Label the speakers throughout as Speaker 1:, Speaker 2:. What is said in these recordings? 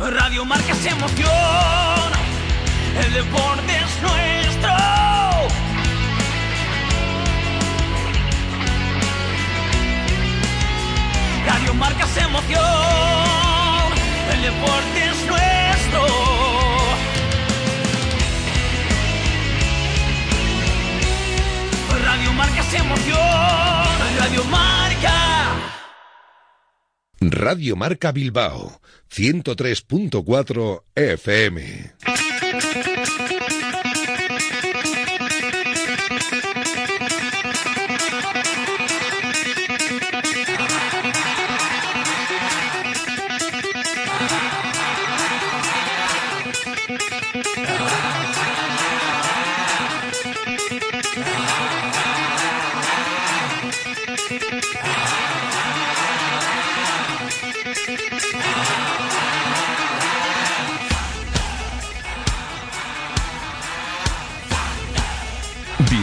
Speaker 1: Radio Marca es emoción, el deporte es nuestro. Radio Marca es emoción, el deporte es nuestro. Radio Marca es emoción, Radio Marca.
Speaker 2: Radio Marca Bilbao, 103.4 FM.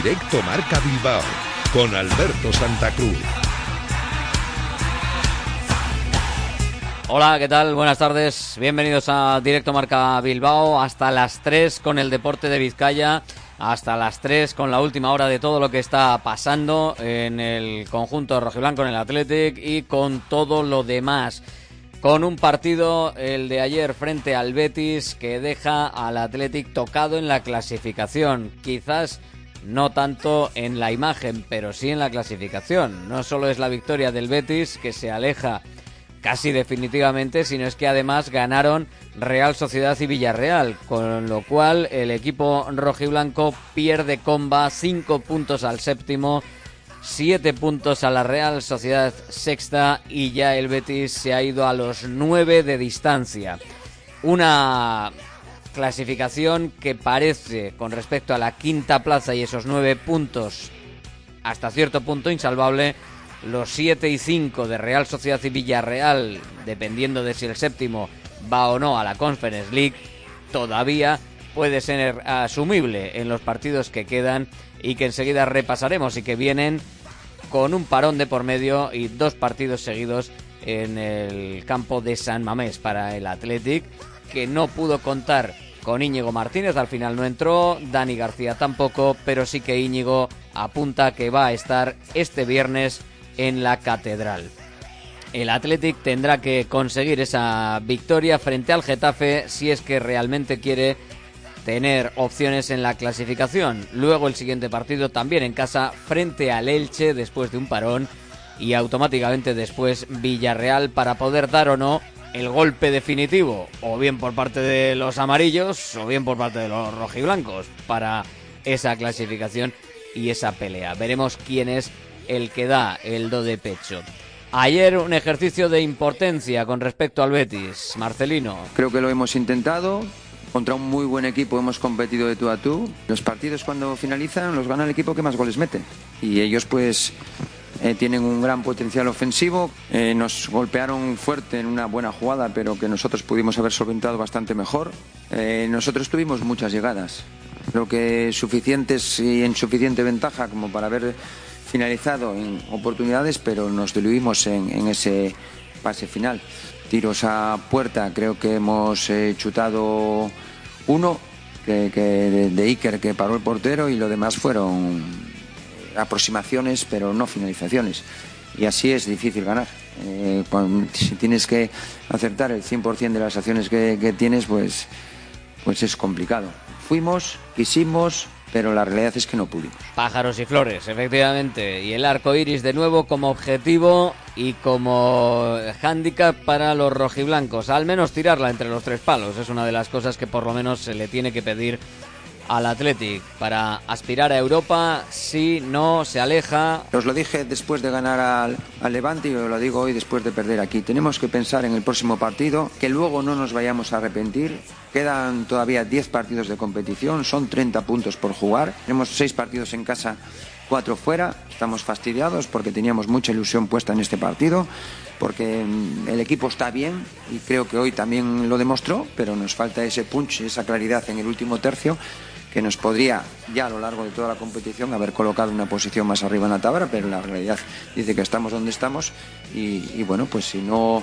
Speaker 2: Directo Marca Bilbao con Alberto Santa Cruz.
Speaker 3: Hola, ¿qué tal? Buenas tardes. Bienvenidos a Directo Marca Bilbao hasta las 3 con el deporte de Vizcaya. Hasta las 3 con la última hora de todo lo que está pasando en el conjunto rojiblanco en el Athletic y con todo lo demás. Con un partido, el de ayer frente al Betis, que deja al Athletic tocado en la clasificación. Quizás no tanto en la imagen, pero sí en la clasificación. No solo es la victoria del Betis, que se aleja casi definitivamente, sino es que además ganaron Real Sociedad y Villarreal, con lo cual el equipo rojiblanco pierde comba, cinco puntos al séptimo, siete puntos a la Real Sociedad sexta y ya el Betis se ha ido a los nueve de distancia. Una clasificación que parece, con respecto a la quinta plaza y esos nueve puntos, hasta cierto punto insalvable. Los siete y cinco de Real Sociedad y Villarreal, dependiendo de si el séptimo va o no a la Conference League, todavía puede ser asumible en los partidos que quedan y que enseguida repasaremos y que vienen con un parón de por medio y dos partidos seguidos en el campo de San Mamés para el Athletic, que no pudo contar con Íñigo Martínez, al final no entró, Dani García tampoco, pero sí que Íñigo apunta que va a estar este viernes en la Catedral. El Athletic tendrá que conseguir esa victoria frente al Getafe si es que realmente quiere tener opciones en la clasificación. Luego el siguiente partido también en casa frente al Elche después de un parón y automáticamente después Villarreal para poder dar o no el golpe definitivo, o bien por parte de los amarillos, o bien por parte de los rojiblancos, para esa clasificación y esa pelea. Veremos quién es el que da el do de pecho. Ayer un ejercicio de importancia con respecto al Betis. Marcelino.
Speaker 4: Creo que lo hemos intentado. Contra un muy buen equipo hemos competido de tú a tú. Los partidos cuando finalizan los gana el equipo que más goles mete. Y ellos pues eh, tienen un gran potencial ofensivo. Eh, nos golpearon fuerte en una buena jugada, pero que nosotros pudimos haber solventado bastante mejor. Eh, nosotros tuvimos muchas llegadas, creo que suficientes y en suficiente ventaja como para haber finalizado en oportunidades, pero nos diluimos en, ese pase final. Tiros a puerta, creo que hemos chutado uno que, que de Iker que paró el portero y lo demás fueron aproximaciones, pero no finalizaciones. Y así es difícil ganar. Eh, cuando- si tienes que acertar el 100% de las acciones que, que tienes, pues, pues es complicado. Fuimos, quisimos, pero la realidad es que no pudimos.
Speaker 3: Pájaros y flores, efectivamente. Y el arco iris de nuevo como objetivo y como hándicap para los rojiblancos. Al menos tirarla entre los tres palos. Es una de las cosas que por lo menos se le tiene que pedir al Athletic para aspirar a Europa si no se aleja.
Speaker 4: Os lo dije después de ganar al, Levante y os lo digo hoy después de perder aquí. Tenemos que pensar en el próximo partido, que luego no nos vayamos a arrepentir. Quedan todavía 10 partidos de competición, son 30 puntos por jugar. Tenemos 6 partidos en casa, 4 fuera. Estamos fastidiados porque teníamos mucha ilusión puesta en este partido, porque mm, el equipo está bien y creo que hoy también lo demostró, pero nos falta ese punch, esa claridad en el último tercio que nos podría ya a lo largo de toda la competición haber colocado una posición más arriba en la tabla, pero la realidad dice que estamos donde estamos y, bueno, pues si no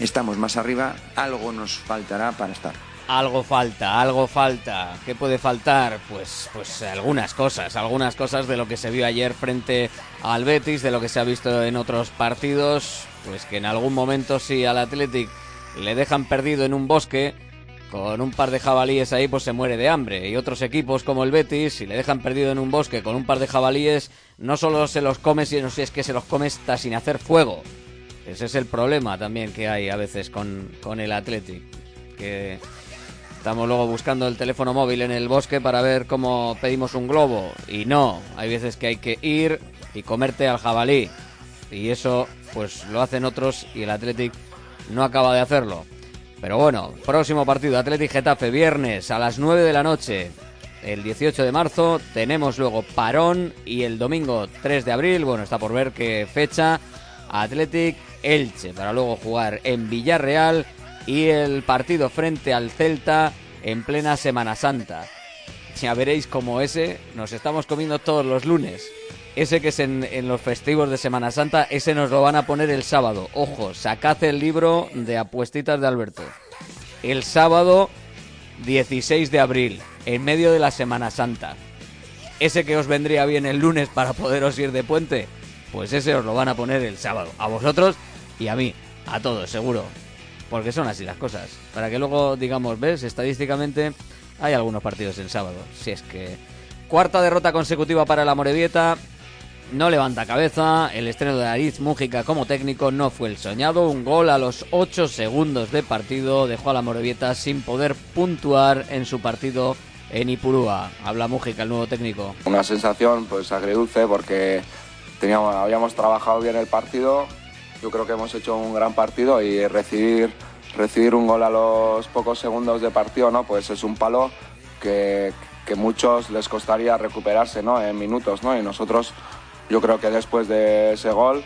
Speaker 4: estamos más arriba, algo nos faltará para estar.
Speaker 3: Algo falta, algo falta. ¿Qué puede faltar? Pues, pues algunas cosas, algunas cosas de lo que se vio ayer frente al Betis, de lo que se ha visto en otros partidos, pues que en algún momento si al Athletic le dejan perdido en un bosque, con un par de jabalíes ahí, pues se muere de hambre. Y otros equipos como el Betis, si le dejan perdido en un bosque con un par de jabalíes, no solo se los come, sino si es que se los come hasta sin hacer fuego. Ese es el problema también que hay a veces con, con el Athletic. Que Estamos luego buscando el teléfono móvil en el bosque para ver cómo pedimos un globo. Y no, hay veces que hay que ir y comerte al jabalí. Y eso pues lo hacen otros y el Athletic no acaba de hacerlo. Pero bueno, próximo partido, Athletic Getafe, viernes a las 9 de la noche. El 18 de marzo tenemos luego parón y el domingo 3 de abril, bueno, está por ver qué fecha, Athletic Elche, para luego jugar en Villarreal y el partido frente al Celta en plena Semana Santa. Ya veréis como ese nos estamos comiendo todos los lunes. Ese que es en, los festivos de Semana Santa, ese nos lo van a poner el sábado. Ojo, sacad el libro de apuestitas de Alberto. El sábado 16 de abril, en medio de la Semana Santa. Ese que os vendría bien el lunes para poderos ir de puente, pues ese os lo van a poner el sábado. A vosotros y a mí, a todos, seguro porque son así las cosas. Para que luego digamos, ves, estadísticamente hay algunos partidos el sábado. Si es que cuarta derrota consecutiva para la Morevieta. No levanta cabeza, el estreno de Ariz Mújica como técnico no fue el soñado, un gol a los 8 segundos de partido dejó a la Morevieta sin poder puntuar en su partido en Ipurúa. Habla Mújica, el nuevo técnico.
Speaker 5: Una sensación pues agridulce porque teníamos, habíamos trabajado bien el partido, yo creo que hemos hecho un gran partido y recibir, recibir un gol a los pocos segundos de partido, ¿no? Pues es un palo que, que muchos les costaría recuperarse, ¿no? En minutos, ¿no? Y nosotros, yo creo que después de ese gol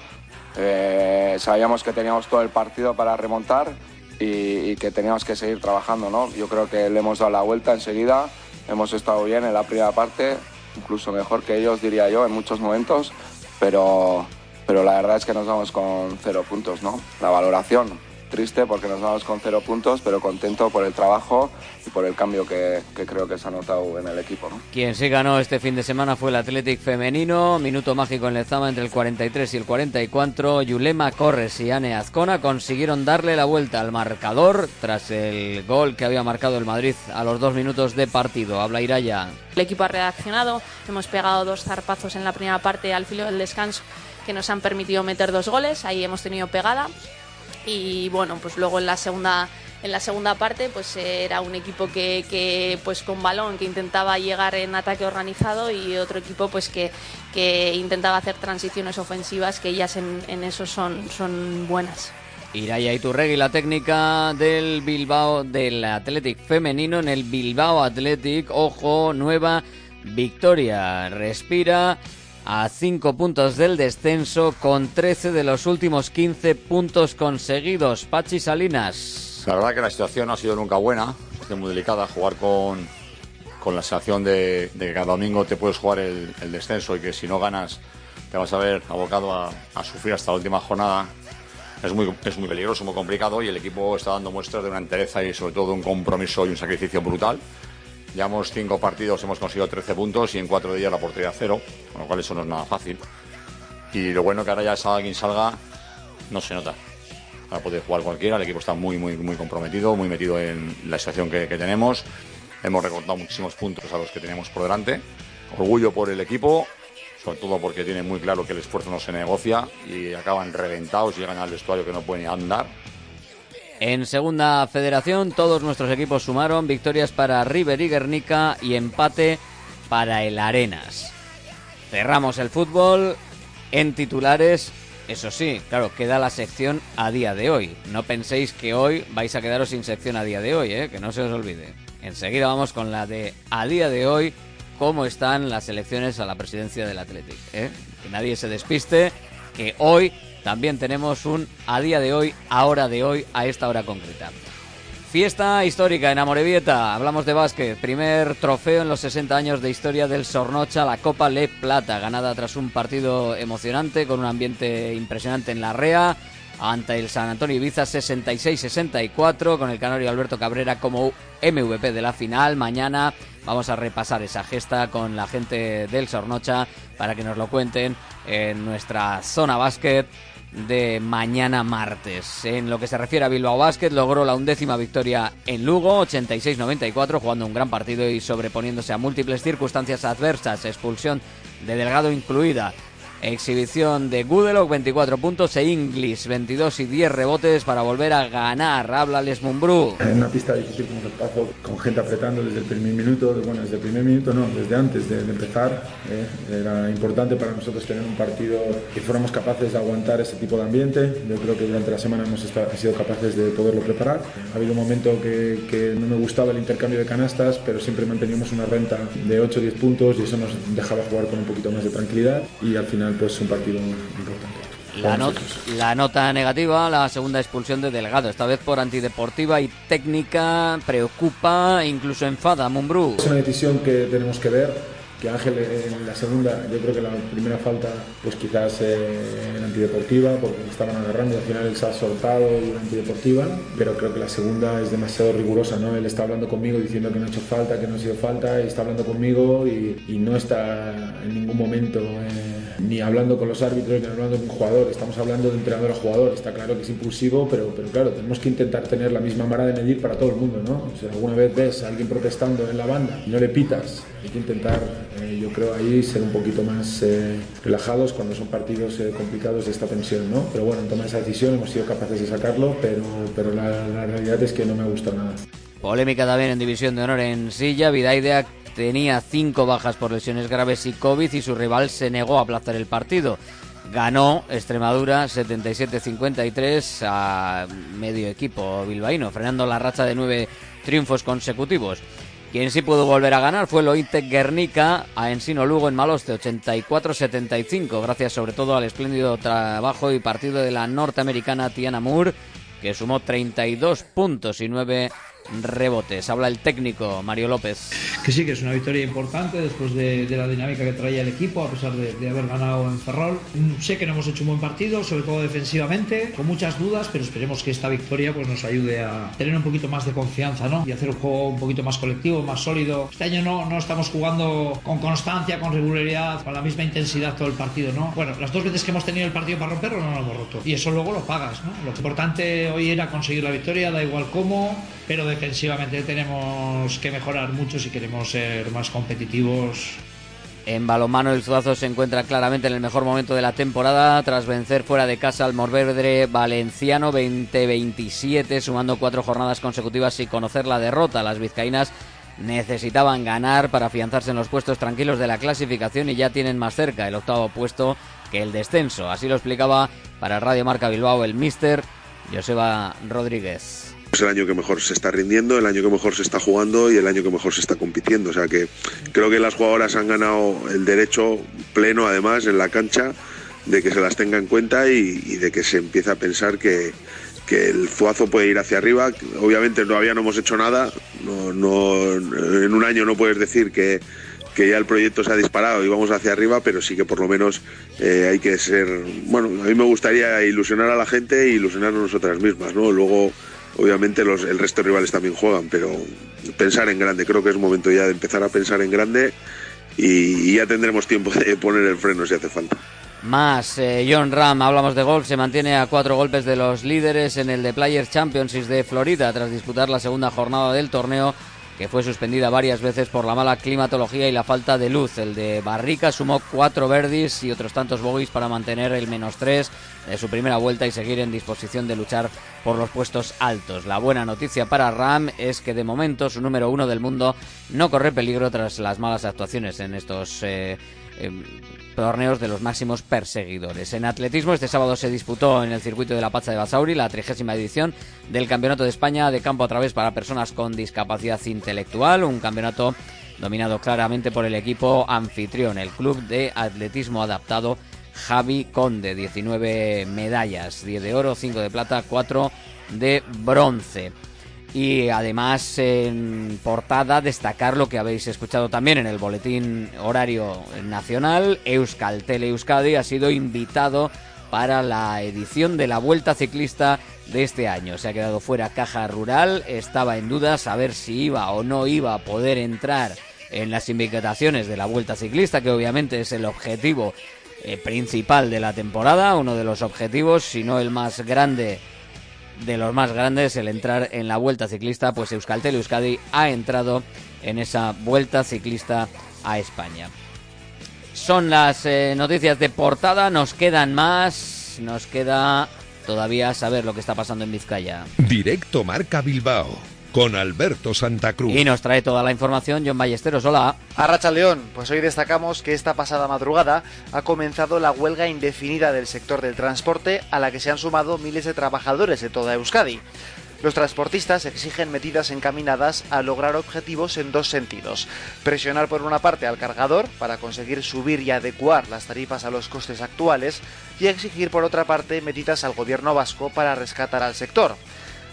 Speaker 5: eh, sabíamos que teníamos todo el partido para remontar y, y, que teníamos que seguir trabajando, ¿no? Yo creo que le hemos dado la vuelta enseguida, hemos estado bien en la primera parte, incluso mejor que ellos, diría yo, en muchos momentos, pero pero la verdad es que nos vamos con cero puntos, ¿no? La valoración, triste porque nos vamos con cero puntos, pero contento por el trabajo y por el cambio que, que creo que se ha notado en el equipo, ¿no?
Speaker 3: Quien sí ganó este fin de semana fue el Athletic femenino, minuto mágico en Lezama entre el 43 y el 44, Yulema Corres y Ane Azcona consiguieron darle la vuelta al marcador tras el gol que había marcado el Madrid a los dos minutos de partido. Habla Iraya.
Speaker 6: El equipo ha reaccionado, hemos pegado dos zarpazos en la primera parte al filo del descanso que nos han permitido meter dos goles, ahí hemos tenido pegada y bueno, pues luego en la segunda en la segunda parte pues era un equipo que, que, pues con balón que intentaba llegar en ataque organizado y otro equipo pues que, que intentaba hacer transiciones ofensivas que ellas en, en eso son, son buenas.
Speaker 3: Iraya Iturregui, la técnica del Bilbao, del Athletic femenino en el Bilbao Athletic. Ojo, nueva victoria. Respira a 5 puntos del descenso con 13 de los últimos 15 puntos conseguidos. Pachi Salinas.
Speaker 7: La verdad que la situación no ha sido nunca buena, es muy delicada jugar con, con la sensación de, de, que cada domingo te puedes jugar el, el, descenso y que si no ganas te vas a ver abocado a, a sufrir hasta la última jornada. Es muy, es muy peligroso, muy complicado y el equipo está dando muestras de una entereza y sobre todo de un compromiso y un sacrificio brutal. Llevamos cinco partidos, hemos conseguido 13 puntos y en cuatro de ellos la portería cero, con lo cual eso no es nada fácil. Y lo bueno que ahora ya salga quien salga, no se nota. Ahora puede jugar cualquiera, el equipo está muy, muy, muy comprometido, muy metido en la situación que, tenemos. Hemos recortado muchísimos puntos a los que teníamos por delante. Orgullo por el equipo, sobre todo porque tienen muy claro que el esfuerzo no se negocia y acaban reventados, llegan al vestuario que no pueden andar.
Speaker 3: En segunda federación todos nuestros equipos sumaron victorias para River y Guernica y empate para el Arenas. Cerramos el fútbol en titulares. Eso sí, claro, queda la sección a día de hoy. No penséis que hoy vais a quedaros sin sección a día de hoy, ¿eh? que no se os olvide. Enseguida vamos con la de a día de hoy, cómo están las elecciones a la presidencia del Athletic. ¿eh? Que nadie se despiste, que hoy también tenemos un a día de hoy, a hora de hoy, a esta hora concreta. Fiesta histórica en Amorebieta, hablamos de básquet, primer trofeo en los 60 años de historia del Sornocha, la Copa Le Plata, ganada tras un partido emocionante con un ambiente impresionante en la REA, ante el San Antonio Ibiza 66-64, con el canario Alberto Cabrera como MVP de la final. Mañana vamos a repasar esa gesta con la gente del Sornocha para que nos lo cuenten en nuestra zona básquet de mañana martes. En lo que se refiere a Bilbao Basket, logró la undécima victoria en Lugo, 86-94, jugando un gran partido y sobreponiéndose a múltiples circunstancias adversas, expulsión de Delgado incluida. Exhibición de Gudelok, 24 puntos, e Inglis, 22 y 10 rebotes para volver a ganar. Habla Les Mumbrú.
Speaker 8: En una pista difícil como el Pazo, con gente apretando desde el primer minuto, bueno, desde el primer minuto no, desde antes de, de empezar. eh, era importante para nosotros tener un partido que fuéramos capaces de aguantar ese tipo de ambiente. Yo creo que durante la semana hemos estado, sido capaces de poderlo preparar. Ha habido un momento que, que no me gustaba el intercambio de canastas, pero siempre manteníamos una renta de 8 o 10 puntos y eso nos dejaba jugar con un poquito más de tranquilidad y al final pues un partido importante.
Speaker 3: La, not- la nota negativa, la segunda expulsión de Delgado, esta vez por antideportiva y técnica, preocupa, incluso enfada a Mumbrú.
Speaker 8: Es una decisión que tenemos que ver. Que Ángel en la segunda, yo creo que la primera falta, pues quizás eh, en antideportiva, porque estaban agarrando y al final él se ha soltado en antideportiva, pero creo que la segunda es demasiado rigurosa, ¿no? Él está hablando conmigo diciendo que no ha hecho falta, que no ha sido falta, y está hablando conmigo y, y no está en ningún momento eh, ni hablando con los árbitros ni hablando con un jugador, estamos hablando de entrenador a jugador, está claro que es impulsivo, pero, pero claro, tenemos que intentar tener la misma vara de medir para todo el mundo, ¿no? O sea, alguna vez ves a alguien protestando en la banda y no le pitas, hay que intentar, eh, yo creo ahí, ser un poquito más eh, relajados cuando son partidos eh, complicados de esta tensión, ¿no? Pero bueno, en tomar esa decisión hemos sido capaces de sacarlo, pero, pero la, la realidad es que no me gusta nada.
Speaker 3: Polémica también en División de Honor en Silla. Vidaidea tenía cinco bajas por lesiones graves y COVID y su rival se negó a aplazar el partido. Ganó Extremadura 77-53 a medio equipo bilbaíno, frenando la racha de nueve triunfos consecutivos. Quien sí pudo volver a ganar fue el Ointec Guernica a Ensino Lugo en Maloste 84-75, gracias sobre todo al espléndido trabajo y partido de la norteamericana Tiana Moore, que sumó 32 puntos y 9 rebotes. Habla el técnico Mario López.
Speaker 9: que sí que es una victoria importante después de, de la dinámica que traía el equipo a pesar de, de haber ganado en Ferrol Mm, sé que no hemos hecho un buen partido sobre todo defensivamente con muchas dudas pero esperemos que esta victoria pues nos ayude a tener un poquito más de confianza ¿no? y hacer un juego un poquito más colectivo más sólido este año no, no estamos jugando con constancia con regularidad con la misma intensidad todo el partido ¿no? bueno las dos veces que hemos tenido el partido para romperlo no lo hemos roto y eso luego lo pagas ¿no? lo importante hoy era conseguir la victoria da igual cómo pero defensivamente tenemos que mejorar mucho si queremos ser más competitivos.
Speaker 3: En balonmano el Zuazo se encuentra claramente en el mejor momento de la temporada tras vencer fuera de casa al Morvedre Valenciano 20-27 sumando cuatro jornadas consecutivas y conocer la derrota. Las vizcaínas necesitaban ganar para afianzarse en los puestos tranquilos de la clasificación y ya tienen más cerca el octavo puesto que el descenso. Así lo explicaba para Radio Marca Bilbao el mister Joseba Rodríguez.
Speaker 10: Es el año que mejor se está rindiendo, el año que mejor se está jugando y el año que mejor se está compitiendo. O sea que creo que las jugadoras han ganado el derecho pleno, además, en la cancha, de que se las tenga en cuenta y, y de que se empiece a pensar que, que el Zuazo puede ir hacia arriba. Obviamente todavía no hemos hecho nada. No, no, en un año no puedes decir que, que ya el proyecto se ha disparado y vamos hacia arriba, pero sí que por lo menos eh, hay que ser. Bueno, a mí me gustaría ilusionar a la gente e ilusionarnos nosotras mismas, ¿no? Luego obviamente los, el resto de rivales también juegan, pero pensar en grande, creo que es momento ya de empezar a pensar en grande y, ya tendremos tiempo de poner el freno si hace falta.
Speaker 3: Más, eh, John Ram, hablamos de golf, se mantiene a cuatro golpes de los líderes en el de Players Championship de Florida tras disputar la segunda jornada del torneo que fue suspendida varias veces por la mala climatología y la falta de luz. El de Barrica sumó cuatro verdis y otros tantos bogies para mantener el menos tres de su primera vuelta y seguir en disposición de luchar por los puestos altos. La buena noticia para Ram es que de momento su número uno del mundo no corre peligro tras las malas actuaciones en estos eh, eh, torneos de los máximos perseguidores. En atletismo este sábado se disputó en el circuito de la Pacha de Basauri la trigésima edición del Campeonato de España de campo a través para personas con discapacidad intelectual, un campeonato dominado claramente por el equipo anfitrión, el Club de Atletismo Adaptado Javi Conde, 19 medallas, 10 de oro, 5 de plata, 4 de bronce. Y además en portada destacar lo que habéis escuchado también en el boletín horario nacional. Euskaltel Euskadi ha sido invitado para la edición de la Vuelta Ciclista de este año. Se ha quedado fuera Caja Rural, estaba en duda saber si iba o no iba a poder entrar en las invitaciones de la Vuelta Ciclista, que obviamente es el objetivo eh, principal de la temporada, uno de los objetivos, si no el más grande de los más grandes, el entrar en la Vuelta Ciclista, pues Euskaltel Euskadi ha entrado en esa Vuelta Ciclista a España. Son las eh, noticias de portada, nos quedan más, nos queda todavía saber lo que está pasando en Vizcaya.
Speaker 2: Directo Marca Bilbao con Alberto Santa Cruz.
Speaker 3: Y nos trae toda la información John Ballesteros. Hola.
Speaker 11: Arracha León, pues hoy destacamos que esta pasada madrugada ha comenzado la huelga indefinida del sector del transporte a la que se han sumado miles de trabajadores de toda Euskadi. Los transportistas exigen medidas encaminadas a lograr objetivos en dos sentidos. Presionar por una parte al cargador para conseguir subir y adecuar las tarifas a los costes actuales y exigir por otra parte medidas al gobierno vasco para rescatar al sector.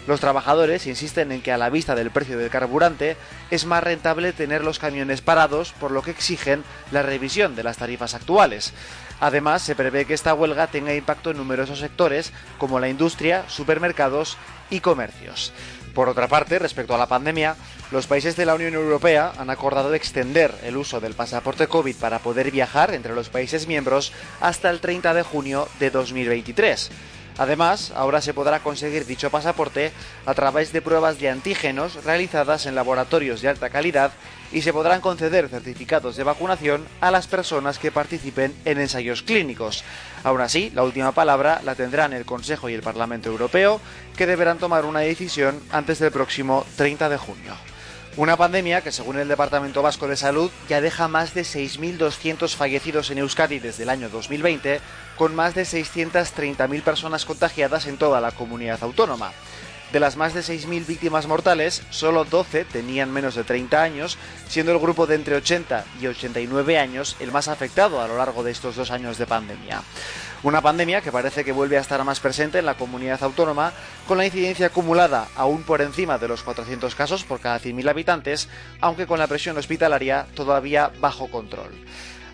Speaker 11: Los trabajadores insisten en que a la vista del precio del carburante es más rentable tener los camiones parados, por lo que exigen la revisión de las tarifas actuales. Además, se prevé que esta huelga tenga impacto en numerosos sectores como la industria, supermercados y comercios. Por otra parte, respecto a la pandemia, los países de la Unión Europea han acordado extender el uso del pasaporte COVID para poder viajar entre los países miembros hasta el 30 de junio de 2023. Además, ahora se podrá conseguir dicho pasaporte a través de pruebas de antígenos realizadas en laboratorios de alta calidad y se podrán conceder certificados de vacunación a las personas que participen en ensayos clínicos. Aún así, la última palabra la tendrán el Consejo y el Parlamento Europeo, que deberán tomar una decisión antes del próximo 30 de junio. Una pandemia que, según el Departamento Vasco de Salud, ya deja más de 6.200 fallecidos en Euskadi desde el año 2020, con más de 630.000 personas contagiadas en toda la comunidad autónoma. De las más de 6.000 víctimas mortales, solo 12 tenían menos de 30 años, siendo el grupo de entre 80 y 89 años el más afectado a lo largo de estos dos años de pandemia. Una pandemia que parece que vuelve a estar más presente en la comunidad autónoma, con la incidencia acumulada aún por encima de los 400 casos por cada 100.000 habitantes, aunque con la presión hospitalaria todavía bajo control.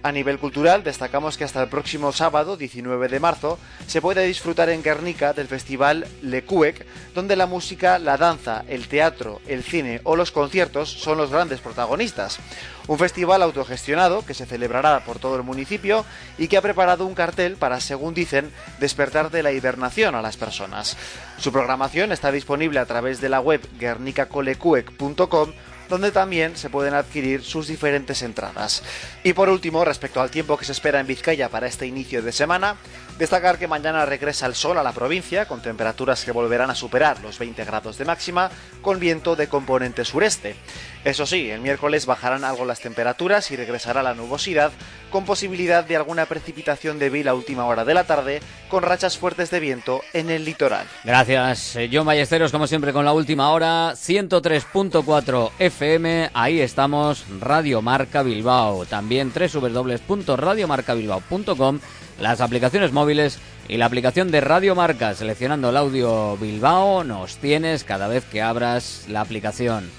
Speaker 11: A nivel cultural, destacamos que hasta el próximo sábado, 19 de marzo, se puede disfrutar en Guernica del festival Le Cuec, donde la música, la danza, el teatro, el cine o los conciertos son los grandes protagonistas. Un festival autogestionado que se celebrará por todo el municipio y que ha preparado un cartel para, según dicen, despertar de la hibernación a las personas. Su programación está disponible a través de la web guernicacolecuec.com donde también se pueden adquirir sus diferentes entradas. Y por último, respecto al tiempo que se espera en Vizcaya para este inicio de semana, destacar que mañana regresa el sol a la provincia, con temperaturas que volverán a superar los 20 grados de máxima, con viento de componente sureste. Eso sí, el miércoles bajarán algo las temperaturas y regresará la nubosidad, con posibilidad de alguna precipitación débil a última hora de la tarde, con rachas fuertes de viento en el litoral.
Speaker 3: Gracias, eh, John Ballesteros, como siempre, con la última hora, 103.4 FM, ahí estamos, Radio Marca Bilbao, también www.radiomarcabilbao.com, las aplicaciones móviles y la aplicación de Radio Marca, seleccionando el audio Bilbao, nos tienes cada vez que abras la aplicación.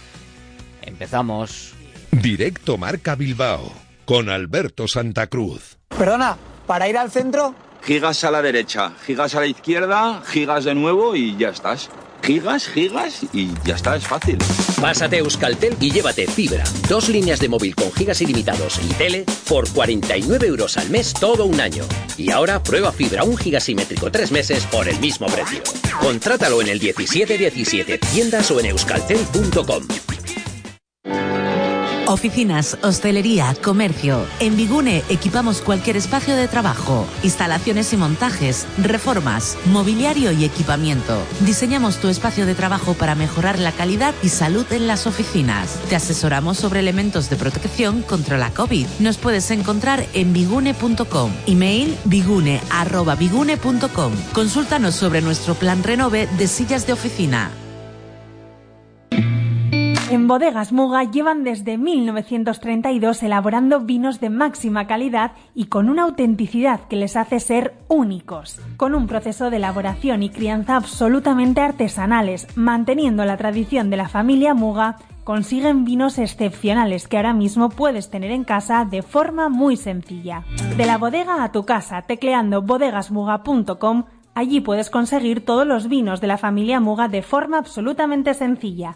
Speaker 3: Empezamos.
Speaker 2: Directo Marca Bilbao con Alberto Santa Cruz.
Speaker 12: Perdona, ¿para ir al centro?
Speaker 13: Gigas a la derecha, gigas a la izquierda, gigas de nuevo y ya estás. Gigas, gigas y ya está, es fácil.
Speaker 14: Pásate a Euskaltel y llévate fibra, dos líneas de móvil con gigas ilimitados y tele por 49 euros al mes todo un año. Y ahora prueba fibra un gigasimétrico tres meses por el mismo precio. Contrátalo en el 1717 tiendas o en euskaltel.com.
Speaker 15: Oficinas, hostelería, comercio. En Bigune equipamos cualquier espacio de trabajo, instalaciones y montajes, reformas, mobiliario y equipamiento. Diseñamos tu espacio de trabajo para mejorar la calidad y salud en las oficinas. Te asesoramos sobre elementos de protección contra la COVID. Nos puedes encontrar en bigune.com. Email bigune@bigune.com. Consúltanos sobre nuestro plan Renove de sillas de oficina.
Speaker 16: En Bodegas Muga llevan desde 1932 elaborando vinos de máxima calidad y con una autenticidad que les hace ser únicos, con un proceso de elaboración y crianza absolutamente artesanales, manteniendo la tradición de la familia Muga consiguen vinos excepcionales que ahora mismo puedes tener en casa de forma muy sencilla. De la bodega a tu casa, tecleando bodegasmuga.com, allí puedes conseguir todos los vinos de la familia Muga de forma absolutamente sencilla.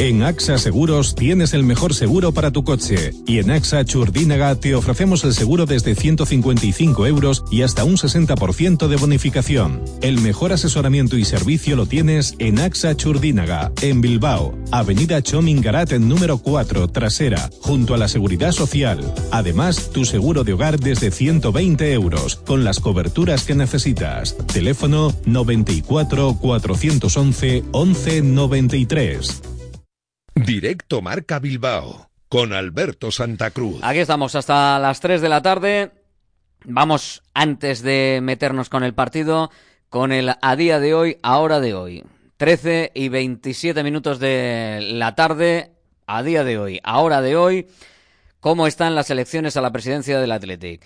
Speaker 17: En AXA Seguros tienes el mejor seguro para tu coche y en AXA Churdínaga te ofrecemos el seguro desde 155 euros y hasta un 60% de bonificación. El mejor asesoramiento y servicio lo tienes en AXA Churdínaga, en Bilbao, Avenida Chomingarat en número 4, trasera, junto a la Seguridad Social. Además, tu seguro de hogar desde 120 euros, con las coberturas que necesitas. Teléfono 94 411 1193.
Speaker 2: Directo Marca Bilbao con Alberto Santa Cruz.
Speaker 3: Aquí estamos hasta las 3 de la tarde. Vamos, antes de meternos con el partido, con el a día de hoy, a hora de hoy. 13 y 27 minutos de la tarde, a día de hoy, a hora de hoy, cómo están las elecciones a la presidencia del Athletic.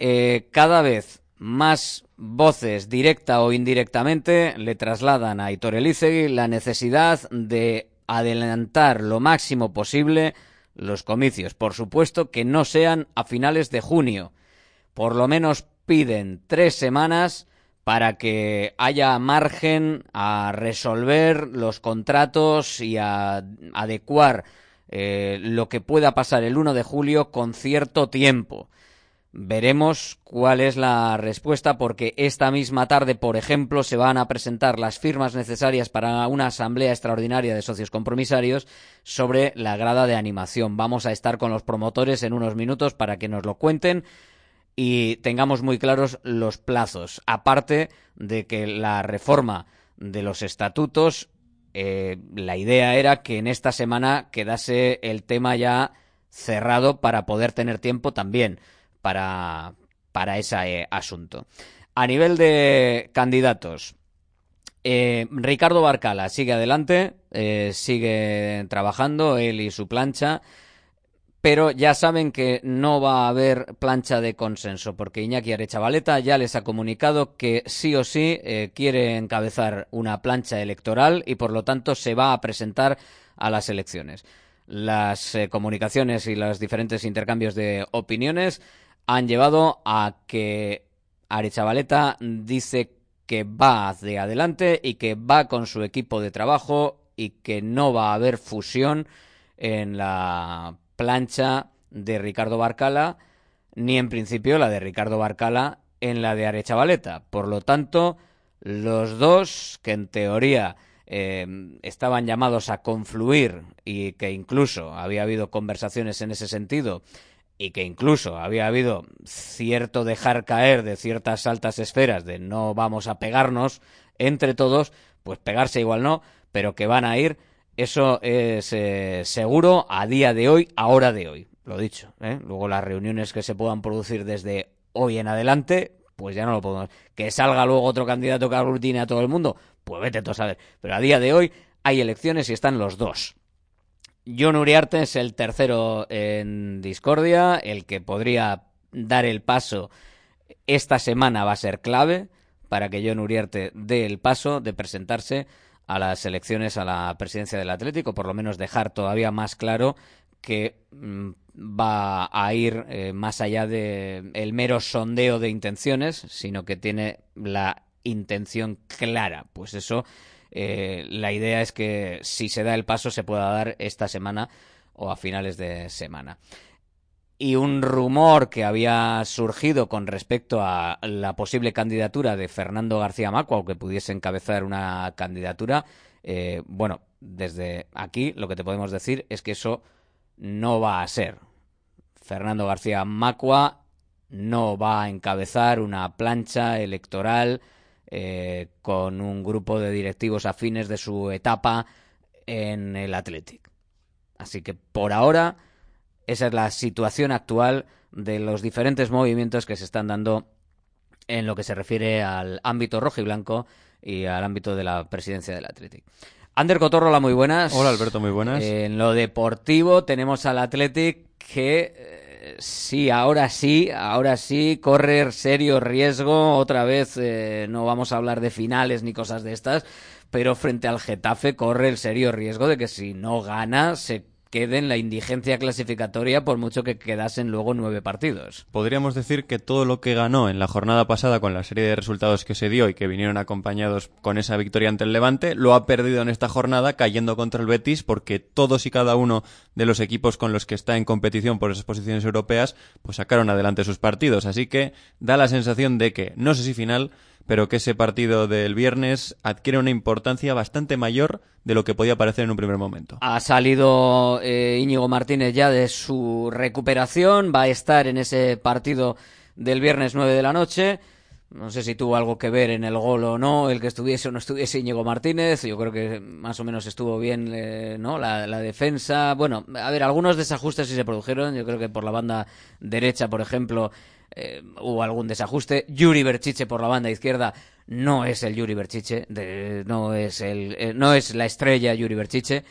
Speaker 3: Eh, cada vez más voces, directa o indirectamente, le trasladan a Hitor la necesidad de adelantar lo máximo posible los comicios. Por supuesto que no sean a finales de junio. Por lo menos piden tres semanas para que haya margen a resolver los contratos y a adecuar eh, lo que pueda pasar el 1 de julio con cierto tiempo. Veremos cuál es la respuesta porque esta misma tarde, por ejemplo, se van a presentar las firmas necesarias para una asamblea extraordinaria de socios compromisarios sobre la grada de animación. Vamos a estar con los promotores en unos minutos para que nos lo cuenten y tengamos muy claros los plazos. Aparte de que la reforma de los estatutos, eh, la idea era que en esta semana quedase el tema ya cerrado para poder tener tiempo también para, para ese eh, asunto. A nivel de candidatos, eh, Ricardo Barcala sigue adelante, eh, sigue trabajando, él y su plancha, pero ya saben que no va a haber plancha de consenso, porque Iñaki Arechavaleta ya les ha comunicado que sí o sí eh, quiere encabezar una plancha electoral y por lo tanto se va a presentar a las elecciones. Las eh, comunicaciones y los diferentes intercambios de opiniones han llevado a que Arechavaleta dice que va hacia adelante y que va con su equipo de trabajo y que no va a haber fusión en la plancha de Ricardo Barcala ni en principio la de Ricardo Barcala en la de Arechavaleta. Por lo tanto, los dos que en teoría eh, estaban llamados a confluir y que incluso había habido conversaciones en ese sentido y que incluso había habido cierto dejar caer de ciertas altas esferas de no vamos a pegarnos entre todos, pues pegarse igual no, pero que van a ir, eso es eh, seguro a día de hoy, a hora de hoy, lo dicho. ¿eh? Luego las reuniones que se puedan producir desde hoy en adelante, pues ya no lo podemos. Que salga luego otro candidato que aglutine a todo el mundo, pues vete tú a saber. Pero a día de hoy hay elecciones y están los dos. John Uriarte es el tercero en discordia, el que podría dar el paso esta semana va a ser clave para que John Uriarte dé el paso de presentarse a las elecciones a la presidencia del Atlético, por lo menos dejar todavía más claro que mm, va a ir eh, más allá de el mero sondeo de intenciones, sino que tiene la intención clara. Pues eso eh, la idea es que si se da el paso se pueda dar esta semana o a finales de semana. Y un rumor que había surgido con respecto a la posible candidatura de Fernando García Macua, que pudiese encabezar una candidatura, eh, bueno, desde aquí lo que te podemos decir es que eso no va a ser. Fernando García Macua no va a encabezar una plancha electoral eh, con un grupo de directivos afines de su etapa en el Athletic. Así que por ahora esa es la situación actual de los diferentes movimientos que se están dando en lo que se refiere al ámbito rojo y blanco y al ámbito de la presidencia del Athletic. Ander Cotorrola, muy buenas.
Speaker 18: Hola Alberto, muy buenas.
Speaker 3: En lo deportivo tenemos al Athletic que eh, sí, ahora sí, ahora sí, corre serio riesgo. Otra vez eh, no vamos a hablar de finales ni cosas de estas, pero frente al Getafe corre el serio riesgo de que si no gana se quede en la indigencia clasificatoria por mucho que quedasen luego nueve partidos.
Speaker 18: Podríamos decir que todo lo que ganó en la jornada pasada con la serie de resultados que se dio y que vinieron acompañados con esa victoria ante el Levante, lo ha perdido en esta jornada cayendo contra el Betis porque todos y cada uno de los equipos con los que está en competición por esas posiciones europeas pues sacaron adelante sus partidos. Así que da la sensación de que, no sé si final, pero que ese partido del viernes adquiere una importancia bastante mayor de lo que podía parecer en un primer momento.
Speaker 3: Ha salido eh, Íñigo Martínez ya de su recuperación, va a estar en ese partido del viernes 9 de la noche. No sé si tuvo algo que ver en el gol o no, el que estuviese o no estuviese Íñigo Martínez. Yo creo que más o menos estuvo bien eh, ¿no? La, la, defensa. Bueno, a ver, algunos desajustes sí se produjeron. Yo creo que por la banda derecha, por ejemplo, eh, hubo algún desajuste. Yuri Berchiche por la banda izquierda no es el Yuri Berchiche, de, no, es el, eh, no es la estrella Yuri Berchiche.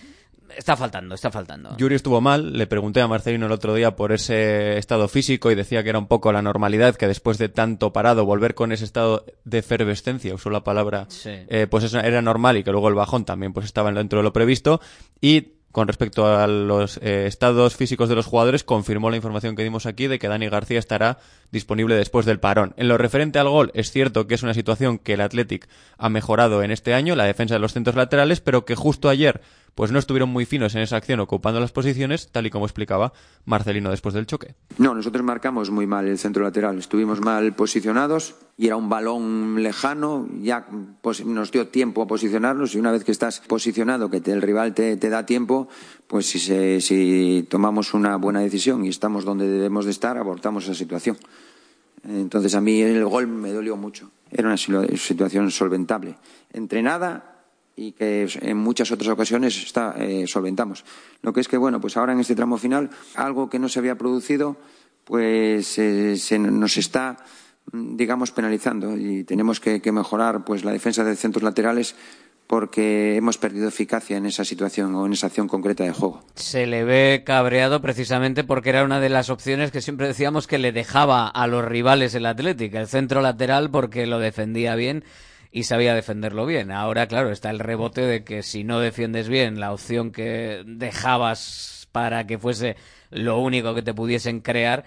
Speaker 3: Está faltando, está faltando.
Speaker 18: Yuri estuvo mal, le pregunté a Marcelino el otro día por ese estado físico y decía que era un poco la normalidad, que después de tanto parado volver con ese estado de efervescencia, usó la palabra,
Speaker 3: Sí.
Speaker 18: eh, pues eso era normal y que luego el bajón también pues estaba dentro de lo previsto y con respecto a los eh, estados físicos de los jugadores, confirmó la información que dimos aquí de que Dani García estará disponible después del parón. En lo referente al gol, es cierto que es una situación que el Athletic ha mejorado en este año, la defensa de los centros laterales, pero que justo ayer pues no estuvieron muy finos en esa acción ocupando las posiciones, tal y como explicaba Marcelino después del choque.
Speaker 4: No, nosotros marcamos muy mal el centro lateral. Estuvimos mal posicionados y era un balón lejano. Ya pues, nos dio tiempo a posicionarnos y una vez que estás posicionado, que te, el rival te, te, da tiempo, pues si, se, si tomamos una buena decisión y estamos donde debemos de estar, abortamos esa situación. Entonces a mí el gol me dolió mucho. Era una situación solventable. Entrenada y que en muchas otras ocasiones está, eh, solventamos. Lo que es que, bueno, pues ahora en este tramo final, algo que no se había producido, pues eh, se nos está, digamos, penalizando y tenemos que, que, mejorar pues la defensa de centros laterales porque hemos perdido eficacia en esa situación o en esa acción concreta de juego.
Speaker 3: Se le ve cabreado precisamente porque era una de las opciones que siempre decíamos que le dejaba a los rivales el Atlético, el centro lateral porque lo defendía bien y sabía defenderlo bien. Ahora, claro, está el rebote de que si no defiendes bien la opción que dejabas para que fuese lo único que te pudiesen crear,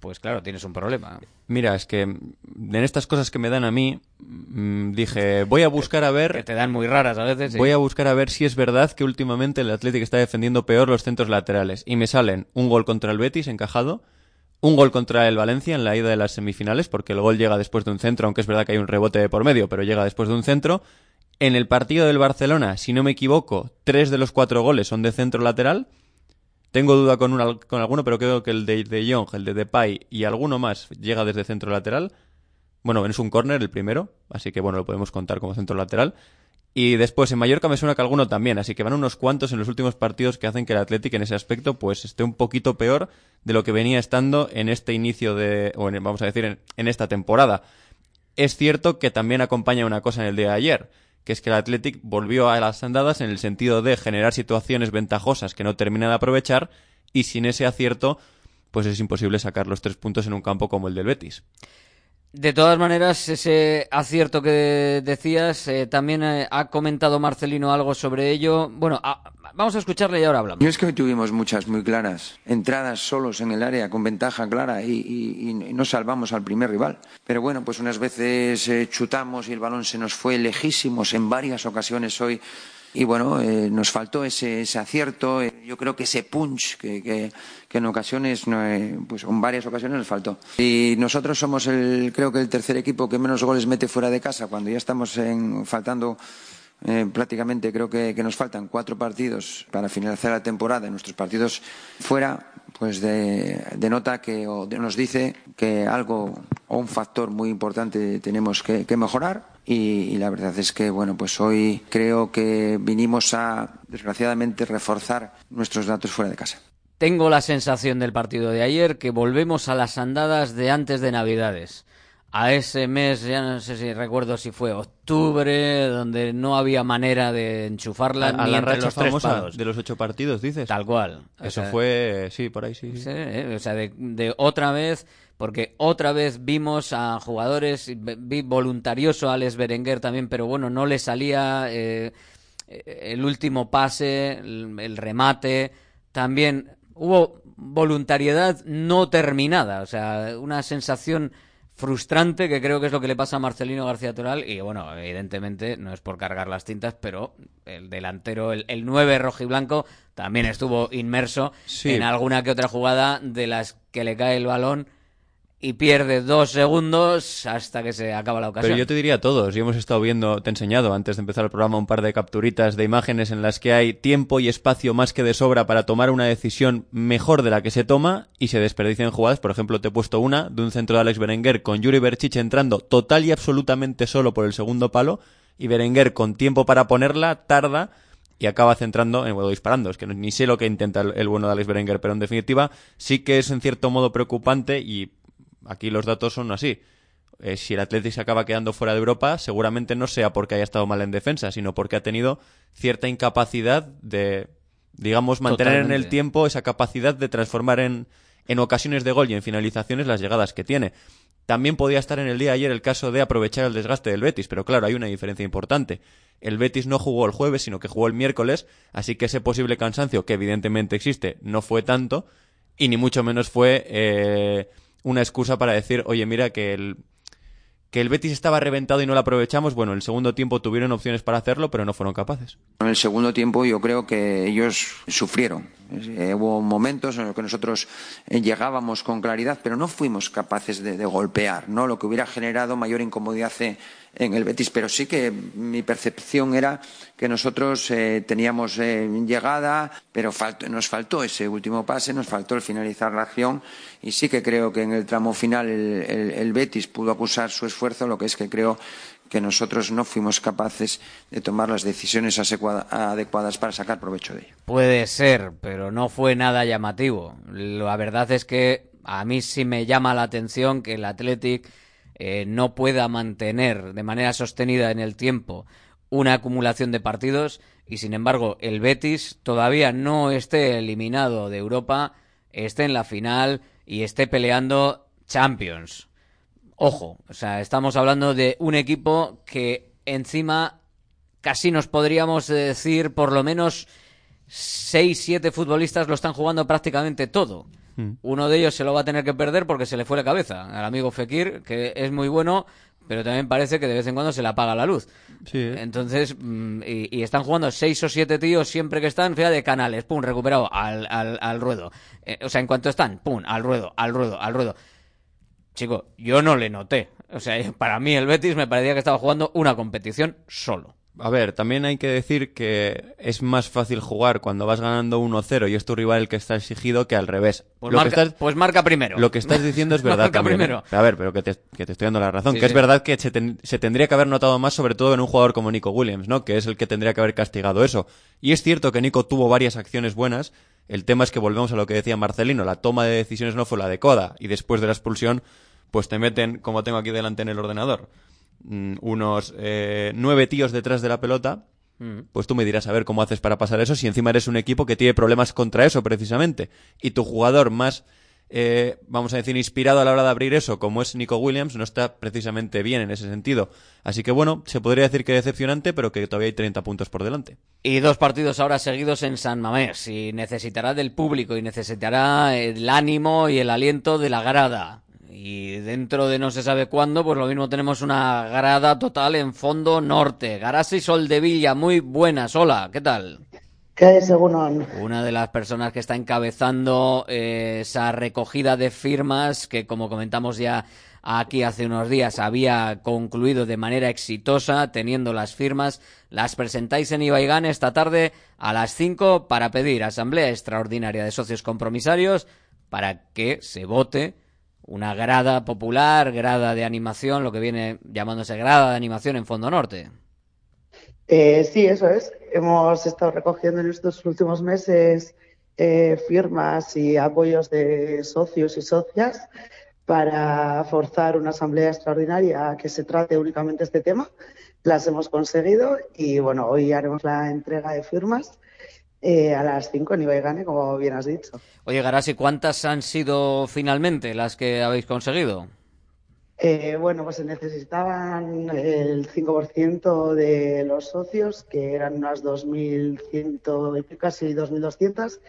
Speaker 3: pues claro, tienes un problema.
Speaker 18: Mira, es que en estas cosas que me dan a mí, mmm, dije, voy a buscar a ver...
Speaker 3: Que te dan muy raras a veces. Sí.
Speaker 18: Voy a buscar a ver si es verdad que últimamente el Atlético está defendiendo peor los centros laterales. Y me salen un gol contra el Betis encajado, un gol contra el Valencia en la ida de las semifinales, porque el gol llega después de un centro, aunque es verdad que hay un rebote de por medio, pero llega después de un centro. En el partido del Barcelona, si no me equivoco, tres de los cuatro goles son de centro lateral. Tengo duda con, una, con alguno, pero creo que el de, de Jong, el de Depay y alguno más llega desde centro lateral. Bueno, es un córner el primero, así que bueno, lo podemos contar como centro lateral. Y después en Mallorca me suena que alguno también, así que van unos cuantos en los últimos partidos que hacen que el Athletic en ese aspecto pues esté un poquito peor de lo que venía estando en este inicio de, o en, vamos a decir, en, esta temporada. Es cierto que también acompaña una cosa en el día de ayer, que es que el Athletic volvió a las andadas en el sentido de generar situaciones ventajosas que no termina de aprovechar y sin ese acierto pues es imposible sacar los tres puntos en un campo como el del Betis.
Speaker 3: De todas maneras, ese acierto que decías, eh, también eh, ha comentado Marcelino algo sobre ello. Bueno, a, vamos a escucharle y ahora hablamos.
Speaker 4: Yo es que hoy tuvimos muchas muy claras, entradas solos en el área con ventaja clara y, y, y no salvamos al primer rival. Pero bueno, pues unas veces eh, chutamos y el balón se nos fue lejísimos en varias ocasiones hoy y bueno, eh, nos faltó ese, ese acierto, eh, yo creo que ese punch que, que, que en ocasiones, eh, pues en varias ocasiones nos faltó. Y nosotros somos el, creo que el tercer equipo que menos goles mete fuera de casa cuando ya estamos en, faltando eh, prácticamente creo que, nos faltan cuatro partidos para finalizar la temporada nuestros partidos fuera, pues de- denota que o de- nos dice que algo o un factor muy importante tenemos que mejorar y, la verdad es que bueno pues hoy creo que vinimos a desgraciadamente reforzar nuestros datos fuera de casa.
Speaker 3: Tengo la sensación del partido de ayer que volvemos a las andadas de antes de Navidades. A ese mes, ya no sé si recuerdo si fue octubre, donde no había manera de enchufarla
Speaker 18: A, a
Speaker 3: ni
Speaker 18: la
Speaker 3: entre
Speaker 18: racha
Speaker 3: los
Speaker 18: famosa de los ocho partidos, dices.
Speaker 3: Tal cual. O
Speaker 18: Eso
Speaker 3: sea,
Speaker 18: fue, sí, por ahí sí. sí.
Speaker 3: Sí, eh, o sea, de, de otra vez, porque otra vez vimos a jugadores, vi voluntarioso a Alex Berenguer también, pero bueno, no le salía eh, el último pase, el, el remate, también hubo voluntariedad no terminada, o sea, una sensación frustrante que creo que es lo que le pasa a Marcelino García Toral y bueno, evidentemente no es por cargar las tintas, pero el delantero, el, el 9 rojiblanco también estuvo inmerso
Speaker 18: Sí.
Speaker 3: en alguna que otra jugada de las que le cae el balón y pierde dos segundos hasta que se acaba la ocasión.
Speaker 18: Pero yo te diría a todos, y hemos estado viendo, te he enseñado antes de empezar el programa un par de capturitas de imágenes en las que hay tiempo y espacio más que de sobra para tomar una decisión mejor de la que se toma y se desperdician jugadas. Por ejemplo, te he puesto una de un centro de Alex Berenguer con Yuri Berchich entrando total y absolutamente solo por el segundo palo y Berenguer con tiempo para ponerla tarda y acaba centrando, eh, bueno, disparando. Es que ni sé lo que intenta el, el bueno de Alex Berenguer, pero en definitiva sí que es en cierto modo preocupante y aquí los datos son así. Eh, si el Atlético se acaba quedando fuera de Europa, seguramente no sea porque haya estado mal en defensa, sino porque ha tenido cierta incapacidad de, digamos, mantener en el tiempo esa capacidad de transformar en, en ocasiones de gol y en finalizaciones las llegadas que tiene. También podía estar en el día de ayer el caso de aprovechar el desgaste del Betis, pero claro, hay una diferencia importante. El Betis no jugó el jueves, sino que jugó el miércoles, así que ese posible cansancio, que evidentemente existe, no fue tanto, y ni mucho menos fue eh, una excusa para decir, oye, mira que el, que el Betis estaba reventado y no lo aprovechamos. Bueno, el segundo tiempo tuvieron opciones para hacerlo, pero no fueron capaces.
Speaker 4: En el segundo tiempo yo creo que ellos sufrieron. Eh, hubo momentos en los que nosotros eh, llegábamos con claridad, pero no fuimos capaces de, de golpear, ¿no? Lo que hubiera generado mayor incomodidad eh, en el Betis. Pero sí que mi percepción era que nosotros eh, teníamos eh, llegada, pero nos faltó ese último pase, nos faltó el finalizar la acción. Y sí que creo que en el tramo final el, el- el Betis pudo acusar su esfuerzo, lo que es que creo que nosotros no fuimos capaces de tomar las decisiones adecuadas para sacar provecho de ello.
Speaker 3: Puede ser, pero no fue nada llamativo. La verdad es que a mí sí me llama la atención que el Athletic eh, no pueda mantener de manera sostenida en el tiempo una acumulación de partidos y sin embargo el Betis todavía no esté eliminado de Europa, esté en la final y esté peleando Champions. Ojo, o sea, estamos hablando de un equipo que encima casi nos podríamos decir por lo menos seis, siete futbolistas lo están jugando prácticamente todo.
Speaker 18: Hmm.
Speaker 3: Uno de ellos se lo va a tener que perder porque se le fue la cabeza al amigo Fekir, que es muy bueno, pero también parece que de vez en cuando se le apaga la luz. Entonces, mm, y, y están jugando seis o siete tíos siempre que están, fíjate, de canales, pum, recuperado al, al, al ruedo. Eh, o sea, en cuanto están, pum, al ruedo, al ruedo, al ruedo. Chico, yo no le noté. O sea, para mí el Betis me parecía que estaba jugando una competición solo.
Speaker 18: A ver, también hay que decir que es más fácil jugar cuando vas ganando 1-0 y es tu rival el que está exigido que al revés.
Speaker 3: Pues,
Speaker 18: Lo que
Speaker 3: marca,
Speaker 18: estás-
Speaker 3: pues marca primero.
Speaker 18: Lo que estás diciendo es verdad
Speaker 3: Marca
Speaker 18: también. ¿eh?
Speaker 3: primero.
Speaker 18: A ver, pero que te, que te estoy dando la razón.
Speaker 3: Sí,
Speaker 18: que es verdad que se, ten- se tendría que haber notado más, sobre todo en un jugador como Nico Williams, ¿no? Que es el que tendría que haber castigado eso. Y es cierto que Nico tuvo varias acciones buenas. El tema es que volvemos a lo que decía Marcelino. La toma de decisiones no fue la adecuada. Y después de la expulsión, pues te meten, como tengo aquí delante en el ordenador, mm, unos eh, nueve tíos detrás de la pelota
Speaker 3: Mm.
Speaker 18: pues tú me dirás a ver cómo haces para pasar eso si encima eres un equipo que tiene problemas contra eso precisamente y tu jugador más eh, vamos a decir inspirado a la hora de abrir eso como es Nico Williams no está precisamente bien en ese sentido así que bueno se podría decir que decepcionante pero que todavía hay 30 puntos por delante
Speaker 3: Y dos partidos ahora seguidos en San Mamés. Y necesitará del público y necesitará el ánimo y el aliento de la grada. Y dentro de no se sabe cuándo, pues lo mismo tenemos una grada total en fondo norte. Garasa y Soldevilla, muy buenas. Hola, ¿qué tal?
Speaker 19: ¿Qué según
Speaker 3: Una de las personas que está encabezando eh, esa recogida de firmas que, como comentamos ya aquí hace unos días, había concluido de manera exitosa, teniendo las firmas. Las presentáis en Ibaigán esta tarde a las 5 para pedir asamblea extraordinaria de socios compromisarios para que se vote una grada popular, grada de animación, lo que viene llamándose grada de animación en Fondo Norte.
Speaker 19: Eh, sí, eso es. Hemos estado recogiendo en estos últimos meses eh, firmas y apoyos de socios y socias para forzar una asamblea extraordinaria que se trate únicamente este tema. Las hemos conseguido y bueno, hoy haremos la entrega de firmas eh, a las 5 en Ibaigane, como bien has dicho.
Speaker 3: Oye, Garasi, ¿cuántas han sido finalmente las que habéis conseguido?
Speaker 19: Eh, bueno, pues se necesitaban el 5% de los socios, que eran unas 2.100 y casi 2.200.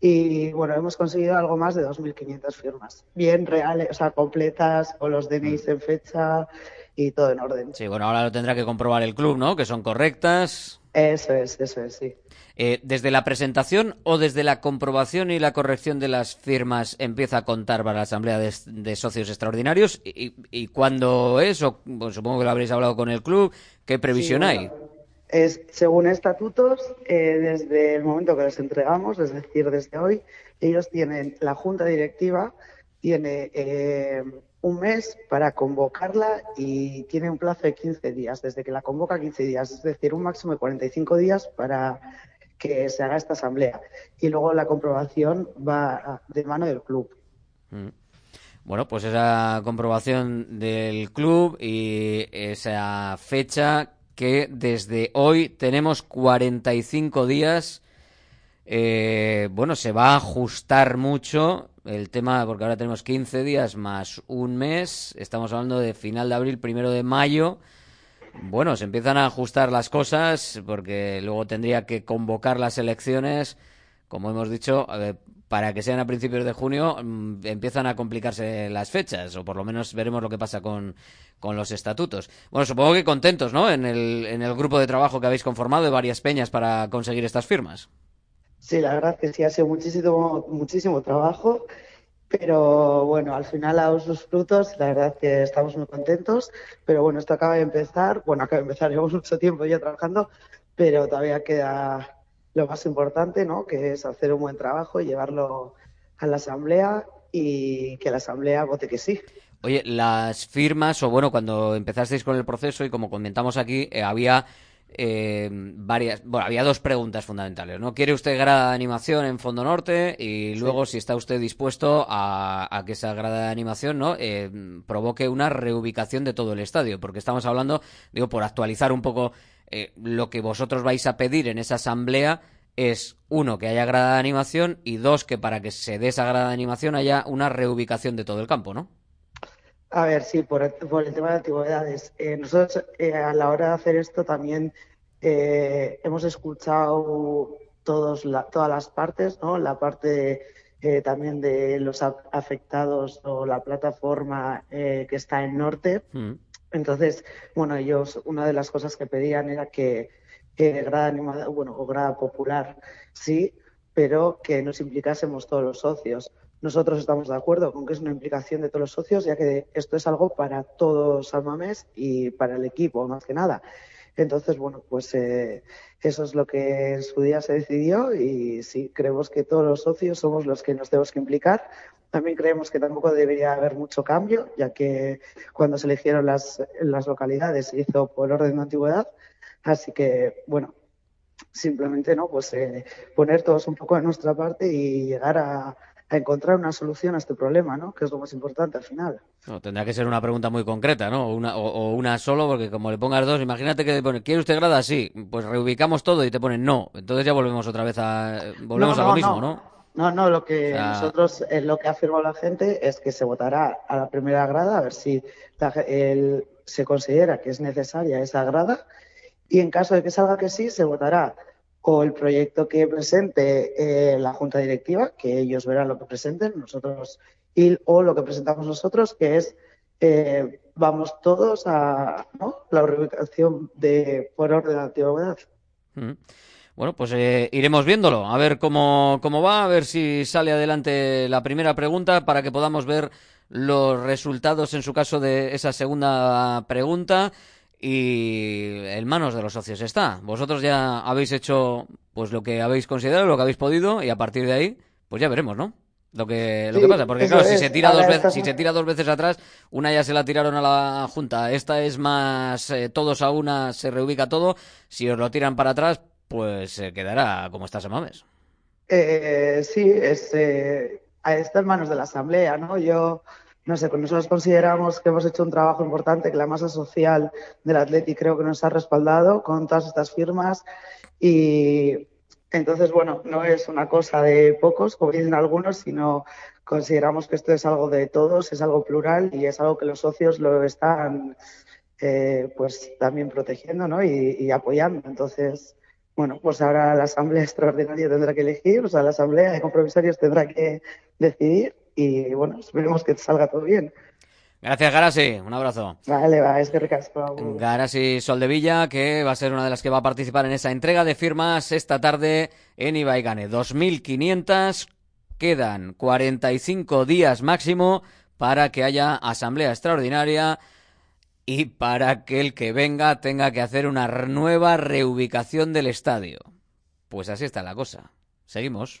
Speaker 19: Y bueno, hemos conseguido algo más de 2.500 firmas. Bien reales, o sea, completas, con los DNIs en fecha y todo en orden.
Speaker 3: Sí, bueno, ahora lo tendrá que comprobar el club, ¿no? Que son correctas.
Speaker 19: Eso es, eso es, sí.
Speaker 3: Eh, ¿Desde la presentación o desde la comprobación y la corrección de las firmas empieza a contar para la Asamblea de, Socios Extraordinarios? ¿Y, cuándo es? O, supongo que lo habréis hablado con el club. ¿Qué previsión hay?
Speaker 19: Es, según estatutos, eh, desde el momento que les entregamos, es decir, desde hoy, ellos tienen, la Junta Directiva tiene eh, un mes para convocarla y tiene un plazo de 15 días, desde que la convoca 15 días, es decir, un máximo de 45 días para que se haga esta asamblea. Y luego la comprobación va de mano del club.
Speaker 3: Mm. Bueno, pues esa comprobación del club y esa fecha que desde hoy tenemos 45 días. Eh, bueno, se va a ajustar mucho el tema, porque ahora tenemos 15 días más un mes. Estamos hablando de final de abril, primero de mayo. Bueno, se empiezan a ajustar las cosas porque luego tendría que convocar las elecciones, como hemos dicho, para que sean a principios de junio, mm, empiezan a complicarse las fechas, o por lo menos veremos lo que pasa con, con los estatutos. Bueno, supongo que contentos, ¿no? En el, en el grupo de trabajo que habéis conformado de varias peñas para conseguir estas firmas.
Speaker 19: Sí, la verdad que sí, ha sido muchísimo, muchísimo trabajo pero bueno, al final ha dado sus frutos, la verdad que estamos muy contentos, pero bueno, esto acaba de empezar, bueno, acaba de empezar, llevamos mucho tiempo ya trabajando, pero todavía queda lo más importante, ¿no? Que es hacer un buen trabajo y llevarlo a la asamblea y que la asamblea vote que sí.
Speaker 3: Oye, las firmas, o bueno, cuando empezasteis con el proceso y como comentamos aquí, eh, había eh, varias, bueno, había dos preguntas fundamentales, ¿no? ¿Quiere usted grada de animación en Fondo Norte? Y luego, si está usted dispuesto a, que esa grada de animación, ¿no? Eh, provoque una reubicación de todo el estadio, porque estamos hablando, digo, por actualizar un poco eh, lo que vosotros vais a pedir en esa asamblea es uno que haya grada de animación y dos que para que se dé esa grada de animación haya una reubicación de todo el campo, ¿no?
Speaker 19: A ver, sí, por el, por el tema de antigüedades. Eh, nosotros eh, a la hora de hacer esto también eh, hemos escuchado todos todas las partes, ¿no? La parte también de los afectados o la plataforma que está en norte. Mm. Entonces, bueno, ellos, una de las cosas que pedían era que, que grada animada, bueno, o grada popular, sí, pero que nos implicásemos todos los socios. Nosotros estamos de acuerdo con que es una implicación de todos los socios, ya que esto es algo para todos Almamés y para el equipo, más que nada. Entonces, bueno, pues eh, eso es lo que en su día se decidió y sí, creemos que todos los socios somos los que nos tenemos que implicar. También creemos que tampoco debería haber mucho cambio, ya que cuando se eligieron las, las localidades se hizo por orden de antigüedad. Así que, bueno, simplemente no, pues eh, poner todos un poco de nuestra parte y llegar a, a encontrar una solución a este problema, ¿no? Que es lo más importante al final.
Speaker 3: No, tendrá que ser una pregunta muy concreta, ¿no? O una, o, una solo, porque como le pongas dos, imagínate que te pone, ¿quiere usted grada? Sí, pues reubicamos todo y te ponen no. Entonces ya volvemos otra vez a, volvemos a lo mismo, ¿no?
Speaker 19: No, no, lo que nosotros, eh, lo que ha afirmado la gente es que se votará a la primera grada, a ver si se considera que es necesaria esa grada, y en caso de que salga que sí, se votará o el proyecto que presente eh, la junta directiva, que ellos verán lo que presenten, nosotros, y, o lo que presentamos nosotros, que es eh, vamos todos a la reubicación de por orden de antigüedad.
Speaker 3: Mm. Bueno, pues eh, iremos viéndolo, a ver cómo, cómo va, a ver si sale adelante la primera pregunta para que podamos ver los resultados en su caso de esa segunda pregunta y en manos de los socios está. Vosotros ya habéis hecho pues lo que habéis considerado, lo que habéis podido y a partir de ahí pues ya veremos, ¿no? Lo que, lo que pasa, porque claro, si
Speaker 19: es.
Speaker 3: se tira dos veces, si se tira dos veces atrás, una ya se la tiraron a la junta, esta es más eh, todos a una, se reubica todo, si os lo tiran para atrás, pues se quedará como está Samames.
Speaker 19: Eh, sí, es, eh, está en manos de la Asamblea, ¿no? Yo, no sé, nosotros consideramos que hemos hecho un trabajo importante, que la masa social del Atleti creo que nos ha respaldado con todas estas firmas y entonces, bueno, no es una cosa de pocos, como dicen algunos, sino consideramos que esto es algo de todos, es algo plural y es algo que los socios lo están eh, pues también protegiendo, ¿no? Y, y apoyando. Entonces, bueno, pues ahora la Asamblea Extraordinaria tendrá que elegir, o sea, la Asamblea de Compromisarios tendrá que decidir y, bueno, esperemos que salga todo bien.
Speaker 3: Gracias, Garasi, un abrazo.
Speaker 19: Vale, va, es que recasco.
Speaker 3: Garasi Soldevilla, que va a ser una de las que va a participar en esa entrega de firmas esta tarde en Ibaigane. 2.500, quedan 45 días máximo para que haya asamblea extraordinaria y para que el que venga tenga que hacer una nueva reubicación del estadio. Pues así está la cosa. Seguimos.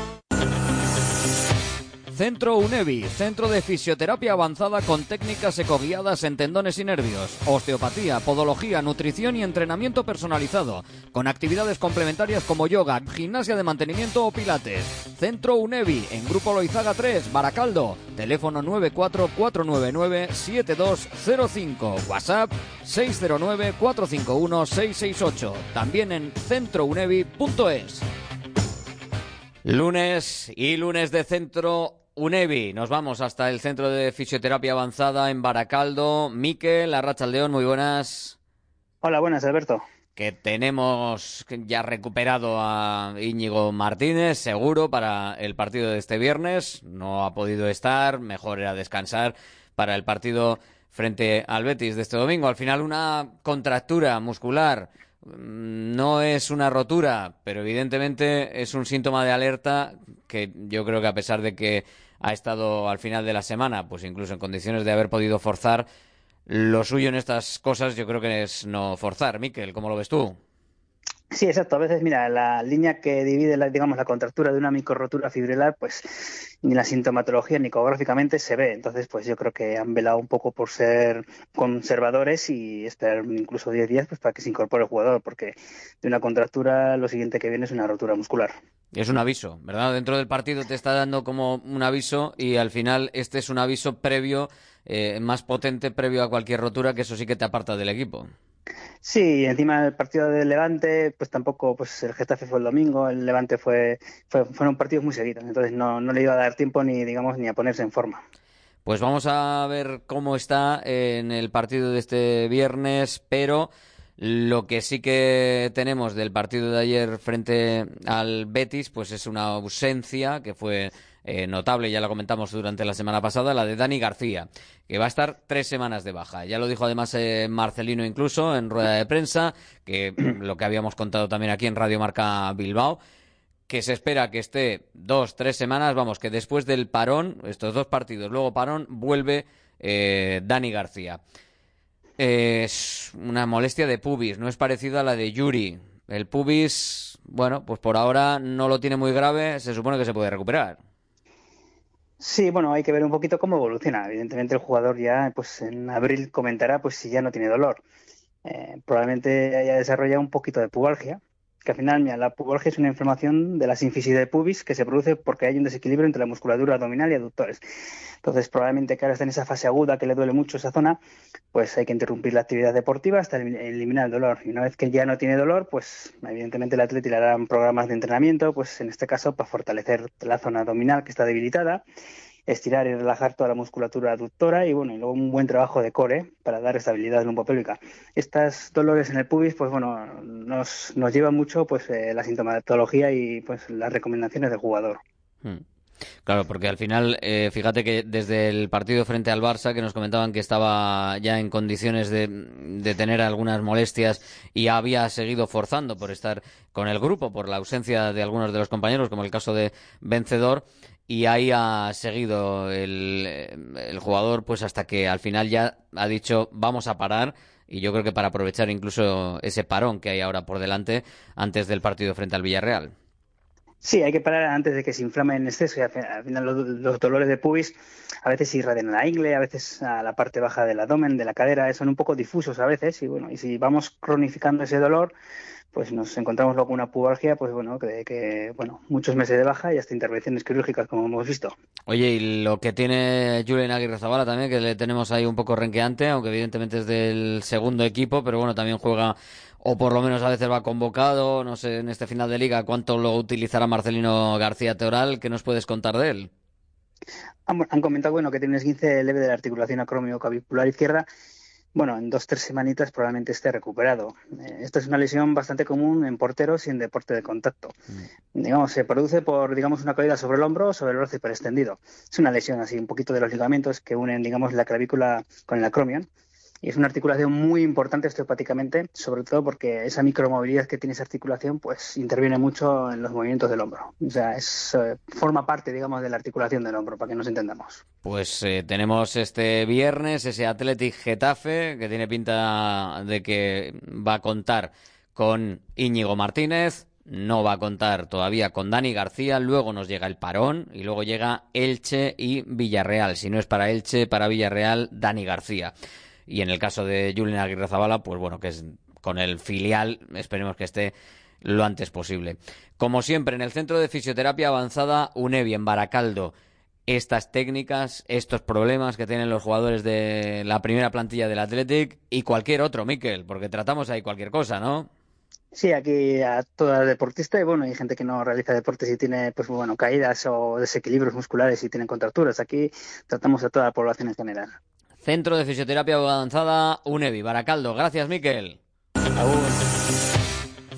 Speaker 3: Centro UNEVI, centro de fisioterapia avanzada con técnicas ecoguiadas en tendones y nervios, osteopatía, podología, nutrición y entrenamiento personalizado, con actividades complementarias como yoga, gimnasia de mantenimiento o pilates. Centro UNEVI, en Grupo Loizaga 3, Baracaldo, teléfono 944997205, WhatsApp 609451668, también en centrounevi.es. Lunes y lunes de centro UNEVI. Nos vamos hasta el centro de fisioterapia avanzada en Baracaldo. Miquel, Arrachaldeón, muy buenas.
Speaker 20: Hola, buenas, Alberto.
Speaker 3: Que tenemos ya recuperado a Íñigo Martínez, seguro, para el partido de este viernes. No ha podido estar, mejor era descansar para el partido frente al Betis de este domingo. Al final, una contractura muscular no es una rotura, pero evidentemente es un síntoma de alerta que yo creo que a pesar de que ha estado al final de la semana, pues incluso en condiciones de haber podido forzar, lo suyo en estas cosas yo creo que es no forzar. Miquel, ¿cómo lo ves tú?
Speaker 20: Sí, exacto. A veces, mira, la línea que divide, la, digamos, la contractura de una microrotura fibrilar, pues ni la sintomatología ni ecográficamente se ve. Entonces, pues yo creo que han velado un poco por ser conservadores y esperar incluso 10 días pues para que se incorpore el jugador, porque de una contractura lo siguiente que viene es una rotura muscular.
Speaker 3: Es un aviso, ¿verdad? Dentro del partido te está dando como un aviso y al final este es un aviso previo, eh, más potente previo a cualquier rotura, que eso sí que te aparta del equipo.
Speaker 20: Sí, encima el partido del Levante, pues tampoco, pues el Getafe fue el domingo, el Levante fue, fue fueron partidos muy seguidos, entonces no, no le iba a dar tiempo ni, digamos, ni a ponerse en forma.
Speaker 3: Pues vamos a ver cómo está en el partido de este viernes, pero lo que sí que tenemos del partido de ayer frente al Betis, pues es una ausencia que fue eh, notable, ya la comentamos durante la semana pasada, la de Dani García, que va a estar tres semanas de baja. Ya lo dijo además eh, Marcelino incluso en rueda de prensa, que lo que habíamos contado también aquí en Radio Marca Bilbao, que se espera que esté dos, tres semanas, vamos, que después del parón, estos dos partidos, luego parón, vuelve eh, Dani García. Es una molestia de pubis, no es parecida a la de Yuri. El pubis, bueno, pues por ahora no lo tiene muy grave, se supone que se puede recuperar.
Speaker 20: Sí, bueno, hay que ver un poquito cómo evoluciona. Evidentemente el jugador ya, pues en abril comentará, pues si ya no tiene dolor. Eh, probablemente haya desarrollado un poquito de pubalgia que al final, mira, la pubalgia es una inflamación de la sinfisitis de pubis que se produce porque hay un desequilibrio entre la musculatura abdominal y aductores. Entonces, probablemente que ahora está en esa fase aguda que le duele mucho esa zona, pues hay que interrumpir la actividad deportiva hasta eliminar el dolor. Y una vez que ya no tiene dolor, pues evidentemente el atleta le harán programas de entrenamiento, pues en este caso para fortalecer la zona abdominal que está debilitada estirar y relajar toda la musculatura aductora y bueno, y luego un buen trabajo de core para dar estabilidad lumbopélvica. Estos dolores en el pubis, pues bueno, nos, nos llevan mucho pues eh, la sintomatología y pues las recomendaciones del jugador.
Speaker 3: Hmm. Claro, porque al final, eh, fíjate que desde el partido frente al Barça, que nos comentaban que estaba ya en condiciones de, de, tener algunas molestias y había seguido forzando por estar con el grupo, por la ausencia de algunos de los compañeros, como el caso de Vencedor, y ahí ha seguido el, jugador pues hasta que al final ya ha dicho vamos a parar y yo creo que para aprovechar incluso ese parón que hay ahora por delante antes del partido frente al Villarreal.
Speaker 20: Sí, hay que parar antes de que se inflame en exceso al final los, los dolores de pubis a veces irradian a la ingle, a veces a la parte baja del abdomen, de la cadera, son un poco difusos a veces y bueno, y si vamos cronificando ese dolor, pues nos encontramos luego una pubalgia, pues bueno, que, que, bueno, muchos meses de baja y hasta intervenciones quirúrgicas, como hemos visto.
Speaker 3: Oye, y lo que tiene Julián Aguirre Zabala también, que le tenemos ahí un poco renqueante, aunque evidentemente es del segundo equipo, pero bueno, también juega, o por lo menos a veces va convocado, no sé, en este final de liga, ¿cuánto lo utilizará Marcelino García Teoral? ¿Qué nos puedes contar de él?
Speaker 20: Han, han comentado, bueno, que tiene un esguince leve de la articulación acromio-clavicular izquierda bueno, en dos, tres semanitas probablemente esté recuperado. Eh, esto es una lesión bastante común en porteros y en deporte de contacto. Mm. Digamos, se produce por, digamos, una caída sobre el hombro o sobre el brazo hiperextendido. Es una lesión así, un poquito de los ligamentos que unen, digamos, la clavícula con el acromion y es una articulación muy importante osteopáticamente, sobre todo porque esa micromovilidad que tiene esa articulación pues interviene mucho en los movimientos del hombro. O sea, es, eh, forma parte, digamos, de la articulación del hombro, para que nos entendamos.
Speaker 3: Pues eh, tenemos este viernes ese Athletic Getafe, que tiene pinta de que va a contar con Íñigo Martínez, no va a contar todavía con Dani García, luego nos llega el parón y luego llega Elche y Villarreal. Si no es para Elche, para Villarreal, Dani García. Y en el caso de Julián Aguirre Zabala, pues bueno, que es con el filial, esperemos que esté lo antes posible. Como siempre, en el Centro de Fisioterapia Avanzada UNEVI, en Baracaldo, estas técnicas, estos problemas que tienen los jugadores de la primera plantilla del Athletic y cualquier otro, Miquel, porque tratamos ahí cualquier cosa, ¿no?
Speaker 20: Sí, aquí a toda deportista y bueno, hay gente que no realiza deportes y tiene pues bueno, caídas o desequilibrios musculares y tienen contracturas. Aquí tratamos a toda la población en general.
Speaker 3: Centro de Fisioterapia Avanzada UNEVI. Baracaldo. Gracias, Miquel.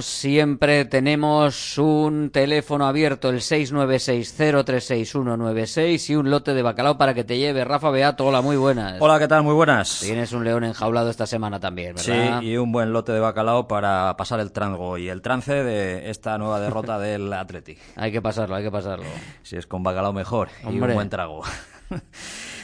Speaker 3: siempre tenemos un teléfono abierto, el 696-036-196 y un lote de bacalao para que te lleve. Rafa Beato, hola, muy buenas.
Speaker 21: Hola, ¿qué tal? Muy buenas.
Speaker 3: Tienes un león enjaulado esta semana también, ¿verdad?
Speaker 21: Sí, y un buen lote de bacalao para pasar el trango y el trance de esta nueva derrota del Athletic.
Speaker 3: Hay que pasarlo, hay que pasarlo.
Speaker 21: Si es con bacalao mejor y un buen trago.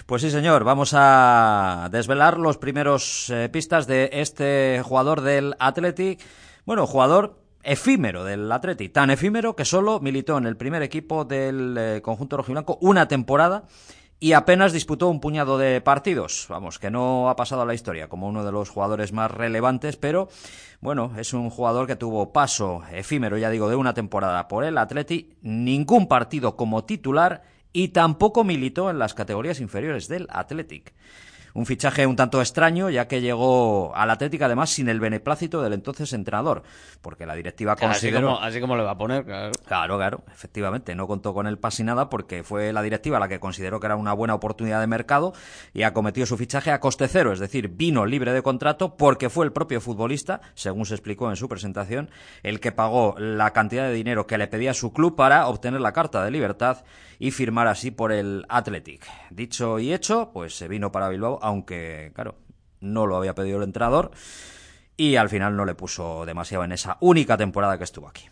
Speaker 21: Pues sí, señor, vamos a desvelar los primeros eh, pistas de este jugador del Athletic. Bueno, jugador efímero del Athletic, tan efímero que solo militó en el primer equipo del eh, conjunto rojiblanco una temporada y apenas disputó un puñado de partidos. Vamos, que no ha pasado a la historia como uno de los jugadores más relevantes, pero bueno, es un jugador que tuvo paso efímero, ya digo, de una temporada por el Athletic, ningún partido como titular y tampoco militó en las categorías inferiores del Athletic. Un fichaje un tanto extraño, ya que llegó al Atlético además sin el beneplácito del entonces entrenador, porque la directiva consideró...
Speaker 3: Así como, le va a poner, claro.
Speaker 21: Claro, claro, efectivamente, no contó con él casi nada porque fue la directiva la que consideró que era una buena oportunidad de mercado y acometió su fichaje a coste cero, es decir, vino libre de contrato porque fue el propio futbolista, según se explicó en su presentación, el que pagó la cantidad de dinero que le pedía su club para obtener la carta de libertad y firmar así por el Athletic. Dicho y hecho, pues se vino para Bilbao, aunque, claro, no lo había pedido el entrenador y al final no le puso demasiado en esa única temporada que estuvo aquí.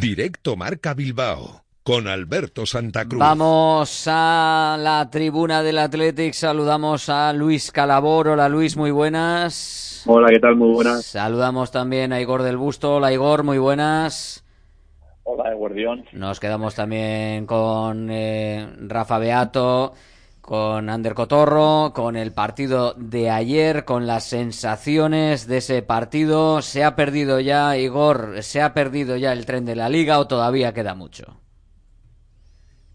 Speaker 2: Directo Marca Bilbao con Alberto Santa Cruz.
Speaker 3: Vamos a la tribuna del Athletic. Saludamos a Luis Calabor. Hola Luis, muy buenas.
Speaker 22: Hola, ¿qué tal? Muy buenas.
Speaker 3: Saludamos también a Igor del Busto. Hola Igor, muy buenas.
Speaker 22: Hola, Guardión.
Speaker 3: Nos quedamos también con eh, Rafa Beato, con Ander Cotorro, con el partido de ayer, con las sensaciones de ese partido. ¿Se ha perdido ya, Igor, se ha perdido ya el tren de la liga o todavía queda mucho?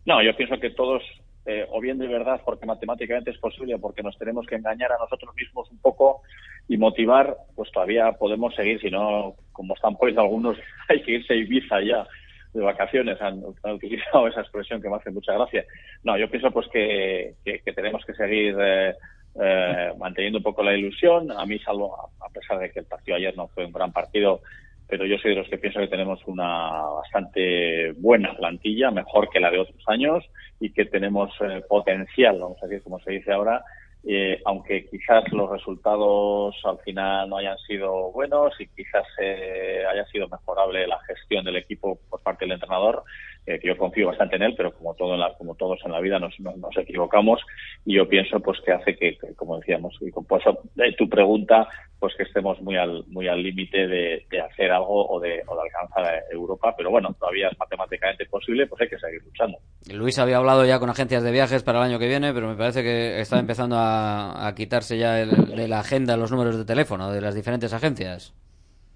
Speaker 22: No, yo pienso que todos, eh, o bien de verdad, porque matemáticamente es posible, porque nos tenemos que engañar a nosotros mismos un poco y motivar, pues todavía podemos seguir, si no, como están poniendo algunos, hay que irse a Ibiza ya de vacaciones, han, utilizado esa expresión que me hace mucha gracia. No, yo pienso pues que, que, tenemos que seguir eh, eh, manteniendo un poco la ilusión. A mí, salvo, a pesar de que el partido ayer no fue un gran partido, pero yo soy de los que pienso que tenemos una bastante buena plantilla, mejor que la de otros años, y que tenemos eh, potencial, vamos a decir, como se dice ahora, eh, aunque quizás los resultados al final no hayan sido buenos y quizás eh, haya sido mejorable la gestión del equipo por parte del entrenador, que yo confío bastante en él, pero como todo en la, como todos en la vida nos, nos, equivocamos y yo pienso pues que hace que, como decíamos y con pues, tu pregunta pues que estemos muy al muy al límite de, de, hacer algo o de, o de alcanzar Europa, pero bueno, todavía es matemáticamente posible, pues hay que seguir luchando.
Speaker 3: Luis había hablado ya con agencias de viajes para el año que viene, pero me parece que está empezando a, a quitarse ya de la agenda los números de teléfono de las diferentes agencias.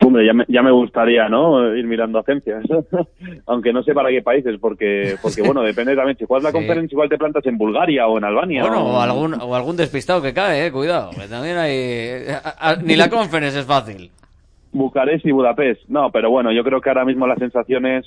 Speaker 22: Hombre, ya me, ya me gustaría, ¿no? Ir mirando agencias. Aunque no sé para qué países, porque, porque bueno, depende también. Si juegas la conferencia, igual te plantas en Bulgaria o en Albania.
Speaker 3: Bueno, o, algún, o algún despistado que cae, eh, cuidado. también hay. ni la conferencia es fácil.
Speaker 22: Bucarest y Budapest. No, pero bueno, yo creo que ahora mismo las sensaciones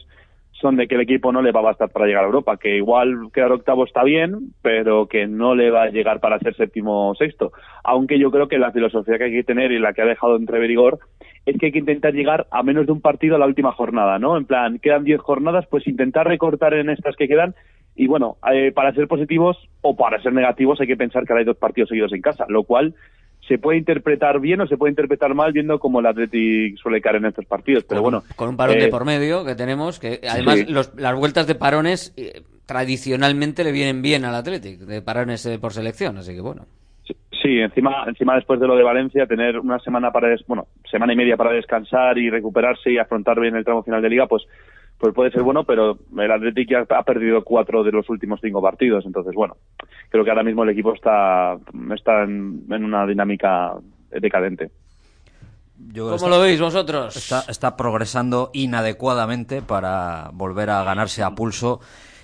Speaker 22: son de que el equipo no le va a bastar para llegar a Europa, que igual quedar octavo está bien, pero que no le va a llegar para ser séptimo o sexto. Aunque yo creo que la filosofía que hay que tener y la que ha dejado entrever Igor es que hay que intentar llegar a menos de un partido a la última jornada, ¿no? En plan, quedan diez jornadas, pues intentar recortar en estas que quedan y bueno, eh, para ser positivos o para ser negativos hay que pensar que ahora hay dos partidos seguidos en casa, lo cual se puede interpretar bien o se puede interpretar mal viendo cómo el Athletic suele caer en estos partidos. Pero
Speaker 3: con,
Speaker 22: bueno,
Speaker 3: con un parón de
Speaker 22: eh,
Speaker 3: por medio que tenemos, que además las vueltas de parones eh, tradicionalmente le vienen bien al Athletic, de parones eh, por selección, así que bueno.
Speaker 22: Sí, encima, encima después de lo de Valencia, tener una semana para, bueno, semana y media para descansar y recuperarse y afrontar bien el tramo final de liga, pues pues puede ser bueno, pero el Athletic ya ha perdido cuatro de los últimos cinco partidos, entonces bueno, creo que ahora mismo el equipo está, está en, una dinámica decadente.
Speaker 3: ¿Cómo lo veis vosotros?
Speaker 21: Está, está progresando inadecuadamente para volver a ganarse a pulso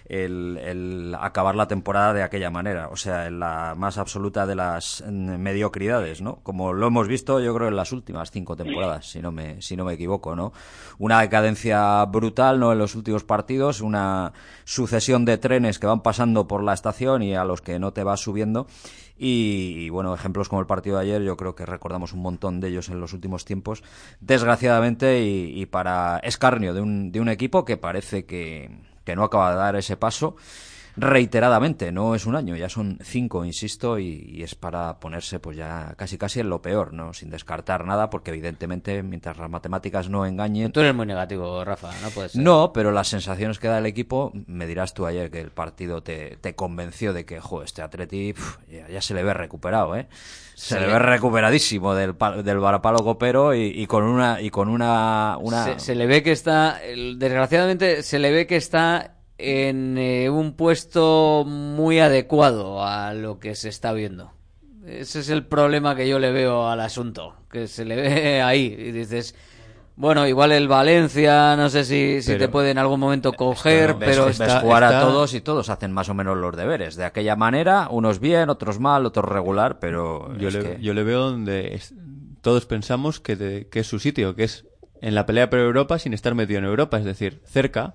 Speaker 21: el, acabar la temporada de aquella manera, o sea, en la más absoluta de las mediocridades, ¿no? Como lo hemos visto, yo creo, en las últimas cinco temporadas, si no me, si no me equivoco, ¿no? Una decadencia brutal, ¿no? En los últimos partidos, una sucesión de trenes que van pasando por la estación y a los que no te vas subiendo. Y, bueno, ejemplos como el partido de ayer, yo creo que recordamos un montón de ellos en los últimos tiempos, desgraciadamente, y, y para escarnio de un, de un equipo que parece que, que no acaba de dar ese paso. Reiteradamente, no es un año, ya son cinco, insisto, y, y, es para ponerse pues ya casi casi en lo peor, ¿no? Sin descartar nada, porque evidentemente mientras las matemáticas no engañen...
Speaker 3: Tú eres muy negativo, Rafa, no puede ser.
Speaker 21: No, pero las sensaciones que da el equipo, me dirás tú ayer que el partido te, te convenció de que, jo, este Atleti pf, ya, ya, se le ve recuperado, ¿eh? Se, se le ve recuperadísimo del, del varapalo copero y, y, con una... Y con una, una...
Speaker 3: Se, se le ve que está, desgraciadamente, se le ve que está en eh, un puesto muy adecuado a lo que se está viendo. Ese es el problema que yo le veo al asunto, que se le ve ahí y dices, bueno, igual el Valencia, no sé si, si te puede en algún momento coger,
Speaker 21: ves,
Speaker 3: pero
Speaker 21: ves
Speaker 3: está,
Speaker 21: jugar
Speaker 3: está-
Speaker 21: a todos y todos hacen más o menos los deberes. De aquella manera, unos bien, otros mal, otros regular, pero
Speaker 18: Yo le,
Speaker 21: que-
Speaker 18: yo le veo donde es- todos pensamos que, de- que es su sitio, que es en la pelea por Europa sin estar metido en Europa, es decir, cerca,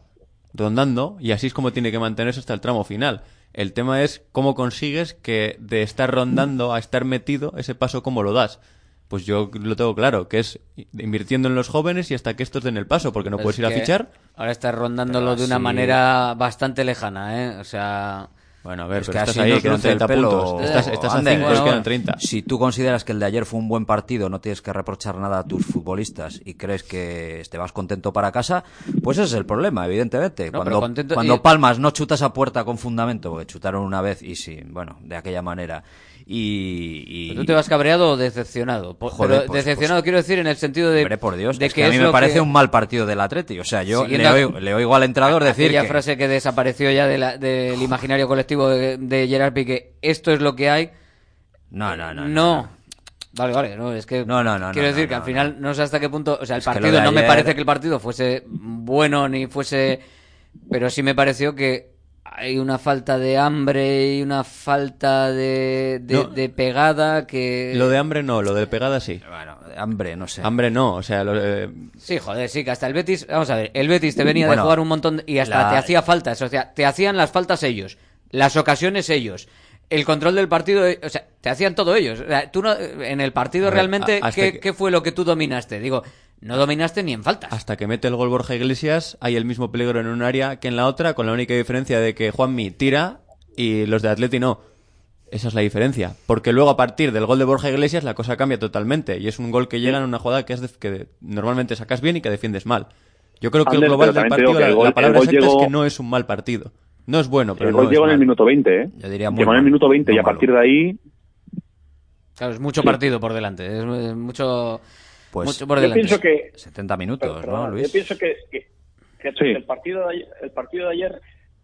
Speaker 18: rondando, y así es como tiene que mantenerse hasta el tramo final. El tema es cómo consigues que de estar rondando a estar metido, ese paso cómo lo das. Pues yo lo tengo claro, que es invirtiendo en los jóvenes y hasta que estos den el paso, porque no
Speaker 3: Es
Speaker 18: puedes ir a fichar.
Speaker 3: Ahora estás rondándolo de una manera bastante lejana, ¿eh? O sea...
Speaker 18: Bueno, a ver,
Speaker 21: Es
Speaker 18: pero
Speaker 21: que
Speaker 18: estás ahí, quedan
Speaker 21: luce el
Speaker 18: 30
Speaker 21: pelo.
Speaker 18: puntos. Estás, estás a
Speaker 21: Ander,
Speaker 18: 5
Speaker 21: bueno,
Speaker 18: y quedan 30.
Speaker 21: Si tú consideras que el de ayer fue un buen partido, no tienes que reprochar nada a tus futbolistas y crees que te vas contento para casa, pues ese es el problema, evidentemente.
Speaker 3: No,
Speaker 21: cuando
Speaker 3: contento-
Speaker 21: cuando
Speaker 3: y-
Speaker 21: palmas no chutas a puerta con fundamento, porque chutaron una vez y sí, bueno, de aquella manera. Y, y-
Speaker 3: ¿Tú te vas cabreado o decepcionado?
Speaker 21: Joder,
Speaker 3: pero
Speaker 21: pues-
Speaker 3: decepcionado quiero decir en el sentido de...
Speaker 21: Hombre, por Dios,
Speaker 3: de
Speaker 21: es que, a mí me parece
Speaker 3: que-
Speaker 21: un mal partido del Atleti. O sea, yo le
Speaker 3: a-
Speaker 21: oigo, le oigo al entrenador decir
Speaker 3: aquella
Speaker 21: que...
Speaker 3: frase que desapareció ya de la- del imaginario colectivo de, de Gerard Piqué, esto es lo que hay.
Speaker 21: No, no, no.
Speaker 3: No. Vale, vale, no, es que
Speaker 21: No, no, no,
Speaker 3: quiero
Speaker 21: no,
Speaker 3: decir
Speaker 21: no,
Speaker 3: que al final no sé hasta qué punto, o sea, el
Speaker 21: Es
Speaker 3: partido no me parece que el partido fuese bueno ni fuese, pero sí me pareció que hay una falta de hambre y una falta de, de,
Speaker 18: No.
Speaker 3: de pegada que...
Speaker 18: Lo de hambre no, lo de pegada sí.
Speaker 21: Bueno, hambre, no sé.
Speaker 18: Hambre no, o sea, lo, eh,
Speaker 3: Sí, joder, sí, que hasta el Betis, vamos a ver, el Betis te venía
Speaker 21: Bueno,
Speaker 3: de jugar un montón de- y hasta
Speaker 21: la-
Speaker 3: te hacía faltas, o sea, te hacían las faltas ellos, las ocasiones ellos, el control del partido, eh, o sea, te hacían todo ellos. O sea, tú no, en el partido realmente,
Speaker 18: a- hasta
Speaker 3: ¿qué,
Speaker 18: que-
Speaker 3: qué fue lo que tú dominaste? Digo, no dominaste ni en faltas.
Speaker 18: hasta que mete el gol Borja Iglesias hay el mismo peligro en un área que en la otra, con la única diferencia de que Juanmi tira y los de Atleti no. Esa es la diferencia. Porque luego a partir del gol de Borja Iglesias la cosa cambia totalmente. Y es un gol que llega en una jugada que, es de- que normalmente sacas bien y que defiendes mal. Yo creo que
Speaker 23: Ander,
Speaker 18: el global del partido, la,
Speaker 23: gol-
Speaker 18: la palabra exacta
Speaker 23: llegó-
Speaker 18: es que no es un mal partido. No es bueno, pero
Speaker 23: el
Speaker 18: no
Speaker 23: gol
Speaker 18: es
Speaker 23: llegó en el minuto 20, ¿eh?
Speaker 21: Yo diría muy
Speaker 23: Llegó en el minuto 20 y a partir de ahí
Speaker 3: Claro, es mucho
Speaker 23: Sí.
Speaker 3: partido por delante, es mucho,
Speaker 21: Pues
Speaker 3: mucho por
Speaker 22: Yo pienso que
Speaker 21: 70 minutos, ¿no, Luis?
Speaker 22: Yo pienso que, que- que
Speaker 23: Sí.
Speaker 22: el, partido de ayer, el partido de ayer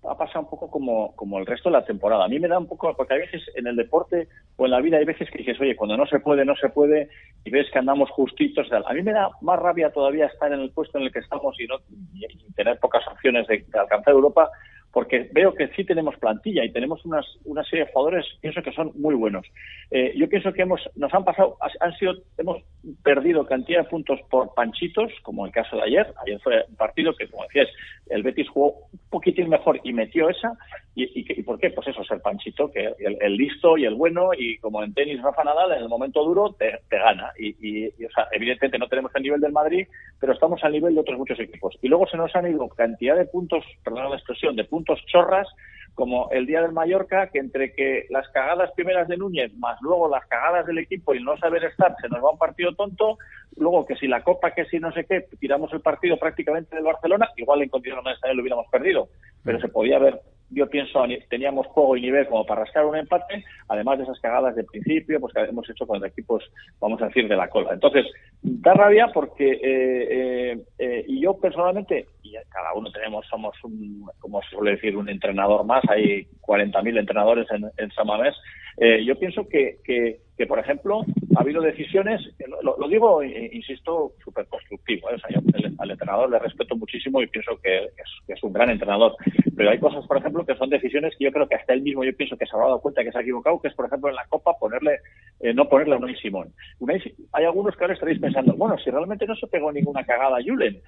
Speaker 22: ha pasado un poco como, como el resto de la temporada. A mí me da un poco, porque hay veces en el deporte o en la vida hay veces que dices, oye, cuando no se puede, no se puede, y ves que andamos justitos. tal. A mí me da más rabia todavía estar en el puesto en el que estamos y, no, y- y tener pocas opciones de, de alcanzar Europa, porque veo que sí tenemos plantilla y tenemos unas, una serie de jugadores, pienso que son muy buenos. Eh, yo pienso que hemos, nos han pasado, han sido, hemos perdido cantidad de puntos por panchitos, como el caso de ayer. Ayer fue un partido que, como decías, el Betis jugó un poquitín mejor y metió esa. ¿Y, y, y por qué? Pues eso, ser panchito, que el, el listo y el bueno, y como en tenis Rafa Nadal, en el momento duro te, gana. Y- y, o sea, evidentemente no tenemos el nivel del Madrid, pero estamos al nivel de otros muchos equipos. Y luego se nos han ido cantidad de puntos, perdón la expresión, de puntos chorras, como el día del Mallorca, que entre que las cagadas primeras de Núñez, más luego las cagadas del equipo y no saber estar, se nos va un partido tonto, luego que si la Copa, que si no sé qué, tiramos el partido prácticamente del Barcelona, igual en condiciones también lo hubiéramos perdido, pero se podía haber, yo pienso, teníamos juego y nivel como para rascar un empate, además de esas cagadas de principio, pues que hemos hecho con equipos, vamos a decir, de la cola. Entonces, da rabia porque, eh, eh, eh, y yo personalmente, y cada uno tenemos, somos un, como se suele decir, un entrenador más, hay 40.000 entrenadores en, en San Mamés, eh, yo pienso que, que, que, por ejemplo, ha habido decisiones, lo, lo digo, eh, insisto, súper constructivo. ¿eh? O sea, yo el- al entrenador le respeto muchísimo y pienso que es, que es un gran entrenador. Pero hay cosas, por ejemplo, que son decisiones que yo creo que hasta él mismo yo pienso que se habrá dado cuenta que se ha equivocado, que es, por ejemplo, en la Copa ponerle, eh, no ponerle a Unai Simón. Unai hay algunos que ahora estaréis pensando, bueno, si realmente no se pegó ninguna cagada a Julen.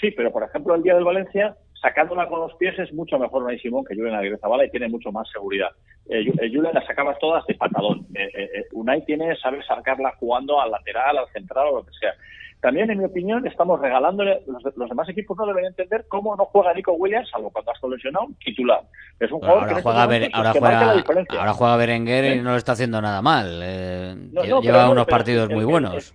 Speaker 22: Sí, pero por ejemplo, el día del Valencia, sacándola con los pies es mucho mejor Unai Simón que Julen Aguirrezabala y tiene mucho más seguridad. Eh, eh, Julen la sacaba todas de patadón. Eh, eh, Unai tiene, sabe sacarla jugando al lateral, al central o lo que sea. también, en mi opinión, estamos regalándole, los, los demás equipos no deben entender cómo no juega Nico Williams, salvo cuando ha estado lesionado, titular. Es un jugador
Speaker 3: ahora
Speaker 22: que
Speaker 3: juega,
Speaker 22: momentos
Speaker 3: ahora, juega,
Speaker 22: diferencia.
Speaker 3: ahora juega Berenguer y no lo está haciendo nada mal. eh,
Speaker 22: No,
Speaker 3: lle-
Speaker 22: no,
Speaker 3: lleva unos partidos muy buenos.
Speaker 22: es-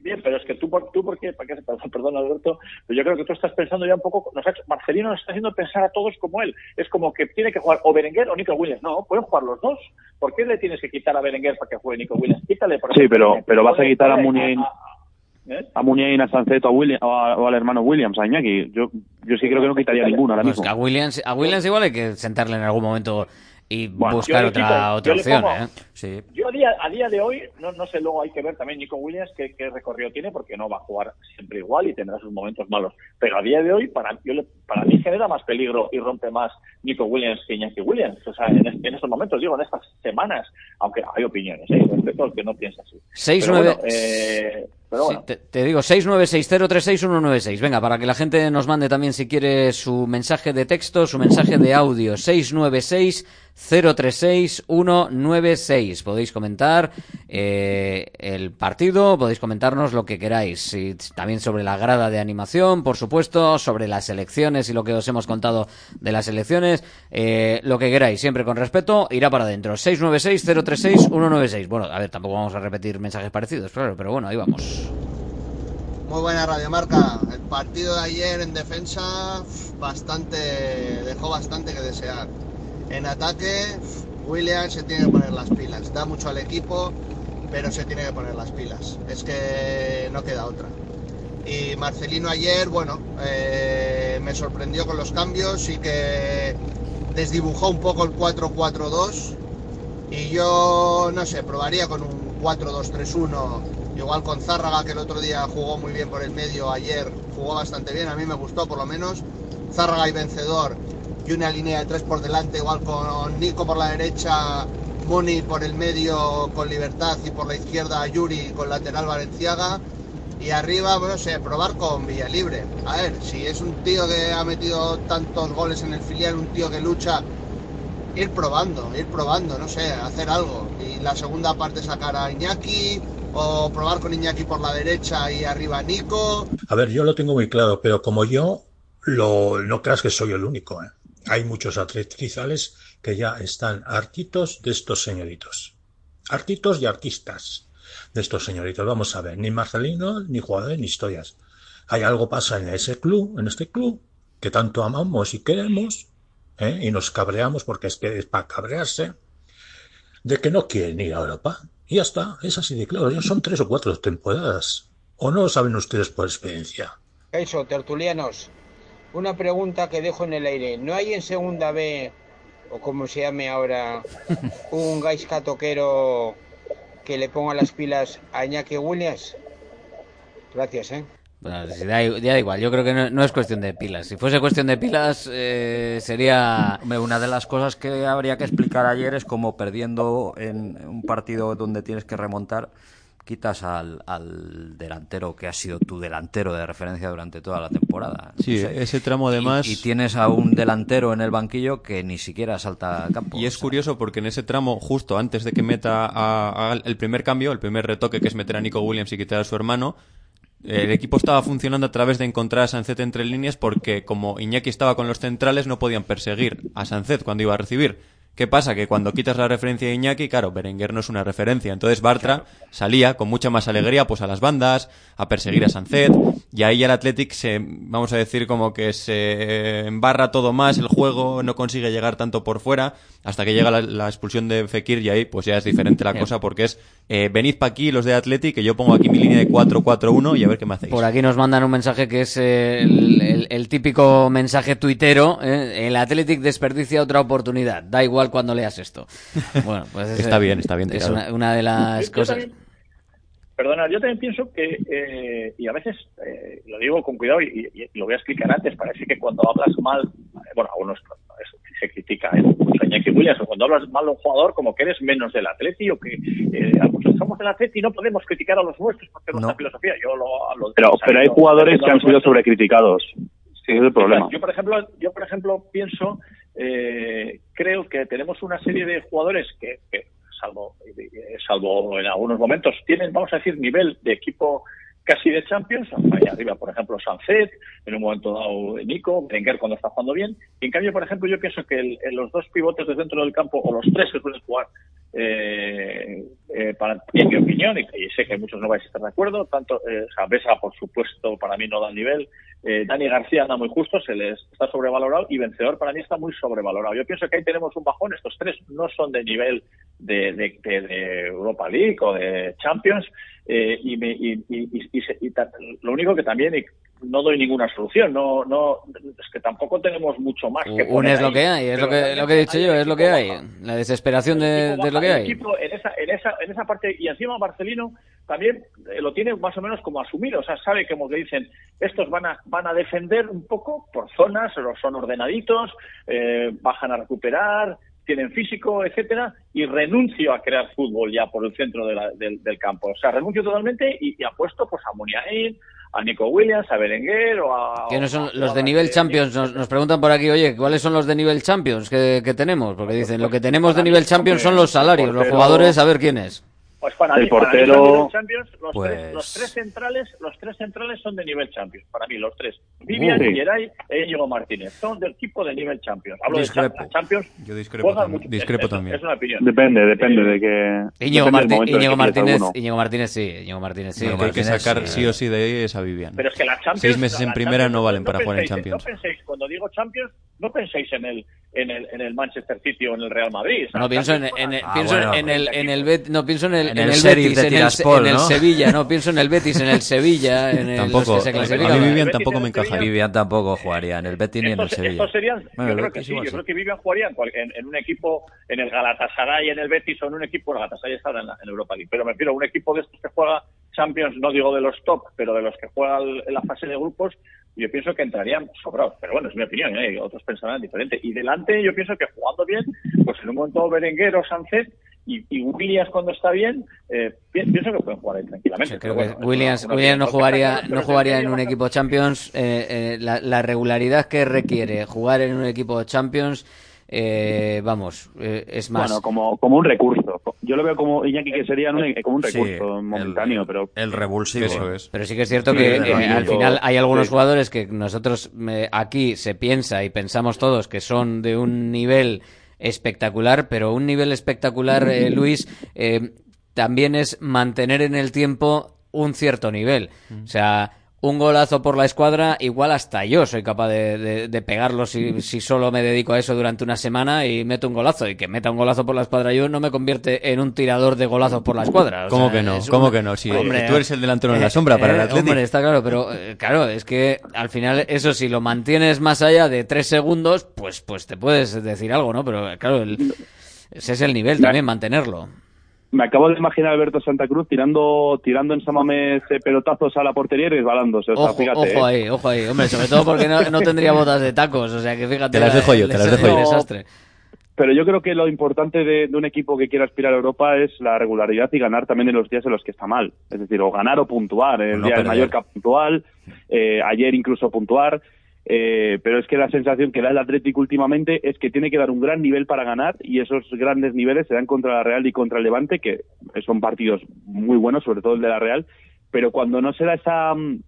Speaker 22: Bien, pero es que tú, por, tú porque, para qué, perdón, perdón, Alberto, pero yo creo que tú estás pensando ya un poco, nos ha hecho- Marcelino nos está haciendo pensar a todos como él. Es como que tiene que jugar o Berenguer o Nico Williams. No, pueden jugar los dos. ¿Por qué le tienes que quitar a Berenguer para que juegue Nico Williams? Quítale, por
Speaker 23: Sí, pero, pero vas a quitar a Muniain,
Speaker 22: ¿eh?
Speaker 23: a Muniain, a Sanceto, a William, o, a- o al hermano Williams, a Iñaki. Yo, yo sí creo que no quitaría ninguno ahora
Speaker 3: Pues
Speaker 23: mismo.
Speaker 3: a Williams, a Williams igual hay que sentarle en algún momento y buscar
Speaker 22: yo
Speaker 3: otra, otra
Speaker 22: yo
Speaker 3: opción.
Speaker 22: pongo-
Speaker 3: ¿eh? Sí.
Speaker 22: Yo a día, a día de hoy, no, no sé, luego hay que ver también Nico Williams qué, qué recorrido tiene, porque no va a jugar siempre igual y tendrá sus momentos malos. Pero a día de hoy, para, yo le- para mí genera más peligro y rompe más Nico Williams que Iñaki Williams. O sea, en, en estos momentos, digo, en estas semanas, aunque hay opiniones, ¿eh? respeto al que no piensa así.
Speaker 3: Seis,
Speaker 22: Pero
Speaker 3: nueve-
Speaker 22: bueno, eh, pero bueno.
Speaker 3: Sí, te, te digo, 696036196. Venga, para que la gente nos mande también si quiere su mensaje de texto, su mensaje de audio. 696036196. Podéis comentar eh, el partido, podéis comentarnos lo que queráis. También sobre la grada de animación, por supuesto, sobre las elecciones y lo que os hemos contado de las elecciones. eh, lo que queráis, siempre con respeto, irá para adentro. 696036196. Bueno, a ver, tampoco vamos a repetir mensajes parecidos, claro, pero bueno, ahí vamos.
Speaker 24: Muy buena radiomarca. El partido de ayer en defensa bastante dejó bastante que desear. En ataque, Williams se tiene que poner las pilas. Da mucho al equipo, pero se tiene que poner las pilas. Es que no queda otra. Y Marcelino ayer, bueno, eh, me sorprendió con los cambios y que desdibujó un poco el 4-4-2 y yo no sé, probaría con un 4-2-3-1, igual con Zárraga que el otro día jugó muy bien por el medio, ayer jugó bastante bien, a mí me gustó por lo menos. Zárraga y vencedor una línea de tres por delante, igual con Nico por la derecha, Muni por el medio con Libertad y por la izquierda Yuri con lateral Valenciaga. Y arriba, no sé, probar con Villalibre. A ver, si es un tío que ha metido tantos goles en el filial, un tío que lucha, ir probando, ir probando, no sé, hacer algo. Y la segunda parte sacar a Iñaki o probar con Iñaki por la derecha y arriba Nico.
Speaker 25: A ver, yo lo tengo muy claro, pero como yo, lo, no creas que soy el único. ¿eh? Hay muchos atletizales que ya están hartitos de estos señoritos. Hartitos y artistas de estos señoritos. Vamos a ver, ni Marcelino, ni jugadores, ni historias. Hay algo pasa en ese club, en este club, que tanto amamos y queremos, ¿eh? y nos cabreamos porque es que es para cabrearse, de que no quieren ir a Europa. Y ya está, es así de claro. Ya son tres o cuatro temporadas. ¿O no lo saben ustedes por experiencia?
Speaker 26: Eso, tertulianos. Una pregunta que dejo en el aire. ¿No hay en segunda B, o como se llame ahora, un Gaisca toquero que le ponga las pilas a Iñaki Williams? Gracias, ¿eh?
Speaker 3: Bueno, si da, ya da igual, yo creo que no, no es cuestión de pilas. Si fuese cuestión de pilas, eh, sería...
Speaker 21: Hombre, Una de las cosas que habría que explicar ayer es como perdiendo en un partido donde tienes que remontar, quitas al, al delantero que ha sido tu delantero de referencia durante toda la temporada.
Speaker 18: Sí, ese tramo además-
Speaker 21: Y, y tienes a un delantero en el banquillo que ni siquiera salta al campo.
Speaker 18: Y es curioso porque en ese tramo, justo antes de que meta a- a- el primer cambio, el primer retoque que es meter a Nico Williams y quitar a su hermano, el equipo estaba funcionando a través de encontrar a Sancet entre líneas porque como Iñaki estaba con los centrales no podían perseguir a Sancet cuando iba a recibir. ¿Qué pasa? Que cuando quitas la referencia de Iñaki, claro, Berenguer no es una referencia. Entonces Bartra salía con mucha más alegría pues a las bandas, a perseguir a Sancet, y ahí el Athletic se, vamos a decir, como que se embarra todo más el juego, no consigue llegar tanto por fuera, hasta que llega la, la expulsión de Fekir y ahí pues ya es diferente la cosa porque es eh, venid pa' aquí los de Athletic, que yo pongo aquí mi línea de 4-4-1 y a ver qué me hacéis.
Speaker 3: Por aquí nos mandan un mensaje que es eh, el, el- el típico mensaje tuitero. ¿eh? El Athletic desperdicia otra oportunidad. Da igual cuando leas esto. Bueno, pues es,
Speaker 18: Está bien, está bien
Speaker 3: Es una, una de las
Speaker 22: Yo-
Speaker 3: cosas.
Speaker 22: también- Perdona, yo también pienso que, eh, y a veces eh, lo digo con cuidado y, y- y lo voy a explicar antes, parece que cuando hablas mal, eh, bueno, a unos eso, se critica ¿eh? mucho a Iñaki Williams, o cuando hablas mal de un jugador como que eres menos del Atleti o que eh, algunos somos del Atleti y no podemos criticar a los nuestros porque es nuestra filosofía. Yo lo, lo
Speaker 23: Pero,
Speaker 22: o sea,
Speaker 23: pero hay jugadores que han sido sobrecriticados. Sí, ese es el problema.
Speaker 22: yo, por ejemplo, yo, por ejemplo, pienso, eh, creo que tenemos una serie de jugadores que, que, salvo, eh, salvo en algunos momentos, tienen, vamos a decir, nivel de equipo casi de Champions, ahí arriba, por ejemplo, Sancet, en un momento dado Nico, Berenguer cuando está jugando bien. Y en cambio, por ejemplo, yo pienso que el, los dos pivotes de dentro del campo, o los tres que suelen jugar, eh, eh, para, en mi opinión, y, sé que muchos no vais a estar de acuerdo, tanto eh, por supuesto, para mí no da el nivel, eh, Dani García anda muy justo, se les está sobrevalorado, y Vencedor para mí está muy sobrevalorado. Yo pienso que ahí tenemos un bajón, estos tres no son de nivel de, Europa League o de Champions, eh, y, me, y, y, y, lo único que también no doy ninguna solución no no es que tampoco tenemos mucho más que
Speaker 3: un es lo que hay es lo que lo que he dicho yo es lo que hay. la desesperación de, de lo que hay.
Speaker 22: en esa en esa en esa parte y encima Marcelino también eh, lo tiene más o menos como asumido o sea sabe que como le dicen estos van a van a defender un poco por zonas son ordenaditos eh, bajan a recuperar tienen físico, etcétera, y renuncio a crear fútbol ya por el centro de la, del, del, campo. O sea, renuncio totalmente y, y apuesto pues a Muniain, a Nico Williams, a Berenguer o a...
Speaker 3: ¿Quiénes son los de nivel Champions? Nos, nos, preguntan por aquí, oye, ¿cuáles son los de nivel Champions que, que tenemos? Porque dicen, lo que tenemos de nivel Champions son los salarios, los jugadores, a ver quiénes.
Speaker 22: Pues para
Speaker 23: el
Speaker 22: mí,
Speaker 23: portero...
Speaker 22: para mí, los, pues... tres, los, tres, centrales, los tres centrales son de nivel Champions, para mí los tres. Vivian, uh, sí. Geray e Íñigo Martínez, son del tipo de nivel Champions. Hablo
Speaker 18: discrepo.
Speaker 22: de Champions.
Speaker 18: Yo discrepo, tam mucho,
Speaker 22: es,
Speaker 18: discrepo también.
Speaker 22: Es una opinión.
Speaker 23: Depende, depende de que
Speaker 3: Íñigo, Íñigo
Speaker 23: que
Speaker 3: Martínez, Íñigo Martínez sí, Íñigo Martínez sí.
Speaker 18: Lo que hay que sacar sí o sí de ahí es a Vivian.
Speaker 22: Pero es que la Champions,
Speaker 18: Seis meses en primera
Speaker 22: Champions,
Speaker 18: no valen
Speaker 22: no
Speaker 18: para jugar en
Speaker 22: penséis,
Speaker 18: Champions.
Speaker 22: No penséis, cuando digo Champions, no penséis en el en el, en el Manchester City o en el Real Madrid.
Speaker 3: No pienso en, en,
Speaker 22: ah,
Speaker 3: pienso
Speaker 22: bueno,
Speaker 3: en el en el Bet, no pienso en el
Speaker 21: En
Speaker 3: en
Speaker 21: el
Speaker 3: el Betis,
Speaker 21: de
Speaker 3: en el,
Speaker 21: Tiraspol,
Speaker 3: en el
Speaker 21: ¿no?
Speaker 3: Sevilla, no pienso en el Betis, en el Sevilla, en el
Speaker 18: Tampoco.
Speaker 3: los que se
Speaker 18: A mí. Vivian tampoco me encaja.
Speaker 21: Vivian tampoco jugaría en el Betis ni en el Sevilla.
Speaker 22: serían,
Speaker 21: Bueno,
Speaker 22: yo
Speaker 21: el
Speaker 22: creo que sí, yo creo que Vivian jugaría en, cual- en, en un equipo, en el Galatasaray, en el Betis o en un equipo, el Galatasaray está en, la, en Europa League, pero me refiero a un equipo de estos que juega Champions, no digo de los top, pero de los que juega el- en la fase de grupos, yo pienso que entrarían sobrados, pero bueno, es mi opinión, ¿eh? otros pensarán diferente. Y delante yo pienso que jugando bien, pues en un momento Berenguer o Sánchez y, y Williams cuando está bien, eh, pi- pienso que pueden jugar ahí tranquilamente.
Speaker 3: Sí, creo que Williams,
Speaker 22: una- una
Speaker 3: Williams no jugaría, no jugaría en un equipo Champions. eh, eh, la, la regularidad que requiere jugar en un equipo Champions, eh, vamos, eh, es más.
Speaker 23: Bueno, como, como un recurso. Yo lo veo como Iñaki que sería un- como un
Speaker 21: Sí,
Speaker 23: recurso momentáneo, pero
Speaker 21: El revulsivo.
Speaker 18: Eso es.
Speaker 3: Pero sí que es cierto
Speaker 23: Sí,
Speaker 3: que
Speaker 23: el
Speaker 3: eh, al final hay algunos
Speaker 23: sí.
Speaker 3: jugadores que nosotros eh, aquí se piensa y pensamos todos que son de un nivel espectacular, pero un nivel espectacular, eh, Luis, eh, también es mantener en el tiempo un cierto nivel. O sea, un golazo por la escuadra, igual hasta yo soy capaz de, de- de pegarlo si, si solo me dedico a eso durante una semana y meto un golazo. Y que meta un golazo por la escuadra yo no me convierte en un tirador de golazos por la escuadra. O
Speaker 18: ¿Cómo
Speaker 3: sea,
Speaker 18: que no? ¿Cómo
Speaker 3: un-
Speaker 18: que no? Si
Speaker 3: Hombre,
Speaker 18: tú eres el delantero en la
Speaker 3: eh,
Speaker 18: sombra para el
Speaker 3: eh,
Speaker 18: Atlético.
Speaker 3: Hombre, está claro, pero eh, claro, es que al final eso si lo mantienes más allá de tres segundos, pues, pues te puedes decir algo, ¿no? Pero claro, el- ese es el nivel también, mantenerlo.
Speaker 23: Me acabo de imaginar a Alberto Santa Cruz tirando tirando en Samamés eh, pelotazos a la portería y resbalándose. O sea,
Speaker 3: Ojo,
Speaker 23: fíjate,
Speaker 3: ojo
Speaker 23: ¿eh?
Speaker 3: ahí, ojo ahí, hombre, sobre todo porque no, no tendría botas de tacos, o sea que fíjate.
Speaker 18: Te las
Speaker 3: la-
Speaker 18: dejo yo, te las dejo yo.
Speaker 3: desastre.
Speaker 23: Pero yo creo que lo importante de, de un equipo que quiera aspirar a Europa es la regularidad y ganar también en los días en los que está mal. Es decir, o ganar o puntuar. El
Speaker 21: No
Speaker 23: día de. Mallorca puntual, eh, ayer incluso puntuar. Eh, pero es que la sensación que da el Atlético últimamente es que tiene que dar un gran nivel para ganar y esos grandes niveles se dan contra la Real y contra el Levante, que son partidos muy buenos, sobre todo el de la Real. Pero cuando no se da esa, mm,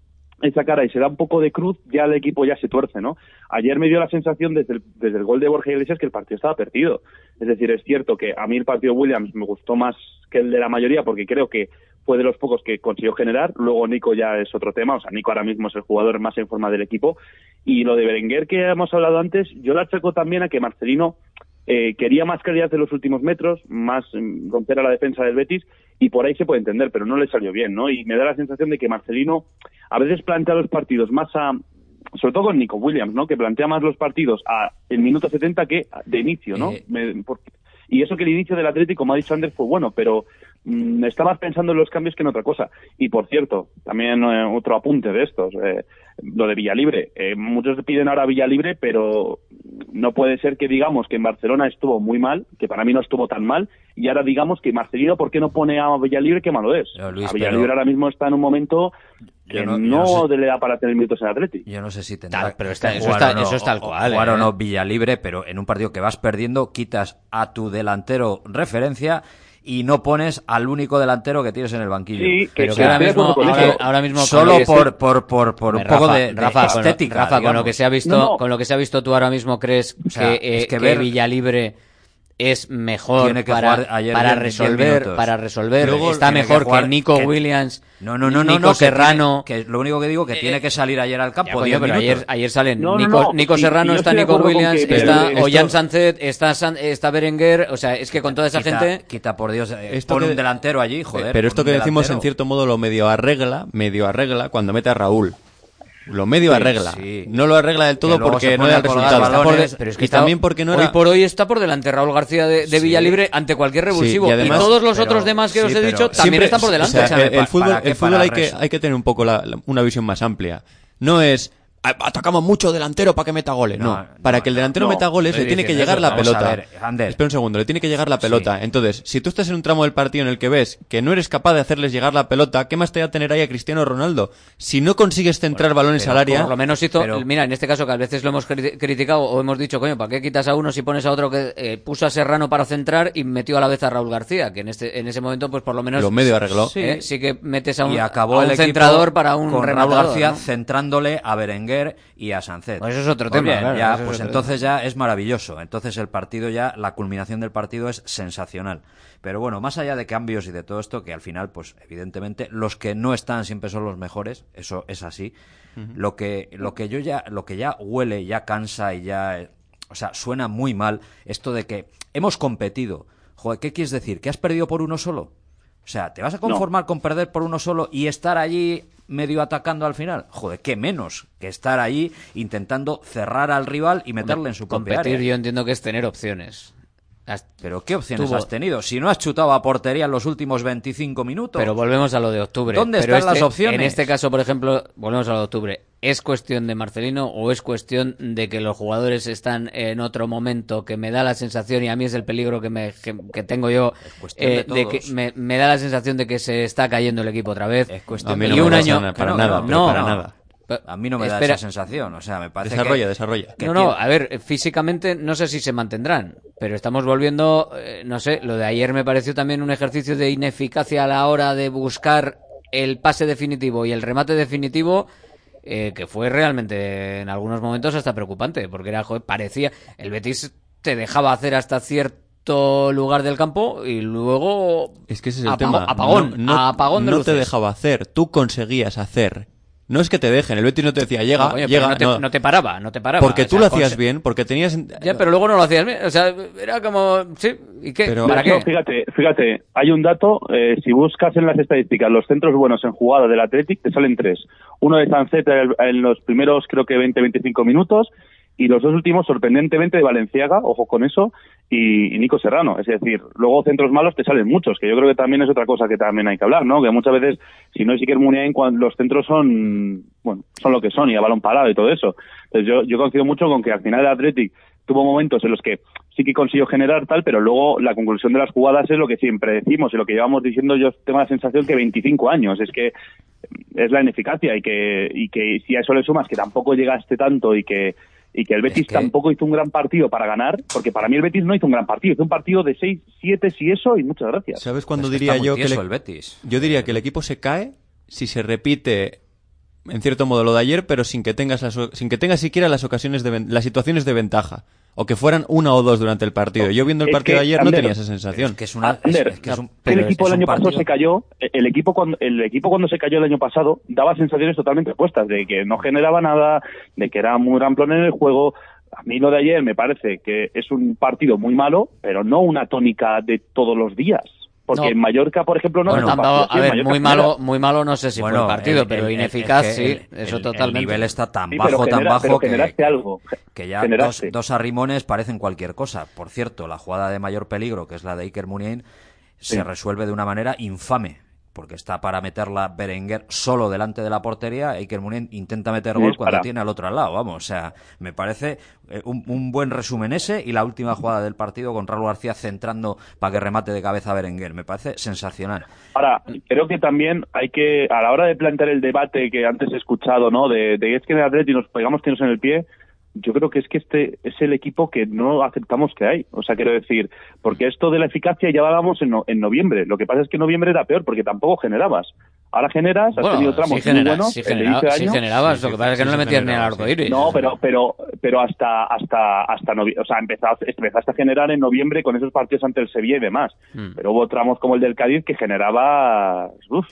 Speaker 23: esa cara y se da un poco de cruz, ya el equipo ya se tuerce, ¿no? Ayer me dio la sensación desde el, desde el gol de Borja Iglesias que el partido estaba perdido. Es decir, es cierto que a mí el partido Williams me gustó más que el de la mayoría porque creo que fue de los pocos que consiguió generar. Luego Nico ya es otro tema, o sea, Nico ahora mismo es el jugador más en forma del equipo. Y lo de Berenguer que hemos hablado antes, yo lo achaco también a que Marcelino eh, quería más calidad de los últimos metros, más mm, romper a la defensa del Betis, y por ahí se puede entender, pero no le salió bien, ¿no? Y me da la sensación de que Marcelino a veces plantea los partidos más a, sobre todo con Nico Williams, ¿no? Que plantea más los partidos a el minuto 70 que de inicio, ¿no?
Speaker 21: Eh.
Speaker 23: Me- y eso que el inicio del Atlético, como ha dicho fue bueno, pero mm, estaba pensando en los cambios que en otra cosa. Y por cierto, también eh, otro apunte de estos, eh, lo de Villalibre. Eh, muchos piden ahora Villalibre, pero no puede ser que digamos que en Barcelona estuvo muy mal, que para mí no estuvo tan mal, y ahora digamos que Marcelino, ¿por qué no pone a Villalibre? Qué malo es.
Speaker 21: No, Luis,
Speaker 23: a Villalibre
Speaker 21: pero-
Speaker 23: ahora mismo está en un momento que
Speaker 21: Yo
Speaker 23: no,
Speaker 21: no- yo no sé-
Speaker 23: le da para tener minutos en Atlético.
Speaker 21: Yo no sé si tendrá
Speaker 3: Tal, pero
Speaker 21: que
Speaker 3: está- eso está- eso es tal cual,
Speaker 21: jugar o
Speaker 3: ¿eh?
Speaker 21: no Villalibre, pero en un partido que vas perdiendo quitas a tu delantero referencia y no pones al único delantero que tienes en el banquillo.
Speaker 23: Sí,
Speaker 3: Pero que ahora mismo,
Speaker 21: ahora-
Speaker 3: ahora, mismo
Speaker 21: solo por, por, por, por un
Speaker 3: Rafa,
Speaker 21: poco de, de
Speaker 3: Rafa, con lo-
Speaker 21: estética.
Speaker 3: Rafa, con lo que se ha visto,
Speaker 21: No, no.
Speaker 3: con lo que se ha visto tú ahora mismo crees
Speaker 21: sea,
Speaker 3: que, eh,
Speaker 21: es que
Speaker 3: que
Speaker 21: ver-
Speaker 3: Villalibre es mejor
Speaker 21: Tiene que
Speaker 3: para,
Speaker 21: ayer
Speaker 3: resolver, para resolver,
Speaker 21: Luego
Speaker 3: está mejor que,
Speaker 21: jugar-
Speaker 3: Nico
Speaker 21: que-
Speaker 3: Williams,
Speaker 21: No, no, no, no,
Speaker 3: Nico
Speaker 21: no, que
Speaker 3: Serrano.
Speaker 21: tiene- que lo único que digo que tiene que salir ayer al campo.
Speaker 3: Ya, coño,
Speaker 21: 10
Speaker 3: pero
Speaker 21: minutos.
Speaker 3: ayer, ayer salen
Speaker 23: No,
Speaker 3: Nico,
Speaker 23: no,
Speaker 3: Nico
Speaker 23: y-
Speaker 3: Serrano,
Speaker 23: y
Speaker 3: está Nico Williams,
Speaker 23: que-
Speaker 3: está
Speaker 23: esto-
Speaker 3: Ollán Sánchez, está, San- está Berenguer, o sea, es que con toda esa
Speaker 21: Quita-
Speaker 3: gente...
Speaker 21: Quita por Dios, eh,
Speaker 18: Esto
Speaker 21: pon
Speaker 18: que-
Speaker 21: un delantero allí, joder.
Speaker 18: Pero esto que decimos
Speaker 21: delantero.
Speaker 18: en cierto modo lo medio arregla, medio arregla cuando mete a Raúl. Lo medio
Speaker 21: Sí,
Speaker 18: arregla.
Speaker 21: sí.
Speaker 18: No lo arregla del todo porque no da el resultado.
Speaker 21: balones,
Speaker 3: pero es que
Speaker 18: y
Speaker 3: está-
Speaker 18: también porque no
Speaker 3: hoy
Speaker 18: era...
Speaker 3: por hoy está por delante Raúl García de, de
Speaker 21: Sí.
Speaker 3: Villalibre ante cualquier revulsivo.
Speaker 18: Sí,
Speaker 3: y, todos los
Speaker 21: pero-
Speaker 3: otros demás que
Speaker 21: sí,
Speaker 3: os he dicho también están por delante.
Speaker 18: o sea, el, el
Speaker 21: ¿para
Speaker 18: fútbol, el fútbol hay, que, hay que tener un poco la- la- una visión más amplia. No es "Ah, atacamos mucho delantero para que meta goles. No,
Speaker 21: No,
Speaker 18: para
Speaker 21: no,
Speaker 18: que el delantero
Speaker 21: no.
Speaker 18: meta goles le tiene que llegar
Speaker 21: eso.
Speaker 18: la pelota.
Speaker 21: ver.
Speaker 18: Espera un segundo, le tiene que llegar la pelota. Entonces, si tú estás en un tramo del partido en el que ves que no eres capaz de hacerles llegar la pelota, ¿qué más te va a tener ahí a Cristiano Ronaldo? Si no consigues centrar balones
Speaker 3: Pero
Speaker 18: al área,
Speaker 3: Por lo menos hizo,
Speaker 21: Pero-
Speaker 3: mira, en este caso que a veces lo hemos cri- criticado o hemos dicho, coño, ¿para qué quitas a uno si pones a otro que eh, puso a Serrano para centrar y metió a la vez a Raúl García? Que en este en ese momento, pues por lo menos.
Speaker 18: Lo medio arregló.
Speaker 3: Sí, eh, sí que metes a un,
Speaker 21: y acabó
Speaker 3: a un
Speaker 21: el
Speaker 3: centrador para un
Speaker 21: con Raúl García
Speaker 3: ¿no?
Speaker 21: centrándole a Berenguer y a Sánchez.
Speaker 3: Pues eso es otro
Speaker 21: Pues
Speaker 3: tema,
Speaker 21: bien,
Speaker 3: claro,
Speaker 21: ya,
Speaker 3: eso es
Speaker 21: pues entonces ya es maravilloso. Entonces el partido ya, la culminación del partido es sensacional. Pero bueno, más allá de cambios y de todo esto, que al final, pues evidentemente, los que no están siempre son los mejores, eso es así. Lo que, lo que yo ya, lo que ya huele, ya cansa y ya, o sea, suena muy mal esto de que hemos competido. Joder, ¿qué quieres decir? ¿Que has perdido por uno solo? O sea, ¿te vas a conformar con perder por uno solo y estar allí medio atacando al final? Joder, qué menos que estar allí intentando cerrar al rival y meterle en su propia
Speaker 3: Competir,
Speaker 21: área.
Speaker 3: yo entiendo que es tener opciones.
Speaker 21: Pero ¿qué opciones
Speaker 3: tuvo-
Speaker 21: has tenido? Si no has chutado a portería en los últimos 25 minutos.
Speaker 3: Pero volvemos a lo de octubre.
Speaker 21: ¿Dónde
Speaker 3: Pero
Speaker 21: están
Speaker 3: este-
Speaker 21: las opciones?
Speaker 3: En este caso, por ejemplo, volvemos a lo de octubre. ¿Es cuestión de Marcelino o es cuestión de que los jugadores están en otro momento que me da la sensación, y a mí es el peligro que, me, que, que tengo yo,
Speaker 21: cuestión de
Speaker 3: eh, de, que me, me da la sensación de que se está cayendo el equipo otra vez?
Speaker 21: cuestión
Speaker 18: A mí
Speaker 21: de
Speaker 18: no
Speaker 3: y un año
Speaker 18: para
Speaker 21: no,
Speaker 18: nada,
Speaker 21: no,
Speaker 3: no,
Speaker 18: para
Speaker 3: no.
Speaker 18: nada.
Speaker 21: A mí no me
Speaker 3: Espera.
Speaker 21: da esa sensación. O sea, me parece
Speaker 18: Desarrolla,
Speaker 21: que,
Speaker 18: desarrolla.
Speaker 21: que
Speaker 3: no, no, a ver, físicamente no sé si se mantendrán, pero estamos volviendo, eh, no sé, lo de ayer me pareció también un ejercicio de ineficacia a la hora de buscar el pase definitivo y el remate definitivo, eh, que fue realmente en algunos momentos hasta preocupante, porque era, joder, parecía, el Betis te dejaba hacer hasta cierto lugar del campo y luego
Speaker 18: Es que ese es el
Speaker 3: Apago-
Speaker 18: tema.
Speaker 3: apagón,
Speaker 18: no, no-
Speaker 3: apagón de
Speaker 18: no te dejaba hacer, tú conseguías hacer. No es que te dejen, el Betis no te decía, llega,
Speaker 3: No, coño,
Speaker 18: llega.
Speaker 3: no, te,
Speaker 18: no.
Speaker 3: no te paraba, no te paraba.
Speaker 18: Porque
Speaker 3: O
Speaker 18: tú lo hacías bien, porque tenías...
Speaker 3: Ya, pero luego no lo hacías bien. O sea, era como. Sí, ¿y qué?
Speaker 18: Pero-
Speaker 3: ¿Para qué?
Speaker 23: Fíjate, fíjate, hay un dato, eh, si buscas en las estadísticas los centros buenos en jugada del Athletic, te salen tres. Uno de Sancet en en los primeros, creo que 20-25 minutos, y los dos últimos, sorprendentemente, de Valenciaga, ojo con eso, y, y Nico Serrano. Es decir, luego centros malos te salen muchos, que yo creo que también es otra cosa que también hay que hablar, ¿no? Que muchas veces, si no es Iker Muniain, los centros son, bueno, son lo que son, y a balón parado y todo eso. Entonces yo, yo coincido mucho con que al final el Athletic tuvo momentos en los que sí que consiguió generar tal, pero luego la conclusión de las jugadas es lo que siempre decimos y lo que llevamos diciendo yo tengo la sensación que 25 años, es que es la ineficacia y que, y que si a eso le sumas que tampoco llegaste tanto y que y que el Betis
Speaker 21: que-
Speaker 23: tampoco hizo un gran partido para ganar, porque para mí el Betis no hizo un gran partido, hizo un partido de 6, 7, si eso, y muchas gracias.
Speaker 18: ¿Sabes cuándo
Speaker 21: Es que
Speaker 18: diría yo que el,
Speaker 21: el Betis.
Speaker 18: yo diría que el equipo se cae si se repite en cierto modo lo de ayer, pero sin que tengas las sin que tengas siquiera las ocasiones de ven- las situaciones de ventaja o que fueran una o dos durante el partido. Yo viendo el
Speaker 23: Es
Speaker 18: partido
Speaker 23: que,
Speaker 18: de ayer no tenía esa sensación.
Speaker 21: Es que es una. es-
Speaker 23: Ander,
Speaker 21: es que es un-
Speaker 23: el equipo
Speaker 21: es
Speaker 23: el año pasado se cayó, el equipo cuando el equipo cuando se cayó el año pasado daba sensaciones totalmente opuestas de que no generaba nada, de que era muy ramplón en el juego. A mí lo de ayer me parece que es un partido muy malo, pero no una tónica de todos los días. Porque
Speaker 3: No.
Speaker 23: en Mallorca, por ejemplo, no
Speaker 3: Bueno, tampoco- a ver,
Speaker 23: Mallorca
Speaker 3: muy
Speaker 23: genera.
Speaker 3: malo, muy malo no sé si fue el partido,
Speaker 21: el-
Speaker 3: pero
Speaker 21: el-
Speaker 3: ineficaz
Speaker 21: es que
Speaker 3: sí,
Speaker 21: el-
Speaker 3: eso
Speaker 21: el-
Speaker 3: totalmente.
Speaker 21: El nivel está tan
Speaker 23: Sí,
Speaker 21: bajo, tan bajo que,
Speaker 23: algo.
Speaker 21: que ya dos, arrimones parecen cualquier cosa. Por cierto, la jugada de mayor peligro, que es la de Iker Muniain, se
Speaker 23: Sí.
Speaker 21: resuelve de una manera infame. Porque está para meterla Berenguer solo delante de la portería. Iker Muniain intenta meter gol cuando tiene al otro al lado. Vamos, o sea, me parece eh, un, un buen resumen ese. Y la última jugada del partido con Raúl García centrando para que remate de cabeza a Berenguer. Me parece sensacional.
Speaker 23: Ahora, creo que también hay que, a la hora de plantear el debate que antes he escuchado, ¿no? De, de es que en el Atleti nos pegamos tiros en el pie, yo creo que es que este es el equipo que no aceptamos que hay. O sea, quiero decir, porque esto de la eficacia ya hablábamos en, no- en noviembre. Lo que pasa es que en noviembre era peor porque tampoco generabas. Ahora generas, has
Speaker 3: Bueno,
Speaker 23: tenido tramos
Speaker 3: sí
Speaker 23: muy buenos.
Speaker 3: sí genera- sí generabas, lo que pasa es que no le metías ni al arco iris.
Speaker 23: No, pero, pero, pero hasta, hasta, hasta novi- o sea, empezaste, empezaste a generar en noviembre con esos partidos ante el Sevilla y demás.
Speaker 3: Mm.
Speaker 23: Pero hubo tramos como el del Cádiz que generaba, uf,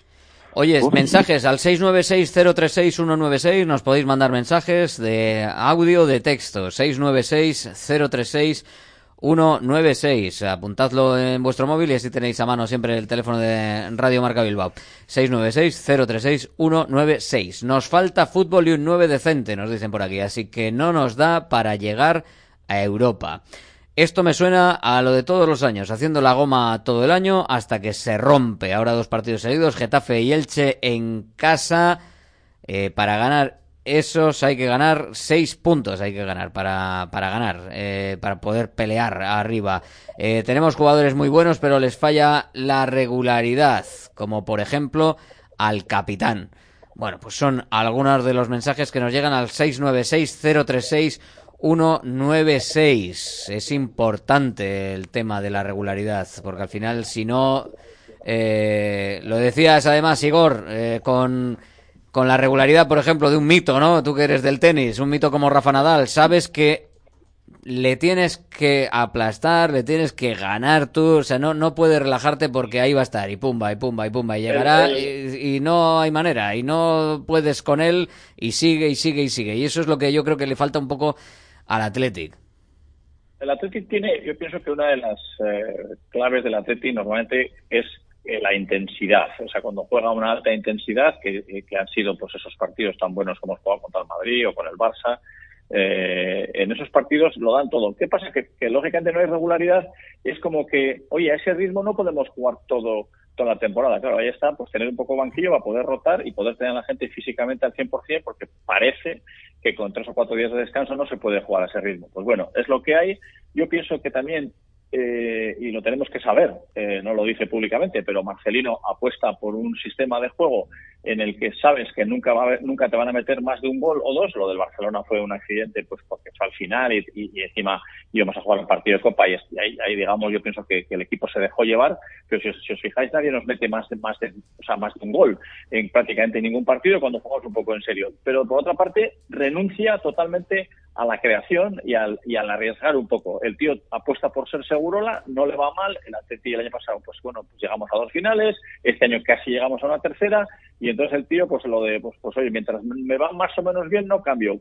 Speaker 3: Oye,
Speaker 23: Uf.
Speaker 3: mensajes al 696-036-196. Nos podéis mandar mensajes de audio, de texto. 696-036-196. Apuntadlo en vuestro móvil y así tenéis a mano siempre el teléfono de Radio Marca Bilbao. 696-036-196. Nos falta fútbol y un 9 decente, nos dicen por aquí. Así que no nos da para llegar a Europa. Esto me suena a lo de todos los años, haciendo la goma todo el año hasta que se rompe. Ahora dos partidos seguidos, Getafe y Elche en casa. Eh, para ganar esos hay que ganar seis puntos, hay que ganar para, para ganar, eh, para poder pelear arriba. Eh, tenemos jugadores muy buenos, pero les falla la regularidad, como por ejemplo al capitán. Bueno, pues son algunos de los mensajes que nos llegan al 696 036 196. Es importante el tema de la regularidad, porque al final, si no, eh, lo decías además, Igor, eh, con, con la regularidad, por ejemplo, de un mito, ¿no? Tú que eres del tenis, un mito como Rafa Nadal, sabes que le tienes que aplastar, le tienes que ganar tú, o sea, no, no puedes relajarte porque ahí va a estar, y pumba, y pumba, y pumba, y llegará, y, y no hay manera, y no puedes con él, y sigue, y sigue, y sigue. Y eso es lo que yo creo que le falta un poco al Athletic.
Speaker 22: El Athletic tiene, yo pienso que una de las eh, claves del Athletic normalmente es eh, la intensidad. O sea, cuando juega una alta intensidad, que, que han sido pues esos partidos tan buenos como hemos jugado contra el Madrid o con el Barça, eh, en esos partidos lo dan todo. ¿Qué pasa? Que lógicamente no hay regularidad. Es como que, oye, a ese ritmo no podemos jugar todo la temporada. Claro, ahí está, pues tener un poco de banquillo para poder rotar y poder tener a la gente físicamente al 100%, porque parece que con tres o cuatro días de descanso no se puede jugar a ese ritmo. Pues bueno, es lo que hay. Yo pienso que también, eh, y lo tenemos que saber, eh, no lo dice públicamente, pero Marcelino apuesta por un sistema de juego en el que sabes que nunca va a haber- nunca te van a meter más de un gol o dos. Lo del Barcelona fue un accidente, pues porque fue al final y, y- y encima íbamos a jugar un partido de Copa y, ahí, ahí, digamos, yo pienso que, que el equipo se dejó llevar. Pero si si os fijáis, nadie nos mete más de, más de, o sea, más de un gol en prácticamente ningún partido cuando jugamos un poco en serio. Pero por otra parte, renuncia totalmente a la creación y al, y al arriesgar un poco. El tío apuesta por ser segurola, no le va mal. El Atleti el año pasado, pues bueno, pues llegamos a dos finales. Este año casi llegamos a una tercera. Y entonces el tío, pues lo de, pues, pues oye, mientras me va más o menos bien, no cambio.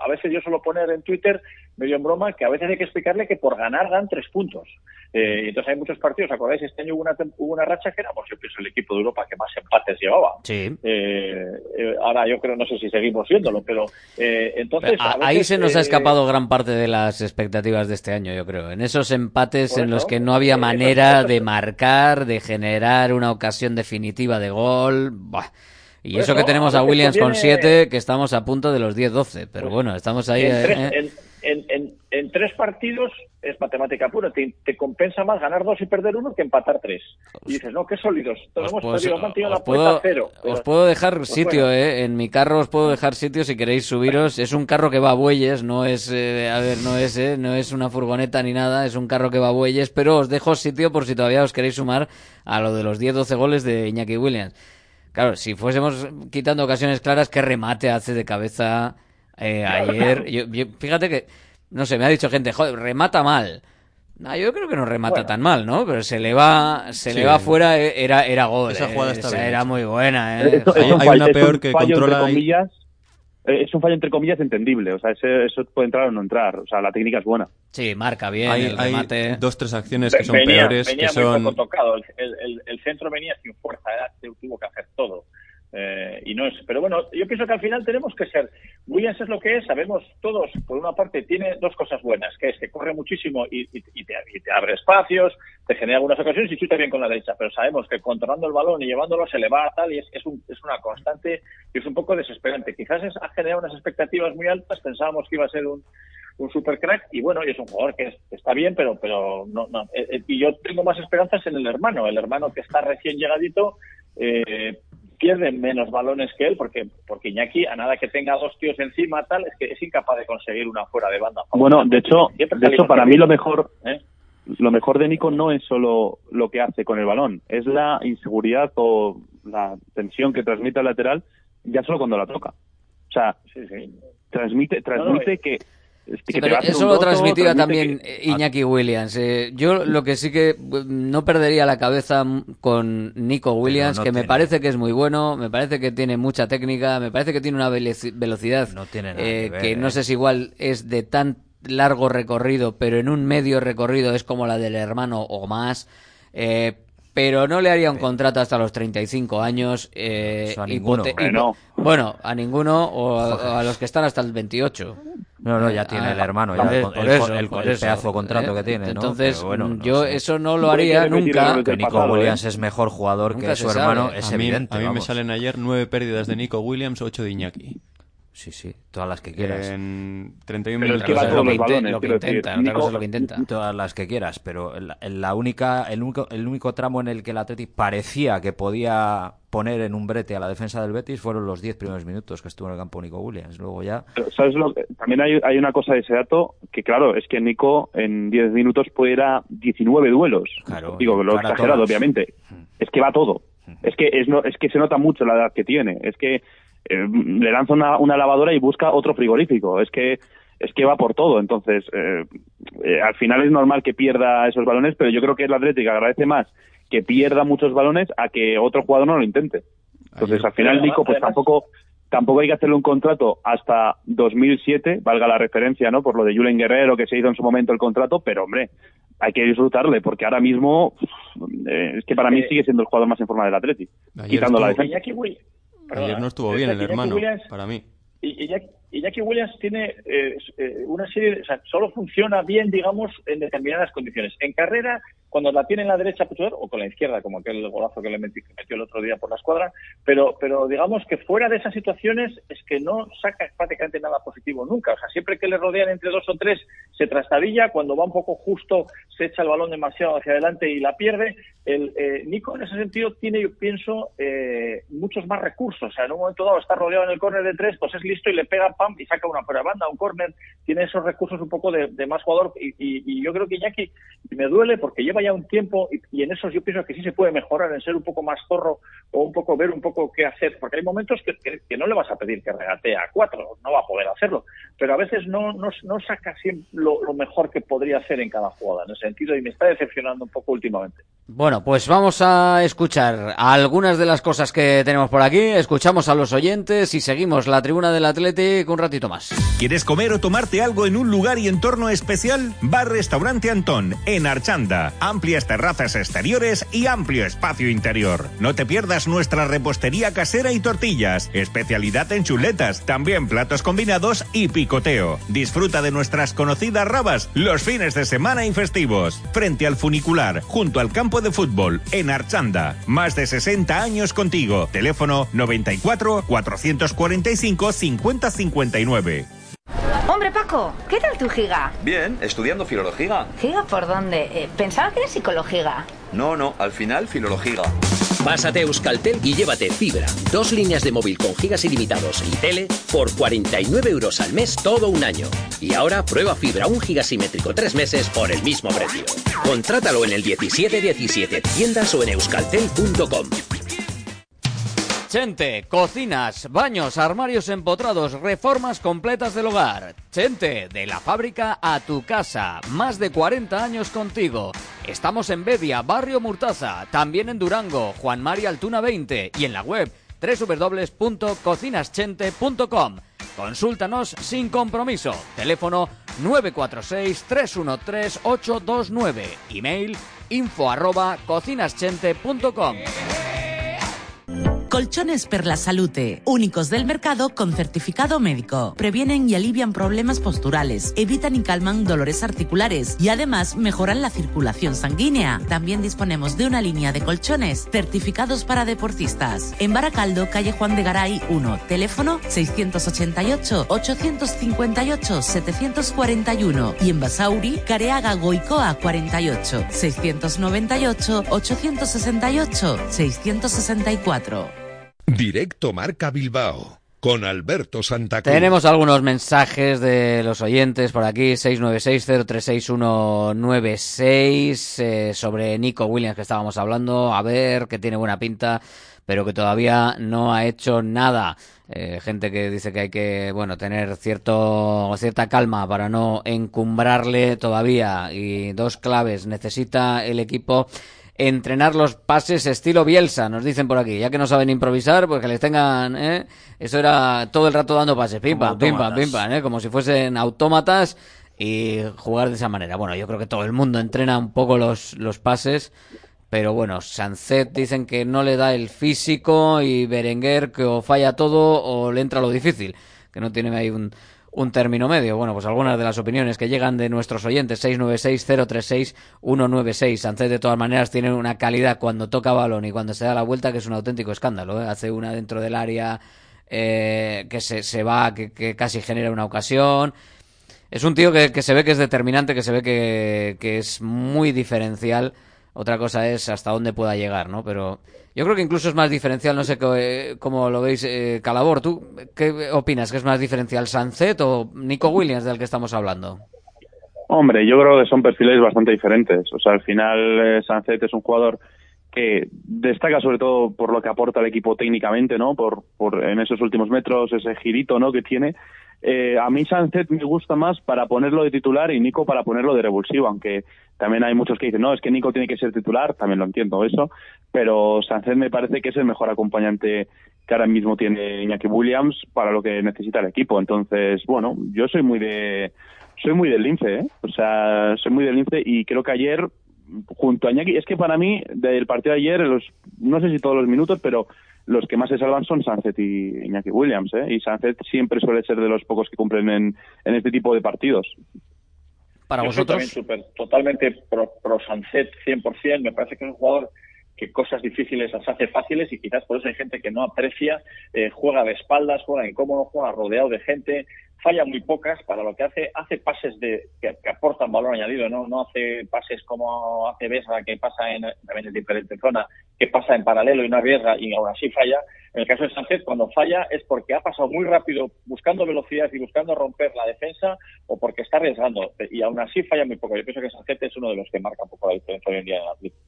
Speaker 22: A veces yo suelo poner en Twitter, medio en broma, que a veces hay que explicarle que por ganar dan tres puntos. Eh, y entonces hay muchos partidos, ¿acordáis? Este año hubo una, hubo una racha que éramos, yo pienso, el equipo de Europa que más empates llevaba.
Speaker 3: Sí.
Speaker 22: Eh, eh, ahora yo creo, no sé si seguimos siéndolo, pero eh, entonces... a
Speaker 3: Ahí se nos ha
Speaker 22: eh,
Speaker 3: escapado gran parte de las expectativas de este año, yo creo. En esos empates en los que no había manera de marcar, de generar una ocasión definitiva de gol. buah. Y eso que tenemos
Speaker 22: a
Speaker 3: Williams con
Speaker 22: conviene-
Speaker 3: 7, que estamos a punto de los 10-12. Pero bueno, estamos ahí.
Speaker 22: en,
Speaker 3: eh,
Speaker 22: tres,
Speaker 3: eh.
Speaker 22: en- en- en- en tres partidos es matemática pura. Te, te compensa más ganar dos y perder uno que empatar tres. Y dices, no, qué sólidos. Entonces hemos
Speaker 3: Pues,
Speaker 22: perdido, hemos mantenido
Speaker 3: os
Speaker 22: la puerta
Speaker 3: puedo,
Speaker 22: a cero.
Speaker 3: os puedo dejar
Speaker 22: pues
Speaker 3: sitio,
Speaker 22: bueno.
Speaker 3: eh. En mi carro os puedo dejar sitio si queréis subiros. Es un carro que va a bueyes, no es, eh, a ver, no es, eh, no es una furgoneta ni nada, es un carro que va a bueyes, pero os dejo sitio por si todavía os queréis sumar a lo de los 10-12 goles de Iñaki Williams. Claro, si fuésemos quitando ocasiones claras, qué remate hace de cabeza eh, ayer. Yo- yo- fíjate que, no sé, me ha dicho gente, joder, remata mal. No, yo creo que no remata
Speaker 18: Bueno.
Speaker 3: tan mal, ¿no? Pero se le va, se
Speaker 18: Sí.
Speaker 3: le va fuera, eh, era, era gol.
Speaker 18: Esa
Speaker 3: eh,
Speaker 18: jugada está
Speaker 3: o sea,
Speaker 18: bien
Speaker 3: era muy buena, ¿eh?
Speaker 18: Hay una peor
Speaker 23: un
Speaker 18: que controla
Speaker 23: comillas, eh, es un fallo entre comillas entendible, o sea, ese- eso puede entrar o no entrar, o sea, la técnica es buena.
Speaker 3: Sí, marca bien
Speaker 18: Hay,
Speaker 3: el
Speaker 18: hay
Speaker 3: remate.
Speaker 18: dos, tres acciones que son
Speaker 22: venía,
Speaker 18: peores,
Speaker 22: venía
Speaker 18: que
Speaker 22: muy
Speaker 18: son...
Speaker 22: poco tocado. El, el- el centro venía sin fuerza, era- tuvo que hacer todo. Eh, y no es, pero bueno, yo pienso que al final tenemos que ser. Williams es lo que es, sabemos todos, por una parte, tiene dos cosas buenas, que es que corre muchísimo y, y- y te, y te abre espacios, te genera algunas ocasiones y chuta bien con la derecha, pero sabemos que controlando el balón y llevándolo se le va a tal y es, es, un- es una constante y es un poco desesperante. Quizás es- ha generado unas expectativas muy altas, pensábamos que iba a ser un, un super crack y bueno, y es un jugador que es- está bien, pero pero no, no. Eh, eh, y yo tengo más esperanzas en el hermano, el hermano que está recién llegadito, eh, pierden menos balones que él, porque, porque Iñaki, a nada que tenga dos tíos encima, tal, es que es incapaz de conseguir una fuera de banda.
Speaker 23: Bueno, de hecho, de hecho para mí lo mejor,
Speaker 22: ¿Eh?
Speaker 23: lo mejor de Nico no es solo lo que hace con el balón, es la inseguridad o la tensión que transmite al lateral ya solo cuando la toca. O sea, transmite, transmite
Speaker 22: eh,
Speaker 23: que, es que
Speaker 3: Sí, pero eso lo transmitía también
Speaker 23: que-
Speaker 3: eh, Iñaki Williams. Eh, yo lo que sí que no perdería la cabeza con Nico Williams,
Speaker 21: no
Speaker 3: que me parece que es muy bueno, me parece que tiene mucha técnica, me parece que tiene una velo- velocidad
Speaker 21: tiene nada
Speaker 3: eh,
Speaker 21: que ver,
Speaker 3: que no
Speaker 21: eh.
Speaker 3: sé si igual es de tan largo recorrido, pero en un medio recorrido es como la del hermano o más. Eh, pero no le haría un contrato hasta los 35 años. Eh,
Speaker 21: Eso a ninguno.
Speaker 3: Bueno, a ninguno o a, o a los que están hasta el 28.
Speaker 21: No, no, ya tiene
Speaker 3: Ah,
Speaker 21: el hermano, ya el,
Speaker 3: eso,
Speaker 21: el- pedazo
Speaker 3: eso,
Speaker 21: contrato
Speaker 3: ¿eh?
Speaker 21: que tiene, ¿no?
Speaker 3: Entonces,
Speaker 21: bueno,
Speaker 3: mm,
Speaker 21: no
Speaker 3: yo
Speaker 21: sé.
Speaker 3: eso no lo haría nunca.
Speaker 21: Que Nico Williams es mejor jugador
Speaker 3: Nunca
Speaker 21: que su
Speaker 3: sabe.
Speaker 21: hermano, es
Speaker 18: a mí,
Speaker 21: evidente.
Speaker 18: a mí me salen ayer nueve pérdidas de Nico Williams, ocho de Iñaki.
Speaker 21: Sí, sí, todas las que quieras.
Speaker 18: En 31
Speaker 21: Pero es
Speaker 18: minutos.
Speaker 21: que va
Speaker 18: lo
Speaker 21: los
Speaker 18: que
Speaker 21: balones,
Speaker 18: lo que intenta, otra
Speaker 21: Nico-
Speaker 18: cosa es lo que intenta.
Speaker 21: Todas las que quieras, pero la, la única, el único, el único tramo en el que el Atleti parecía que podía poner en un brete a la defensa del Betis fueron los 10 primeros minutos que estuvo en el campo Nico Williams. Luego ya
Speaker 23: Pero, ¿sabes lo que- También hay, hay una cosa de ese dato que, claro, es que Nico en 10 minutos puede ir a 19 duelos. Digo, lo exagerado, obviamente. Es que va todo. Es que es, no, es que se nota mucho la edad que tiene. Es que eh, le lanza una, una lavadora y busca otro frigorífico. Es que es que va por todo. Entonces, eh, eh, al final es normal que pierda esos balones, pero yo creo que el Atlético agradece más que pierda muchos balones a que otro jugador no lo intente. Entonces, al final, Nico, pues tampoco tampoco hay que hacerle un contrato hasta 2007, valga la referencia, ¿no? Por lo de Julen Guerrero, que se hizo en su momento el contrato, pero hombre, hay que disfrutarle, porque ahora mismo eh, es que para mí sigue siendo el jugador más en forma del Atleti,
Speaker 18: Ayer
Speaker 23: quitando la defensa.
Speaker 18: Ayer no estuvo
Speaker 22: es
Speaker 18: bien el hermano,
Speaker 22: Williams-
Speaker 18: para mí.
Speaker 22: Y Iñaki, Iñaki Williams tiene eh, eh, una serie, o sea, solo funciona bien, digamos, en determinadas condiciones. En carrera, cuando la tiene en la derecha, pues, o con la izquierda, como aquel golazo que le metió, el otro día por la escuadra, pero, pero digamos que fuera de esas situaciones es que no saca prácticamente nada positivo nunca. O sea, siempre que le rodean entre dos o tres, se trastabilla, cuando va un poco justo, se echa el balón demasiado hacia adelante y la pierde. El, eh, Nico, en ese sentido, tiene, yo pienso, eh, muchos más recursos. O sea, en un momento dado está rodeado en el córner de tres, pues es listo y le pega pam y saca una fuera de banda, un córner. Tiene esos recursos un poco de, más jugador. Y, yo creo que Iñaki me duele porque lleva ya un tiempo y, en esos yo pienso que sí se puede mejorar en ser un poco más zorro o un poco ver un poco qué hacer. Porque hay momentos que, que- no le vas a pedir que regatee a cuatro, no va a poder hacerlo. Pero a veces no, no, no saca siempre lo, lo mejor que podría hacer en cada jugada, en ese sentido, y me está decepcionando un poco últimamente.
Speaker 3: Bueno, pues vamos a escuchar algunas de las cosas que tenemos por aquí, escuchamos a los oyentes y seguimos la tribuna del Un ratito más.
Speaker 27: ¿Quieres comer o tomarte algo en un lugar y entorno especial? Bar Restaurante Antón, en Archanda. Amplias terrazas exteriores y amplio espacio interior. No te pierdas nuestra repostería casera y tortillas. Especialidad en chuletas, también platos combinados y picoteo. Disfruta de nuestras conocidas rabas los fines de semana y festivos. Frente al funicular, junto al campo de fútbol, en Archanda. Más de 60 años contigo. Teléfono 94 445 5059.
Speaker 28: Hombre, Paco, ¿qué tal tu giga?
Speaker 13: Bien, estudiando filología.
Speaker 28: ¿Giga por dónde? Eh, pensaba que era psicología.
Speaker 13: No, no, al final filología.
Speaker 14: Pásate a Euskaltel y llévate fibra, dos líneas de móvil con gigas ilimitados y tele por 49 euros al mes todo un año. Y ahora prueba fibra un gigasimétrico tres meses por el mismo precio. Contrátalo en el 1717 tiendas o en euskaltel.com.
Speaker 3: Chente, cocinas, baños, armarios empotrados, reformas completas del hogar. Chente, de la fábrica a tu casa. Más de 40 años contigo. Estamos en Bedia, Barrio Murtaza, también en Durango, Juan María Altuna 20 y en la web www.cocinaschente.com. Consúltanos sin compromiso. Teléfono 946-313-829. Email info arroba cocinaschente.com.
Speaker 15: Colchones per la Salute, únicos del mercado con certificado médico. Previenen y alivian problemas posturales, evitan y calman dolores articulares y además mejoran la circulación sanguínea. También disponemos de una línea de colchones certificados para deportistas. En Baracaldo, calle Juan de Garay 1, teléfono 688-858-741 y en Basauri, Careaga Goicoa 48, 698-868-664.
Speaker 2: Directo Marca Bilbao con Alberto Santa Cruz.
Speaker 3: Tenemos algunos mensajes de los oyentes por aquí, 696-036196, eh, sobre Nico Williams que estábamos hablando, a ver, que tiene buena pinta, pero que todavía no ha hecho nada. Eh, gente que dice que hay que, bueno, tener cierto, cierta calma para no encumbrarle todavía. Y dos claves, necesita el equipo entrenar los pases estilo Bielsa, nos dicen por aquí, ya que no saben improvisar, pues que les tengan, ¿eh? Eso era todo el rato dando pases, pim pam, pim pam, pim pam, ¿eh? Como si fuesen autómatas y jugar de esa manera. Bueno, yo creo que todo el mundo entrena un poco los, los pases, pero bueno, Sancet dicen que no le da el físico y Berenguer que o falla todo o le entra lo difícil, que no tiene ahí un, un término medio. Bueno, pues algunas de las opiniones que llegan de nuestros oyentes, 696-036-196. Sancet, de todas maneras, tiene una calidad cuando toca balón y cuando se da la vuelta que es un auténtico escándalo. ¿eh? Hace una dentro del área eh, que se, se va, que, que, casi genera una ocasión. Es un tío que, que se ve que es determinante, que se ve que, que es muy diferencial. Otra cosa es hasta dónde pueda llegar, ¿no? Pero yo creo que incluso es más diferencial, no sé cómo lo veis, eh, Calabor, ¿tú qué opinas? ¿Que es más diferencial Sancet o Nico Williams del que estamos hablando?
Speaker 23: Hombre, yo creo que son perfiles bastante diferentes. O sea, al final eh, Sancet es un jugador que destaca sobre todo por lo que aporta al equipo técnicamente, ¿no? Por, por en esos últimos metros, ese girito, ¿no? Que tiene. Eh, a mí Sancet me gusta más para ponerlo de titular y Nico para ponerlo de revulsivo, aunque también hay muchos que dicen, no, es que Nico tiene que ser titular, también lo entiendo eso, pero Sancet me parece que es el mejor acompañante que ahora mismo tiene Iñaki Williams para lo que necesita el equipo. Entonces, bueno, yo soy muy de soy muy del lince, ¿eh? O sea, soy muy del lince y creo que ayer junto a Iñaki, es que para mí del partido de ayer, los, no sé si todos los minutos, pero los que más se salvan son Sánchez y Iñaki Williams, ¿eh? Y Sánchez siempre suele ser de los pocos que cumplen en, en este tipo de partidos.
Speaker 3: Para
Speaker 22: Yo
Speaker 3: vosotros.
Speaker 22: Soy también super, totalmente pro, pro Sancet 100%. Me parece que es un jugador que cosas difíciles las hace fáciles y quizás por eso hay gente que no aprecia, eh, juega de espaldas, juega incómodo, juega rodeado de gente, falla muy pocas para lo que hace, hace pases de que, que aportan valor añadido, no no hace pases como hace Besa que pasa en también en diferente zona, que pasa en paralelo y no arriesga y aún así falla. En el caso de Sánchez, cuando falla es porque ha pasado muy rápido buscando velocidad y buscando romper la defensa o porque está arriesgando y aún así falla muy poco. Yo pienso que Sánchez es uno de los que marca un poco la diferencia hoy en día en el Atlético.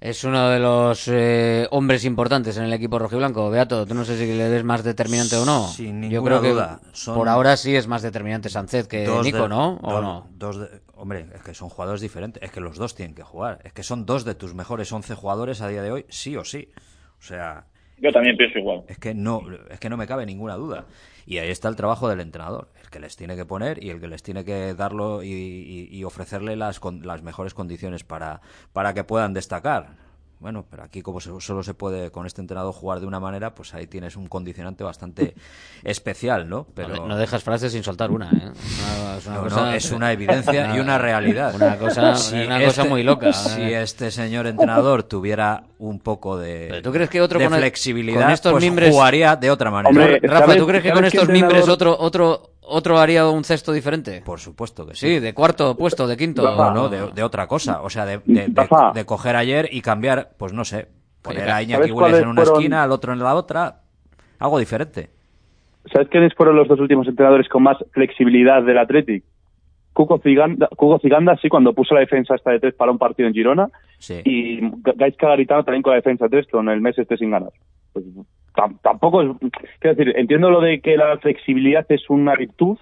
Speaker 3: Es uno de los eh, hombres importantes en el equipo rojiblanco. Beato, tú no sé si le ves más determinante o no.
Speaker 21: Sin
Speaker 3: Yo
Speaker 21: ninguna
Speaker 3: creo que
Speaker 21: duda. Son
Speaker 3: por ahora sí es más determinante Sánchez que Nico,
Speaker 21: de-
Speaker 3: ¿no? ¿O
Speaker 21: dos-
Speaker 3: no?
Speaker 21: dos de- hombre, es que son jugadores diferentes. Es que los dos tienen que jugar. Es que son dos de tus mejores 11 jugadores a día de hoy, sí o sí. O sea,
Speaker 22: Yo también pienso igual.
Speaker 21: es que no, es que no me cabe ninguna duda. Y ahí está el trabajo del entrenador, el que les tiene que poner y el que les tiene que darlo y, y- ofrecerle las, las mejores condiciones para, para que puedan destacar. Bueno, pero aquí como se- solo se puede con este entrenador jugar de una manera, pues ahí tienes un condicionante bastante especial, ¿no? Pero
Speaker 3: No, de- no dejas frases sin soltar una, ¿eh? Una- es, una
Speaker 21: no,
Speaker 3: cosa,
Speaker 21: no, es una evidencia y una realidad.
Speaker 3: Una cosa,
Speaker 21: Si
Speaker 3: una cosa
Speaker 21: este-
Speaker 3: muy loca.
Speaker 21: Si
Speaker 3: ¿eh?
Speaker 21: este señor entrenador tuviera un poco de,
Speaker 3: Pero ¿tú crees que otro
Speaker 21: de
Speaker 3: con
Speaker 21: flexibilidad,
Speaker 3: con estos
Speaker 21: pues
Speaker 3: mimbres-
Speaker 21: jugaría de otra manera.
Speaker 23: Hombre,
Speaker 3: Rafa,
Speaker 23: ¿sabes-
Speaker 3: ¿tú crees que con estos mimbres
Speaker 23: entrenador-
Speaker 3: otro, otro, otro haría un cesto diferente?
Speaker 21: Por supuesto que sí.
Speaker 3: Sí, de cuarto puesto, de quinto.
Speaker 21: No, no, de, de otra cosa. O sea, de, de- de-
Speaker 23: Rafa.
Speaker 21: de coger ayer y cambiar, pues no sé, poner
Speaker 3: ¿sabes
Speaker 21: a Iñaki Williams en una
Speaker 23: fueron-
Speaker 21: esquina, al otro en la otra, algo diferente.
Speaker 23: ¿Sabes quiénes fueron los dos últimos entrenadores con más flexibilidad del Athletic? Cuco Ciganda, Cuco Ciganda sí, cuando puso la defensa esta de tres para un partido en Girona,
Speaker 21: Sí.
Speaker 23: y Gaisca Garitano también con la defensa tres, con el mes este sin ganar. Pues, tampoco es... Quiero decir, entiendo lo de que la flexibilidad es una virtud,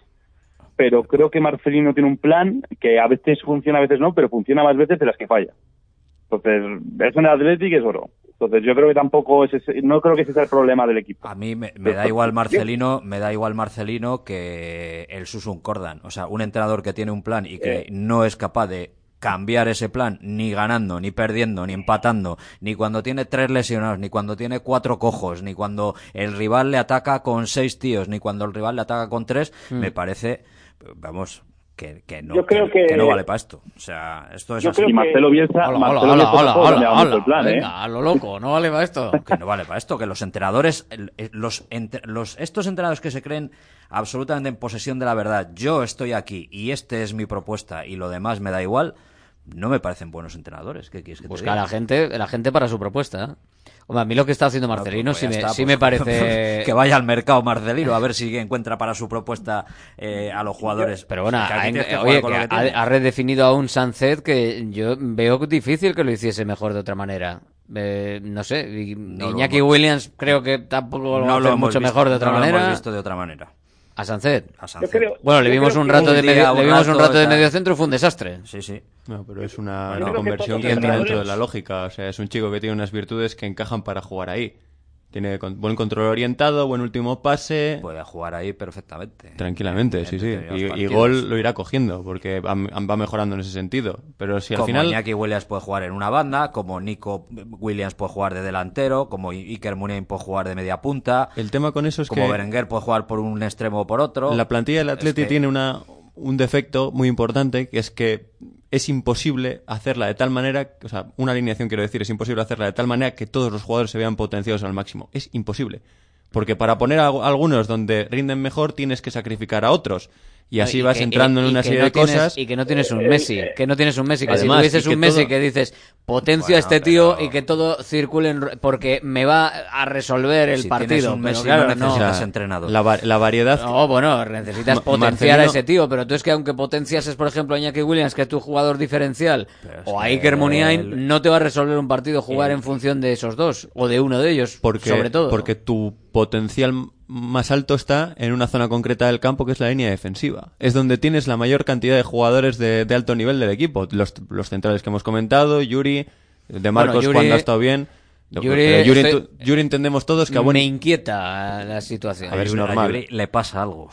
Speaker 23: pero creo que Marcelino tiene un plan que a veces funciona, a veces no, pero funciona más veces de las que falla. Entonces, es en el Athletic es oro. Entonces, yo creo que tampoco es ese- no creo que ese sea el problema del equipo.
Speaker 21: A mí me, me da igual Marcelino, me da igual Marcelino que el Susun Cordan. O sea, un entrenador que tiene un plan y que no es capaz de cambiar ese plan ni ganando, ni perdiendo, ni empatando, ni cuando tiene tres lesionados, ni cuando tiene cuatro cojos, ni cuando el rival le ataca con seis tíos, ni cuando el rival le ataca con tres,
Speaker 22: Mm.
Speaker 21: me parece, vamos, que, que no,
Speaker 22: Yo creo
Speaker 21: que,
Speaker 22: que-
Speaker 21: no vale para esto. O sea, esto es
Speaker 22: Yo
Speaker 21: así.
Speaker 22: creo
Speaker 23: Y Marcelo Bielsa,
Speaker 3: Hola,
Speaker 23: Marcelo
Speaker 3: hola, hola,
Speaker 23: Bielsa
Speaker 3: hola, hola,
Speaker 23: el plan, ¿eh?
Speaker 3: venga, a lo loco, no vale para esto.
Speaker 21: que no vale para esto, que los entrenadores, los, entre- los estos entrenadores que se creen absolutamente en posesión de la verdad, yo estoy aquí y este es mi propuesta y lo demás me da igual, no me parecen buenos entrenadores. ¿Qué quieres que te
Speaker 3: a
Speaker 21: diga?
Speaker 3: la gente, la gente para su propuesta. ¿eh? Hombre, a mí lo que está haciendo Marcelino
Speaker 21: Pues
Speaker 3: sí, me,
Speaker 21: está,
Speaker 3: sí
Speaker 21: pues,
Speaker 3: me parece...
Speaker 21: que vaya al mercado Marcelino a ver si encuentra para su propuesta eh, a los jugadores.
Speaker 3: Pero bueno,
Speaker 21: Que que
Speaker 3: oye, que
Speaker 21: lo
Speaker 3: ha, redefinido a un Sunset que yo veo difícil que lo hiciese mejor de otra manera. Eh, no sé, y-
Speaker 21: No
Speaker 3: Iñaki Williams creo que tampoco lo
Speaker 21: No
Speaker 3: hace
Speaker 21: lo
Speaker 3: mucho
Speaker 21: visto,
Speaker 3: mejor de otra
Speaker 21: no lo
Speaker 3: manera.
Speaker 21: hemos visto de otra manera.
Speaker 3: A
Speaker 22: creo-
Speaker 3: Bueno, le vimos un
Speaker 22: que
Speaker 3: rato
Speaker 22: un
Speaker 3: de
Speaker 22: día,
Speaker 3: medio,
Speaker 22: un
Speaker 3: le vimos un
Speaker 22: rato
Speaker 3: rato de medio centro y fue un desastre.
Speaker 21: Sí, sí.
Speaker 18: No, pero es una,
Speaker 22: que
Speaker 18: conversión que
Speaker 22: los
Speaker 18: entra dentro de la lógica. O sea, es un chico que tiene unas virtudes que encajan para jugar ahí. Tiene buen control orientado, buen último pase.
Speaker 21: Puede jugar ahí perfectamente.
Speaker 18: Tranquilamente, sí, sí. Y, gol lo irá cogiendo, porque va, va mejorando en ese sentido. Pero si al
Speaker 21: como
Speaker 18: final.
Speaker 21: Iñaki Williams puede jugar en una banda, como Nico Williams puede jugar de delantero, como Iker Muniain puede jugar de media punta.
Speaker 18: El tema con eso es
Speaker 21: como
Speaker 18: que-
Speaker 21: Berenguer puede jugar por un extremo o por otro.
Speaker 18: La plantilla del
Speaker 21: Es
Speaker 18: Atleti
Speaker 21: que-
Speaker 18: tiene una, un defecto muy importante, que es que es imposible hacerla de tal manera, o sea, una alineación quiero decir, es imposible hacerla de tal manera que todos los jugadores se vean potenciados al máximo. Es imposible. Porque para poner a algunos donde rinden mejor tienes que sacrificar a otros. Y así vas
Speaker 3: que-
Speaker 18: entrando en una serie
Speaker 3: no
Speaker 18: de
Speaker 3: tienes-
Speaker 18: cosas.
Speaker 3: Y que no tienes un Messi, que no tienes un Messi, que
Speaker 18: Además,
Speaker 3: si tuvieses
Speaker 18: y que
Speaker 3: un Messi
Speaker 18: todo-
Speaker 3: que dices potencia a este tío y que todo circule en porque me va a resolver el
Speaker 21: Si
Speaker 3: partido.
Speaker 21: un
Speaker 3: pero
Speaker 21: Messi,
Speaker 3: claro,
Speaker 21: no necesitas
Speaker 3: no.
Speaker 21: entrenador.
Speaker 18: La, va- la variedad.
Speaker 3: No, bueno, necesitas
Speaker 18: Ma-
Speaker 3: potenciar a ese tío, pero tú es que aunque potenciases, por ejemplo, a Iñaki Williams, que es tu jugador diferencial, o a Iker Muniain, no te va a resolver un partido jugar
Speaker 21: él-
Speaker 3: en función de esos dos, o de uno de ellos,
Speaker 18: porque,
Speaker 3: sobre todo.
Speaker 18: porque tu potencial más alto está en una zona concreta del campo que es la línea defensiva. Es donde tienes la mayor cantidad de jugadores de, de alto nivel del equipo. Los, los centrales que hemos comentado, Yuri, de Marcos
Speaker 3: Yuri-
Speaker 18: cuando ha estado bien.
Speaker 3: Yuri,
Speaker 18: Pero Yuri,
Speaker 3: estoy-
Speaker 18: tu- Yuri entendemos todos que a buen...
Speaker 3: me inquieta la situación.
Speaker 18: A ver, es
Speaker 21: a
Speaker 18: normal.
Speaker 21: Yuri le pasa algo.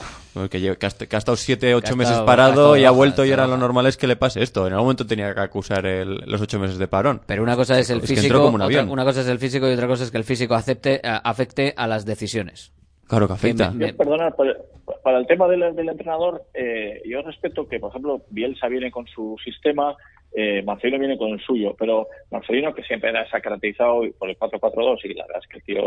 Speaker 18: Que, que ha, est- que ha estado 7, 8
Speaker 3: ha
Speaker 18: meses
Speaker 3: estado-
Speaker 18: parado y ha vuelto y ahora lo normal es que le pase esto. En algún momento tenía que acusar el- los 8 meses de parón.
Speaker 3: Pero una cosa es el
Speaker 18: que entró
Speaker 3: físico,
Speaker 18: como un
Speaker 3: otra-
Speaker 18: avión.
Speaker 3: una cosa es el físico y otra cosa es que el físico acepte, a- afecte a las decisiones.
Speaker 18: Claro que afecta.
Speaker 3: me-
Speaker 22: Yo, perdona, para, para el tema del, del entrenador, eh, yo respeto que, por ejemplo, Bielsa viene con su sistema, eh, Marcelino viene con el suyo, pero Marcelino, que siempre era- se ha caracterizado por el 4-4-2, y la verdad es que el tío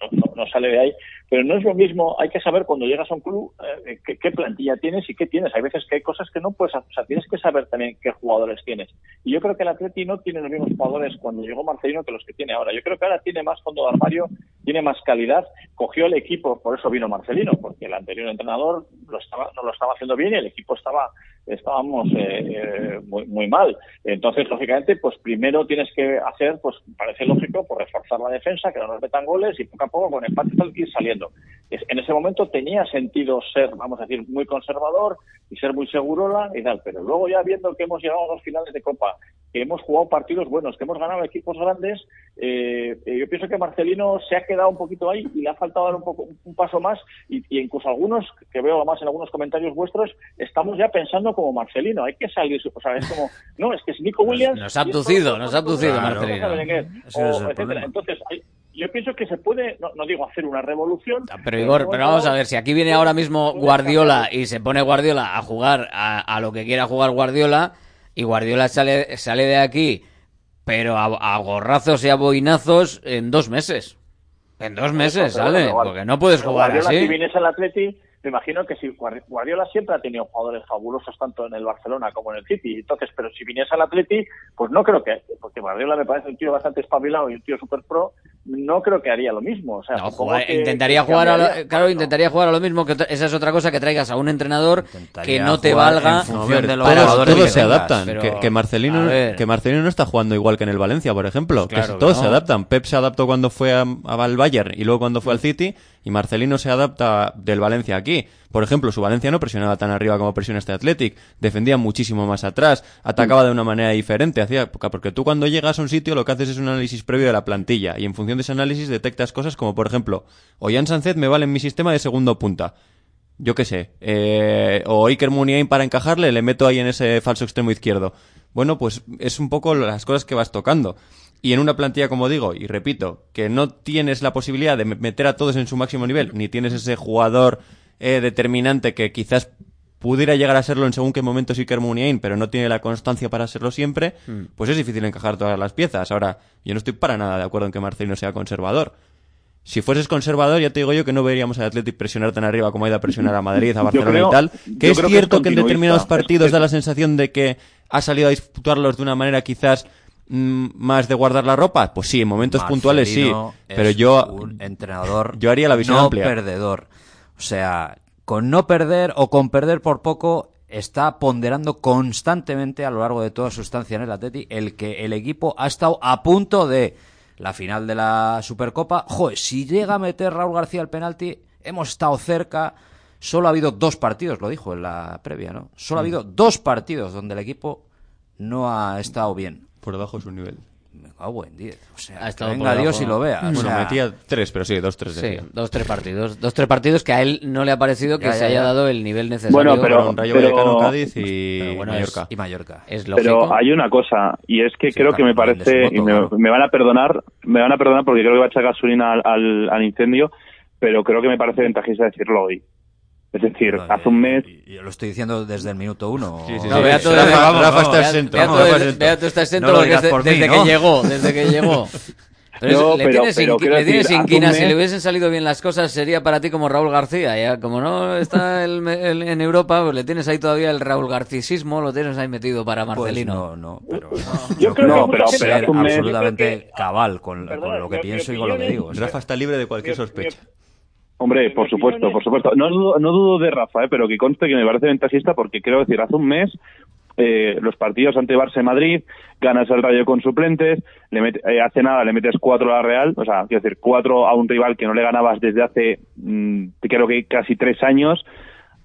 Speaker 22: no, no- no sale de ahí, pero no es lo mismo, hay que saber cuando llegas a un club eh, qué, plantilla tienes y qué tienes. Hay veces que hay cosas que no puedes, hacer, o sea, tienes que saber también qué jugadores tienes. Y yo creo que el Atleti no tiene los mismos jugadores cuando llegó Marcelino que los que tiene ahora. Yo creo que ahora tiene más fondo de armario, tiene más calidad, cogió el equipo, por eso vino Marcelino, porque el anterior entrenador lo estaba, no lo estaba haciendo bien y el equipo estaba estábamos eh, eh, muy, muy mal. Entonces, lógicamente, pues primero tienes que hacer, pues parece lógico, pues reforzar la defensa, que no nos metan goles y poco a poco con empate ir saliendo. En ese momento tenía sentido ser, vamos a decir, muy conservador y ser muy segurola y tal, pero luego ya viendo que hemos llegado a los finales de Copa, que hemos jugado partidos buenos, que hemos ganado equipos grandes, eh, eh, yo pienso que Marcelino se ha quedado un poquito ahí y le ha faltado dar un poco un paso más y, y incluso algunos que veo más en algunos comentarios vuestros estamos ya pensando como Marcelino hay que salir o sea es como no es que es Nico Williams
Speaker 3: Nos ha abducido, nos ha abducido
Speaker 22: Claro,
Speaker 3: Marcelino.
Speaker 22: O entonces hay- yo pienso que se puede no, no digo hacer una revolución
Speaker 3: Pero Igor, pero vamos a ver, si aquí viene ahora mismo Guardiola y se pone Guardiola a jugar a, a lo que quiera jugar Guardiola y Guardiola sale, sale de aquí, pero a, a gorrazos y a boinazos en dos meses. En dos meses sale,
Speaker 22: bueno,
Speaker 3: porque no puedes jugar
Speaker 22: Guardiola, si
Speaker 3: así.
Speaker 22: viniese al Atleti me imagino que si Guardi- Guardiola siempre ha tenido jugadores fabulosos tanto en el Barcelona como en el City entonces pero si viniese al Atleti pues no creo que porque Guardiola me parece un tío bastante espabilado y un tío super pro no creo que haría lo mismo o sea
Speaker 3: No,
Speaker 22: supongo
Speaker 3: jugar-
Speaker 22: que-
Speaker 3: intentaría
Speaker 22: que
Speaker 3: jugar a lo- claro, intentaría jugar a lo mismo, que esa es otra cosa que traigas a un entrenador que no te valga
Speaker 21: en función de los
Speaker 3: para-
Speaker 18: todos,
Speaker 21: jugadores
Speaker 18: todos
Speaker 21: que
Speaker 18: se
Speaker 21: tengas,
Speaker 18: adaptan.
Speaker 3: pero-
Speaker 18: que, que Marcelino, que Marcelino no está jugando igual que en el Valencia, por ejemplo. Que
Speaker 3: Claro que
Speaker 18: todos
Speaker 3: no.
Speaker 18: se adaptan. Pep se adaptó cuando fue a, a- al Bayern y luego cuando fue al City. Y Marcelino se adapta del Valencia aquí. Por ejemplo, su Valencia no presionaba tan arriba como presiona este Athletic. Defendía muchísimo más atrás. Atacaba de una manera diferente. Hacía, porque tú cuando llegas a un sitio lo que haces es un análisis previo de la plantilla. Y en función de ese análisis detectas cosas como, por ejemplo, Ollán Sánchez me vale en mi sistema de segundo punta yo qué sé, eh, o Iker Muniain para encajarle, le meto ahí en ese falso extremo izquierdo. Bueno, pues es un poco las cosas que vas tocando. Y en una plantilla, como digo, y repito, que no tienes la posibilidad de me- meter a todos en su máximo nivel, ni tienes ese jugador eh, determinante que quizás pudiera llegar a serlo en según qué momentos Iker Muniain, pero no tiene la constancia para serlo siempre,
Speaker 3: Mm.
Speaker 18: pues es difícil encajar todas las piezas. Ahora, yo no estoy para nada de acuerdo en que Marcelino sea conservador. Si fueses conservador, ya te digo yo que no veríamos al Athletic presionar tan arriba como ha ido a presionar a Madrid, a Barcelona
Speaker 23: creo-
Speaker 18: y tal. Que es
Speaker 23: que
Speaker 18: cierto
Speaker 23: es
Speaker 18: que, en determinados partidos
Speaker 23: es-
Speaker 18: da la sensación de que ha salido a disputarlos de una manera quizás más de guardar la ropa? Pues sí, en momentos puntuales sí. Pero
Speaker 21: es
Speaker 18: yo,
Speaker 21: un entrenador
Speaker 18: yo haría la visión
Speaker 21: no
Speaker 18: amplia.
Speaker 21: perdedor. O sea, con no perder o con perder por poco está ponderando constantemente a lo largo de toda su estancia en el Atleti el que el equipo ha estado a punto de la final de la Supercopa. Joder, si llega a meter Raúl García el penalti, hemos estado cerca. Solo ha habido dos partidos, lo dijo en la previa, ¿no? Solo ha
Speaker 18: Mm.
Speaker 21: habido dos partidos donde el equipo no ha estado bien.
Speaker 18: Por debajo de su nivel.
Speaker 21: Me cago en 10. O sea,
Speaker 3: Ha
Speaker 21: que
Speaker 3: estado
Speaker 21: venga
Speaker 3: por
Speaker 21: Dios y lo vea. O
Speaker 18: Bueno,
Speaker 21: sea,
Speaker 18: metía tres, pero sí, dos, tres.
Speaker 3: Sí,
Speaker 18: decía.
Speaker 3: dos, tres partidos. Dos, tres partidos que a él no le ha parecido que
Speaker 21: Ya,
Speaker 3: se
Speaker 21: ya,
Speaker 3: haya
Speaker 21: ya.
Speaker 3: dado el nivel necesario.
Speaker 23: Bueno, pero-
Speaker 18: Con Rayo
Speaker 23: pero-
Speaker 18: Vallecano, Cádiz y
Speaker 3: bueno,
Speaker 18: Mallorca.
Speaker 3: es-
Speaker 21: y Mallorca.
Speaker 3: Es lógico.
Speaker 23: Pero hay una cosa, y es que creo que me parece, y me,
Speaker 21: claro.
Speaker 23: me van a perdonar, me van a perdonar porque creo que va a echar gasolina al, al, al incendio, pero creo que me parece ventajista decirlo hoy. Es decir, hace un mes
Speaker 21: Yo lo estoy diciendo desde el minuto uno.
Speaker 18: Sí, sí,
Speaker 3: No,
Speaker 18: sí.
Speaker 3: Beato,
Speaker 18: Rafa-
Speaker 3: desde-
Speaker 18: Rafa
Speaker 3: vamos,
Speaker 18: está exento,
Speaker 3: Beato está exento
Speaker 21: No
Speaker 3: desde,
Speaker 21: por mí,
Speaker 3: desde
Speaker 21: ¿no?
Speaker 3: que llegó, desde que llegó.
Speaker 23: No,
Speaker 3: le
Speaker 23: pero-
Speaker 3: tienes,
Speaker 23: pero
Speaker 3: le tienes
Speaker 23: decir,
Speaker 3: inquina, si le hubiesen salido bien las cosas sería para ti como Raúl García, ya como no está el- el- en Europa, pues le tienes ahí todavía el Raúl Garcisismo, lo tienes ahí metido para
Speaker 21: Pues
Speaker 3: Marcelino.
Speaker 21: no, no, pero
Speaker 23: Yo creo que
Speaker 21: pero, ser absolutamente cabal con,
Speaker 22: Perdona,
Speaker 21: con lo que pienso y con lo que digo.
Speaker 18: Rafa está libre de cualquier sospecha.
Speaker 23: Hombre, por supuesto, por supuesto. No dudo, no dudo de Rafa, ¿eh? pero que conste que me parece ventajista porque quiero decir, hace un mes eh, los partidos ante Barça y Madrid, ganas al Rayo con suplentes, le met- eh, hace nada le metes cuatro a la Real, o sea, quiero decir, cuatro a un rival que no le ganabas desde hace, mm, creo que casi tres años.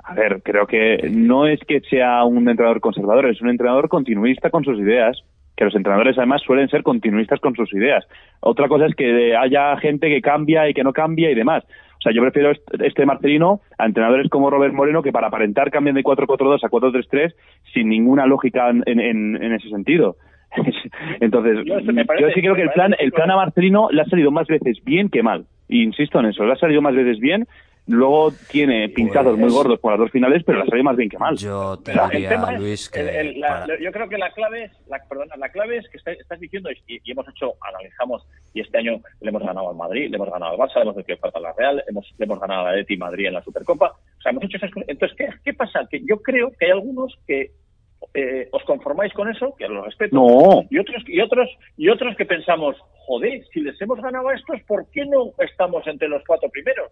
Speaker 23: A ver, creo que no es que sea un entrenador conservador, es un entrenador continuista con sus ideas que los entrenadores además suelen ser continuistas con sus ideas. Otra cosa es que haya gente que cambia y que no cambia y demás. O sea, yo prefiero est- este Marcelino a entrenadores como Robert Moreno que para aparentar cambian de 4-4-2 a 4-3-3 sin ninguna lógica en, en- en ese sentido. Entonces,
Speaker 22: Yo parece-
Speaker 23: yo sí creo que el plan, el plan a Marcelino le ha salido más veces bien que mal. Y insisto en eso, le ha salido más veces bien. Luego tiene pinchazos muy gordos por las dos finales, pero le ha salido más bien que mal.
Speaker 21: Yo te diría,
Speaker 22: es-
Speaker 21: Luis, que
Speaker 22: el- el- la-
Speaker 21: para-
Speaker 22: la- yo creo que la clave es, la, perdona, la clave es que está- estás diciendo, y, y hemos hecho, analizamos, y este año le hemos ganado al Madrid, le hemos ganado al Barça, le hemos hecho falta a la Real, hemos, le hemos ganado a la Eti Madrid en la Supercopa. O sea, hemos hecho esas cosas. Entonces, ¿qué, qué pasa? Que yo creo que hay algunos que eh, os conformáis con eso, que lo respeto,
Speaker 23: No.
Speaker 22: y otros y otros y otros que pensamos, joder, si les hemos ganado a estos, ¿por qué no estamos entre los cuatro primeros?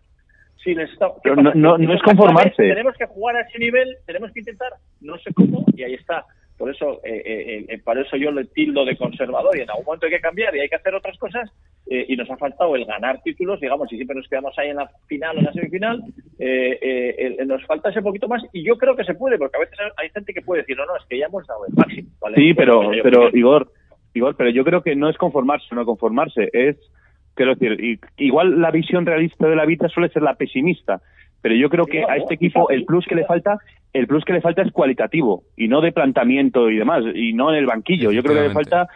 Speaker 23: No- no- es conformarse.
Speaker 22: Tenemos que jugar a ese nivel, tenemos que intentar, no sé cómo, y ahí está. Por eso, eh, eh, eh, para eso yo le tildo de conservador y en algún momento hay que cambiar y hay que hacer otras cosas eh, y nos ha faltado el ganar títulos, digamos, y siempre nos quedamos ahí en la final o en la semifinal, eh, eh, nos falta ese poquito más y yo creo que se puede, porque a veces hay gente que puede decir, no, no, es que ya hemos dado el máximo. ¿vale?
Speaker 23: Sí, pero, pero Igor, Igor, pero yo creo que no es conformarse no conformarse, es, quiero decir, igual la visión realista de la vida suele ser la pesimista, pero yo creo que a este equipo el plus que le falta, el plus que le falta es cualitativo y no de planteamiento y demás, y no en el banquillo. Yo creo que le falta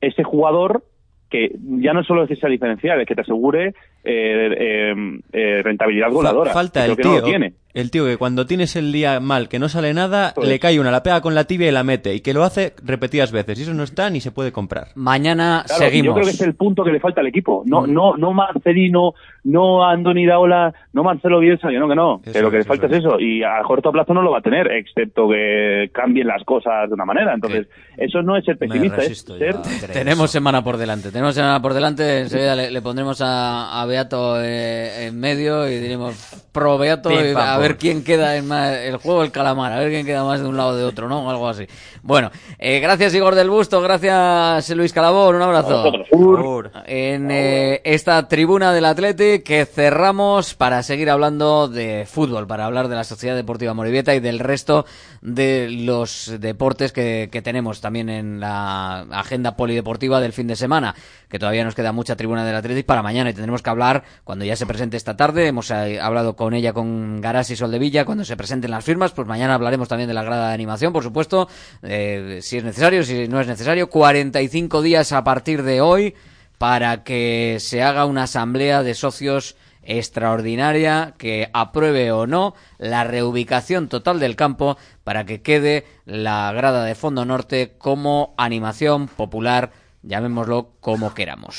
Speaker 23: ese jugador que ya no solo es esa diferencial, es que te asegure eh, eh, eh, rentabilidad goleadora.
Speaker 18: Falta el
Speaker 23: que no lo
Speaker 18: tío,
Speaker 23: tiene.
Speaker 18: El tío que cuando tienes el día mal, que no sale nada,
Speaker 23: Pues-
Speaker 18: le cae una, la pega con la tibia y la mete, y que lo hace repetidas veces, y eso no está ni se puede comprar.
Speaker 3: Mañana
Speaker 23: Claro,
Speaker 3: seguimos.
Speaker 23: Yo creo que es el punto que le falta al equipo. No,
Speaker 18: Mm.
Speaker 23: no, no Marcelino, no Andoni Daola, no Marcelo Bielsa, que no, que no. que
Speaker 18: Eso
Speaker 23: lo que le falta
Speaker 18: eso
Speaker 23: es eso. Y a corto plazo no lo va a tener, excepto que cambien las cosas de una manera. Entonces, eso no es ser pesimista, es ser
Speaker 3: Tenemos semana por delante, tenemos semana por delante, enseguida le, le pondremos a, a Beato eh, en medio y diremos pro Beato
Speaker 21: Pim,
Speaker 3: y a. ver quién queda en más, el juego del calamar, a ver quién queda más de un lado o de otro, ¿no? O algo así. Bueno, eh, gracias Igor del Busto, gracias Luis Calabor, un abrazo.
Speaker 21: Ur.
Speaker 3: En eh, esta tribuna del Atleti que cerramos para seguir hablando de fútbol, para hablar de la Sociedad Deportiva Morivieta y del resto de los deportes que, que tenemos también en la agenda polideportiva del fin de semana, que todavía nos queda mucha tribuna del Atleti para mañana y tendremos que hablar cuando ya se presente esta tarde. Hemos eh, hablado con ella, con Garas Soldevilla, cuando se presenten las firmas, pues mañana hablaremos también de la grada de animación, por supuesto, eh, si es necesario, si no es necesario. 45 días a partir de hoy para que se haga una asamblea de socios extraordinaria que apruebe o no la reubicación total del campo para que quede la grada de fondo norte como animación popular, llamémoslo como queramos.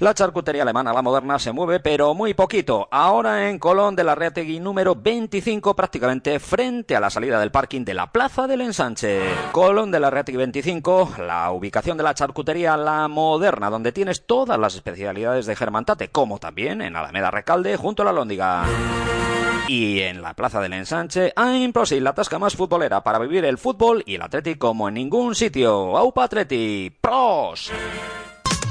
Speaker 29: La charcutería alemana, la moderna, se mueve, pero muy poquito. Ahora en Colón de la Reategui número 25, prácticamente frente a la salida del parking de la Plaza del Ensanche. Colón de la Reategui 25, la ubicación de la charcutería, la moderna, donde tienes todas las especialidades de Germantate, como también en Alameda Recalde, junto a la Lóndiga. Y en la Plaza del Ensanche, Improsil, la tasca más futbolera para vivir el fútbol y el Atleti como en ningún sitio. ¡Aupa Atleti! ¡Pros!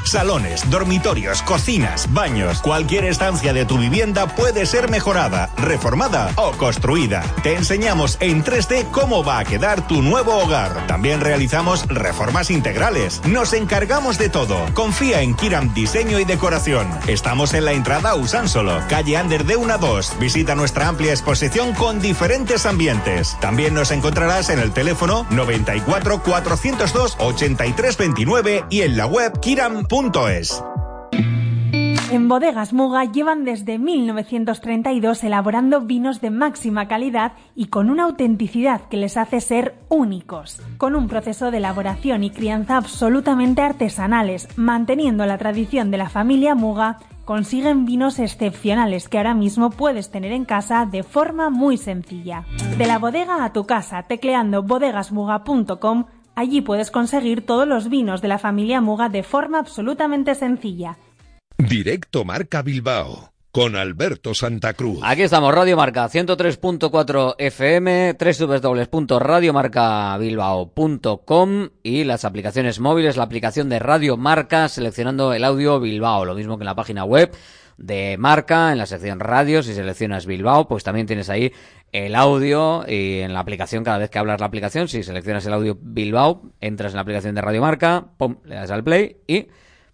Speaker 27: Salones, dormitorios, cocinas, baños, cualquier estancia de tu vivienda puede ser mejorada, reformada o construida. Te enseñamos en 3D cómo va a quedar tu nuevo hogar. También realizamos reformas integrales. Nos encargamos de todo. Confía en Kiram Diseño y Decoración. Estamos en la entrada Usánsolo, calle Ander de 1 a 2. Visita nuestra amplia exposición con diferentes ambientes. También nos encontrarás en el teléfono 94 402 8329 y en la web kiram.com
Speaker 16: en Bodegas Muga llevan desde 1932 elaborando vinos de máxima calidad y con una autenticidad que les hace ser únicos, con un proceso de elaboración y crianza absolutamente artesanales, manteniendo la tradición de la familia Muga consiguen vinos excepcionales que ahora mismo puedes tener en casa de forma muy sencilla. De la bodega a tu casa, tecleando bodegasmuga.com Allí puedes conseguir todos los vinos de la familia Muga de forma absolutamente sencilla.
Speaker 2: Directo Marca Bilbao con Alberto Santa Cruz.
Speaker 3: Aquí estamos, Radio Marca 103.4 FM, www.radiomarcabilbao.com y las aplicaciones móviles, la aplicación de Radio Marca seleccionando el audio Bilbao, lo mismo que en la página web de Marca, en la sección radio, si seleccionas Bilbao, pues también tienes ahí el audio y en la aplicación, cada vez que hablas la aplicación, si seleccionas el audio Bilbao, entras en la aplicación de Radio Marca, pum, le das al play y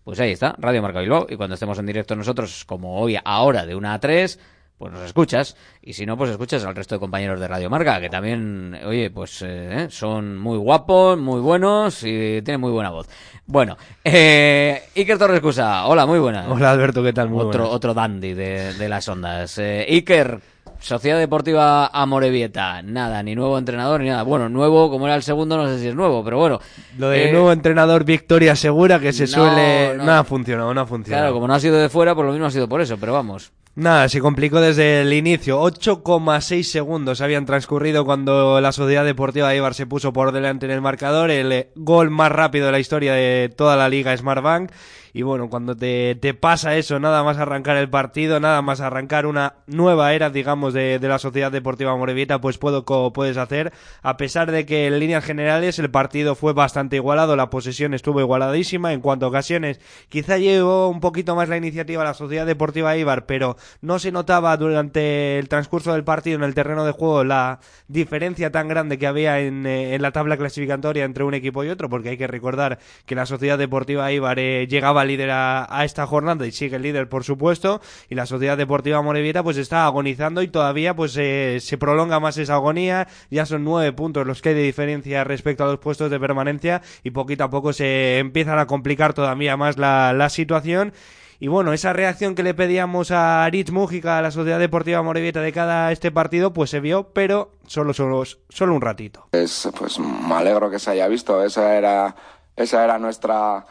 Speaker 3: pues ahí está, Radio Marca Bilbao. Y cuando estemos en directo nosotros, como hoy, ahora, de una a 3, pues nos escuchas. Y si no, pues escuchas al resto de compañeros de Radio Marca, que también, oye, pues eh, son muy guapos, muy buenos y tienen muy buena voz. Bueno, eh, Iker Torres Cusa, hola, muy buena.
Speaker 30: Hola Alberto, ¿qué tal? Muy
Speaker 3: otro,
Speaker 30: buenas.
Speaker 3: otro dandy de, de las ondas. Eh, Iker, Sociedad Deportiva Amorebieta, nada, ni nuevo entrenador ni nada. Bueno, nuevo, como era el segundo, no sé si es nuevo, pero bueno.
Speaker 30: Lo de
Speaker 3: Eh,
Speaker 30: nuevo entrenador Victoria Segura que se
Speaker 3: no,
Speaker 30: suele...
Speaker 3: no.
Speaker 30: No. ha funcionado, no ha funcionado.
Speaker 3: Claro, como no ha sido de fuera, por lo mismo ha sido por eso, pero vamos.
Speaker 30: Nada, se complicó desde el inicio. 8,6 segundos habían transcurrido cuando la Sociedad Deportiva Ibar se puso por delante en el marcador. El eh, gol más rápido de la historia de toda la liga Smartbank. Y bueno, cuando te, te pasa eso, nada más arrancar el partido, nada más arrancar una nueva era, digamos, de, la Sociedad Deportiva Morevieta, pues puedo, puedes hacer. A pesar de que en líneas generales el partido fue bastante igualado, la posesión estuvo igualadísima. En cuanto a ocasiones, quizá llevó un poquito más la iniciativa la Sociedad Deportiva Ibar, pero no se notaba durante el transcurso del partido en el terreno de juego la diferencia tan grande que había en, eh, en la tabla clasificatoria entre un equipo y otro, porque hay que recordar que la Sociedad Deportiva Ibar eh, llegaba líder a, a esta jornada y sigue líder, por supuesto, y la Sociedad Deportiva Morevieta pues está agonizando y todavía pues eh, se prolonga más esa agonía, ya son nueve puntos los que hay de diferencia respecto a los puestos de permanencia y poquito a poco se empiezan a complicar todavía más la, la situación y bueno, esa reacción que le pedíamos a Aritz Mújica, a la Sociedad Deportiva Morevieta de cada este partido, pues se vio, pero solo, solo, solo un ratito.
Speaker 31: Pues, pues me alegro que se haya visto. Esa era, esa era nuestra,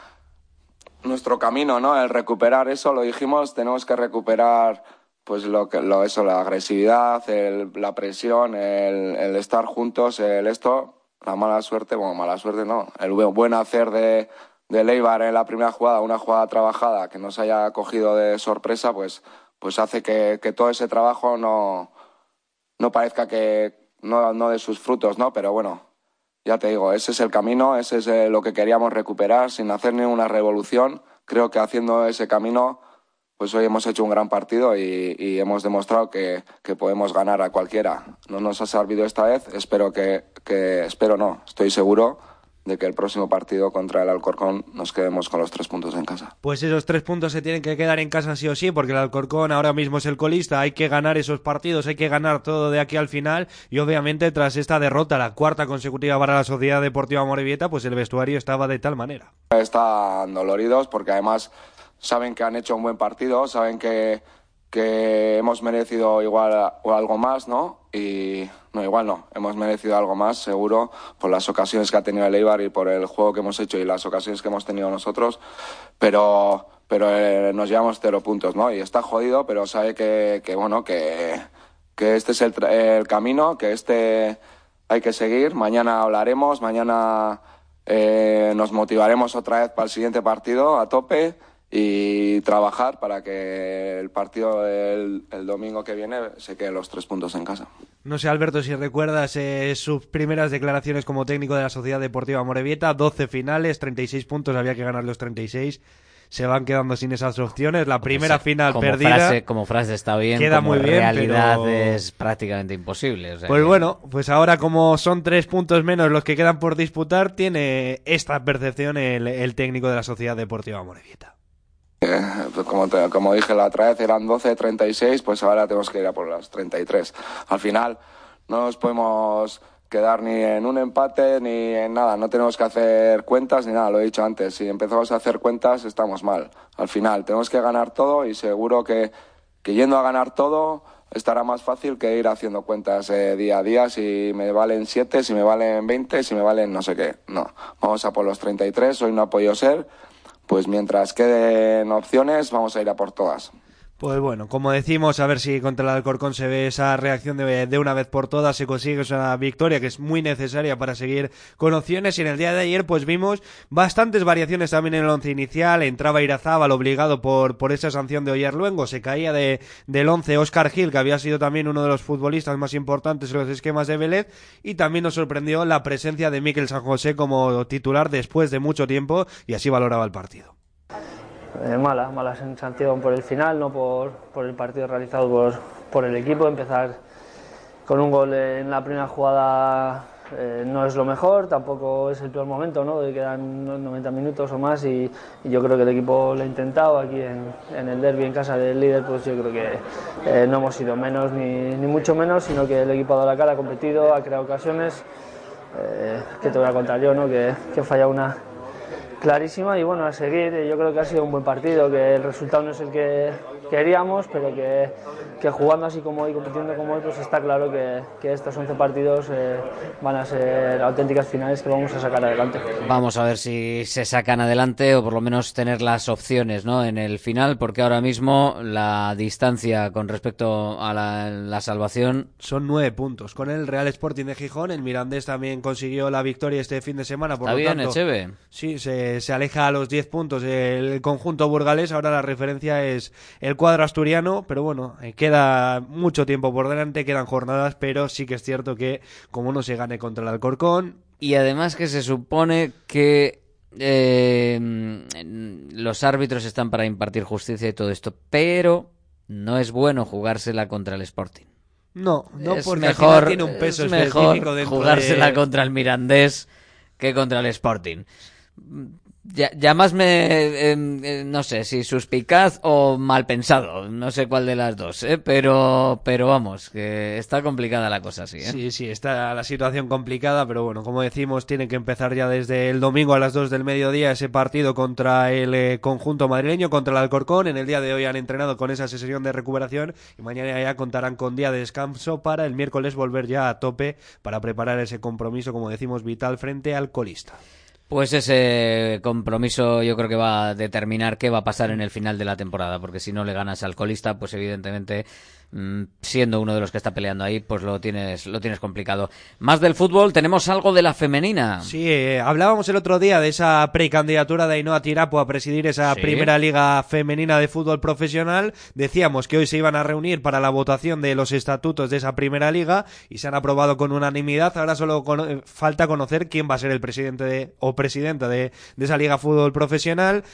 Speaker 31: nuestro camino, ¿no? El recuperar eso, lo dijimos, tenemos que recuperar pues lo que lo eso, la agresividad, el- la presión, el, el estar juntos, el esto, la mala suerte, bueno, mala suerte no, el bu- buen hacer de, de Leibar en la primera jugada, una jugada trabajada que nos haya cogido de sorpresa, pues, pues hace que, que todo ese trabajo no, no parezca que no, no de sus frutos, ¿no? Pero bueno, ya te digo, ese es el camino, ese es eh, lo que queríamos recuperar sin hacer ninguna revolución. Creo que haciendo ese camino, pues hoy hemos hecho un gran partido y, y hemos demostrado que, que podemos ganar a cualquiera. No nos ha servido esta vez, espero que, que espero no, estoy seguro de que el próximo partido contra el Alcorcón nos quedemos con los tres puntos en casa.
Speaker 30: Pues esos tres puntos se tienen que quedar en casa sí o sí, porque el Alcorcón ahora mismo es el colista, hay que ganar esos partidos, hay que ganar todo de aquí al final y obviamente tras esta derrota, la cuarta consecutiva para la Sociedad Deportiva Morevieta, pues el vestuario estaba de tal manera.
Speaker 31: Están doloridos porque además saben que han hecho un buen partido, saben que, que hemos merecido igual o algo más, ¿no? Y no, igual no, hemos merecido algo más, seguro, por las ocasiones que ha tenido el Eibar y por el juego que hemos hecho y las ocasiones que hemos tenido nosotros, pero, pero eh, nos llevamos cero puntos, ¿no? Y está jodido, pero sabe que, que bueno, que, que este es el, el camino, que este hay que seguir. Mañana hablaremos, mañana eh, nos motivaremos otra vez para el siguiente partido a tope y trabajar para que el partido del el domingo que viene se queden los tres puntos en casa.
Speaker 30: No sé, Alberto, si recuerdas eh, sus primeras declaraciones como técnico de la Sociedad Deportiva Morevieta, 12 finales, 36 puntos, había que ganar los 36. Se van quedando sin esas opciones. La primera final
Speaker 3: como
Speaker 30: perdida.
Speaker 3: Frase, como frase está bien,
Speaker 30: Queda
Speaker 3: como
Speaker 30: muy bien,
Speaker 3: realidad
Speaker 30: pero-
Speaker 3: es prácticamente imposible. o sea
Speaker 30: Pues
Speaker 3: que-
Speaker 30: bueno, pues ahora como son tres puntos menos los que quedan por disputar, tiene esta percepción el, el técnico de la Sociedad Deportiva Morevieta.
Speaker 31: Eh, pues como, te- como dije la otra vez, eran 12, 36, pues ahora tenemos que ir a por las 33. Al final no nos podemos quedar ni en un empate ni en nada, no tenemos que hacer cuentas ni nada, lo he dicho antes, si empezamos a hacer cuentas estamos mal. Al final tenemos que ganar todo y seguro que, que yendo a ganar todo estará más fácil que ir haciendo cuentas eh, día a día, si me valen 7, si me valen 20, si me valen no sé qué. No, vamos a por los 33, hoy no ha podido ser, pues mientras queden opciones vamos a ir a por todas.
Speaker 30: Pues bueno, como decimos, a ver si contra el Alcorcón se ve esa reacción de, de una vez por todas, se consigue esa victoria que es muy necesaria para seguir con opciones. Y en el día de ayer, pues vimos bastantes variaciones también en el once inicial. Entraba Irazábal obligado por, por esa sanción de Oyer Luengo. Se caía de, del once Oscar Gil, que había sido también uno de los futbolistas más importantes en los esquemas de Vélez. Y también nos sorprendió la presencia de Miquel San José como titular después de mucho tiempo y así valoraba el partido.
Speaker 32: Eh, mala, mala sensación por el final, no por, por el partido realizado por, por el equipo. Empezar con un gol en la primera jugada eh, no es lo mejor, tampoco es el peor momento, ¿no? quedan 90 minutos o más y, y yo creo que el equipo lo ha intentado aquí en, en el derby en casa del líder, pues yo creo que eh, no hemos sido menos ni, ni mucho menos, sino que el equipo ha dado la cara, ha competido, ha creado ocasiones. Eh, ¿Qué te voy a contar yo, no? Que, que he fallado una, clarísima y bueno, a seguir. Yo creo que ha sido un buen partido, que el resultado no es el que queríamos, pero que, que jugando así como hoy, compitiendo como hoy, pues está claro que, que estos 11 partidos eh, van a ser auténticas finales que vamos a sacar adelante.
Speaker 3: Vamos a ver si se sacan adelante o por lo menos tener las opciones ¿no? en el final, porque ahora mismo la distancia con respecto a la, la salvación
Speaker 30: Son nueve puntos. Con el Real Sporting de Gijón, el Mirandés también consiguió la victoria este fin de semana. Por
Speaker 3: Está
Speaker 30: lo
Speaker 3: bien,
Speaker 30: tanto,
Speaker 3: Echeve.
Speaker 30: Sí, se, se aleja a los 10 puntos el conjunto burgalés. Ahora la referencia es el cuadro asturiano, pero bueno, eh, queda mucho tiempo por delante, quedan jornadas, pero sí que es cierto que como no se gane contra el Alcorcón,
Speaker 3: Y además que se supone que eh, mm, los árbitros están para impartir justicia y todo esto, pero no es bueno jugársela contra el Sporting.
Speaker 30: no, no
Speaker 3: es
Speaker 30: porque
Speaker 3: mejor,
Speaker 30: tiene un peso
Speaker 3: es
Speaker 30: específico
Speaker 3: mejor jugársela
Speaker 30: de...
Speaker 3: contra el Mirandés que contra el Sporting. Ya, llamadme, eh, eh, no sé, si suspicaz o mal pensado, no sé cuál de las dos, ¿eh? pero, pero vamos, que está complicada la cosa así. ¿eh?
Speaker 30: Sí, sí, está la situación complicada, pero bueno, como decimos, tiene que empezar ya desde el domingo a las 2 del mediodía ese partido contra el eh, conjunto madrileño, contra el Alcorcón. En el día de hoy han entrenado con esa sesión de recuperación y mañana ya contarán con día de descanso para el miércoles volver ya a tope para preparar ese compromiso, como decimos, vital frente al colista.
Speaker 3: Pues ese compromiso yo creo que va a determinar qué va a pasar en el final de la temporada, porque si no le ganas al colista, pues evidentemente siendo uno de los que está peleando ahí, pues lo tienes lo tienes complicado. Más del fútbol, tenemos algo de la femenina.
Speaker 30: Sí, eh, hablábamos el otro día de esa precandidatura de Ainhoa Tirapo a presidir esa
Speaker 3: Sí.
Speaker 30: primera liga femenina de fútbol profesional. Decíamos que hoy se iban a reunir para la votación de los estatutos de esa primera liga y se han aprobado con unanimidad. Ahora solo cono- eh, falta conocer quién va a ser el presidente de- o presidenta de, de esa liga fútbol profesional.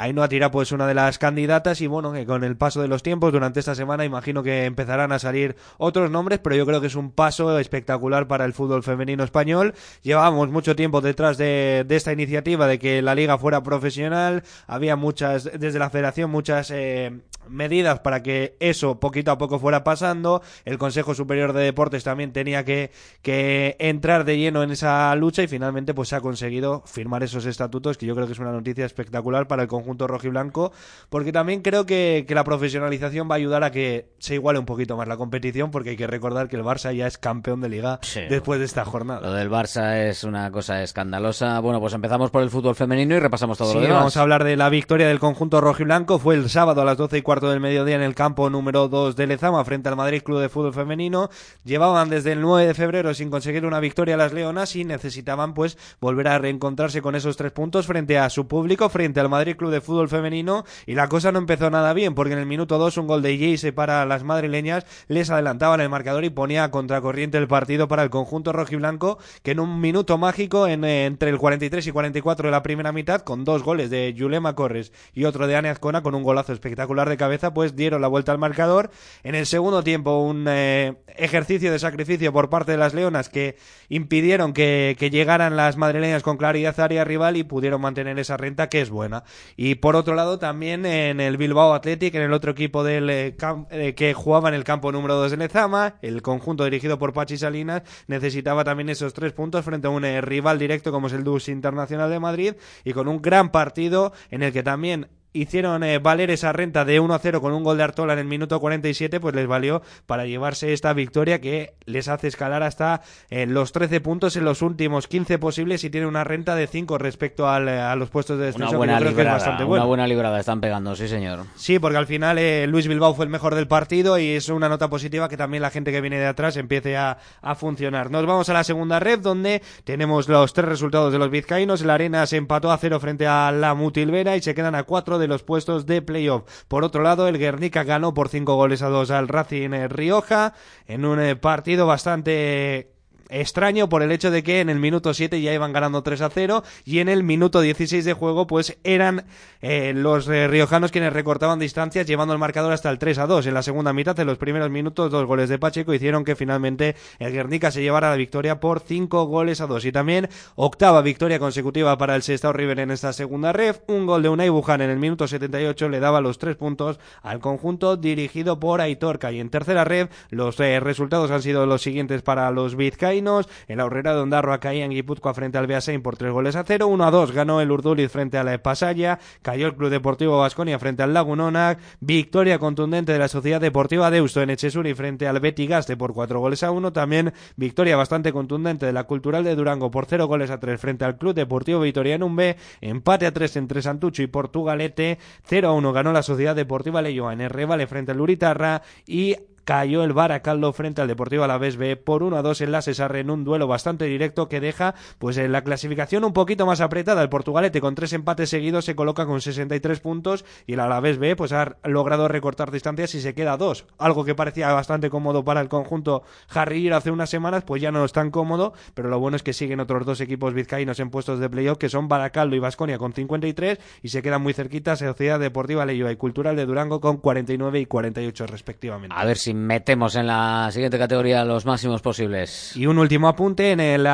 Speaker 30: Ainhoa Tirapó es una de las candidatas y bueno, que con el paso de los tiempos durante esta semana imagino que empezarán a salir otros nombres, pero yo creo que es un paso espectacular para el fútbol femenino español. Llevábamos mucho tiempo detrás de, de esta iniciativa de que la liga fuera profesional, había muchas, desde la federación, muchas eh, medidas para que eso poquito a poco fuera pasando. El Consejo Superior de Deportes también tenía que, que entrar de lleno en esa lucha y finalmente pues se ha conseguido firmar esos estatutos que yo creo que es una noticia espectacular para el conjunto rojiblanco porque también creo que, que la profesionalización va a ayudar a que se iguale un poquito más la competición porque hay que recordar que el Barça ya es campeón de liga
Speaker 3: Sí.
Speaker 30: después de esta jornada.
Speaker 3: Lo del Barça es una cosa escandalosa. Bueno, pues empezamos por el fútbol femenino y repasamos todo
Speaker 30: Sí,
Speaker 3: lo demás.
Speaker 30: vamos a hablar de la victoria del conjunto rojiblanco. Fue el sábado a las 12 y cuarto del mediodía en el campo número 2 de Lezama frente al Madrid Club de Fútbol Femenino. Llevaban desde el 9 de febrero sin conseguir una victoria las leonas y necesitaban pues volver a reencontrarse con esos tres puntos frente a su público, frente al Madrid Club de Fútbol Femenino. Y la cosa no empezó nada bien porque en el minuto 2 un gol de Jayce para las madrileñas les adelantaban el marcador y ponía a contracorriente el partido para el conjunto rojiblanco que en un minuto mágico en, eh, entre el 43 y 44 de la primera mitad con dos goles de Yulema Corres y otro de Ane Azcona con un golazo espectacular de cabeza pues dieron la vuelta al marcador en el segundo tiempo un eh, ejercicio de sacrificio por parte de las leonas que impidieron que, que llegaran las madrileñas con claridad a área rival y pudieron mantener esa renta que es buena y por otro lado también en el Bilbao Athletic en el otro equipo del eh, eh, que jugaba en el campo número 2 de Lezama el conjunto dirigido por Pachi Salinas necesitaba también esos tres puntos frente a un eh, rival directo como es el Dus Internacional de Madrid y con un gran partido en el que también hicieron eh, valer esa renta de 1 a 0 con un gol de Artola en el minuto 47, pues les valió para llevarse esta victoria que les hace escalar hasta eh, los 13 puntos en los últimos 15 posibles y tiene una renta de 5 respecto al, eh, a los puestos de descenso,
Speaker 3: Una
Speaker 30: que
Speaker 3: buena
Speaker 30: yo creo que es
Speaker 3: librada, una buena librada están pegando, sí señor.
Speaker 30: Sí, porque al final eh, Luis Bilbao fue el mejor del partido y es una nota positiva que también la gente que viene de atrás empiece a, a funcionar. Nos vamos a la segunda red donde tenemos los tres resultados de los vizcaínos. La Arena se empató a cero frente a la Mutilvera y se quedan a cuatro de los puestos de playoff. Por otro lado, el Guernica ganó por cinco goles a dos al Racing eh, Rioja en un eh, partido bastante extraño por el hecho de que en el minuto 7 ya iban ganando 3 a 0 y en el minuto 16 de juego pues eran eh, los eh, riojanos quienes recortaban distancias llevando el marcador hasta el 3 a 2 en la segunda mitad en los primeros minutos dos goles de Pacheco hicieron que finalmente el Guernica se llevara la victoria por 5 goles a 2 y también octava victoria consecutiva para el Sestao River en esta segunda ref. Un gol de Unai Buján en el minuto 78 le daba los 3 puntos al conjunto dirigido por Aitorca y en tercera ref los eh, resultados han sido los siguientes para los vizcaínos en la horrera de Ondarroa caía en Guipúzcoa frente al Beasain por 3 goles a 0 1 a 2 ganó el Urduliz frente a la Pasaya cayó el Club Deportivo Vasconia frente al Lagunonac victoria contundente de la Sociedad Deportiva Deusto en Echesuri frente al Betty Gaste por 4 goles a 1 también victoria bastante contundente de la Cultural de Durango por 0 goles a 3 frente al Club Deportivo Vitoriano B empate a 3 entre Santucho y Portugalete 0 a 1 ganó la Sociedad Deportiva Leyoa en Revale frente al Uritarra y cayó el Baracaldo frente al Deportivo Alavés B por 1 a 2 en la Cesarre en un duelo bastante directo que deja pues en la clasificación un poquito más apretada. El Portugalete con tres empates seguidos se coloca con 63 puntos y el Alavés B pues ha logrado recortar distancias y se queda a dos. Algo que parecía bastante cómodo para el conjunto Harry hace unas semanas pues ya no es tan cómodo, pero lo bueno es que siguen otros dos equipos vizcaínos en puestos de playoff que son Baracaldo y Vasconia con 53 y se quedan muy cerquita Sociedad Deportiva Leyoa y Cultural de Durango con 49 y 48 respectivamente.
Speaker 3: A ver si metemos en la siguiente categoría los máximos posibles.
Speaker 30: Y un último apunte en el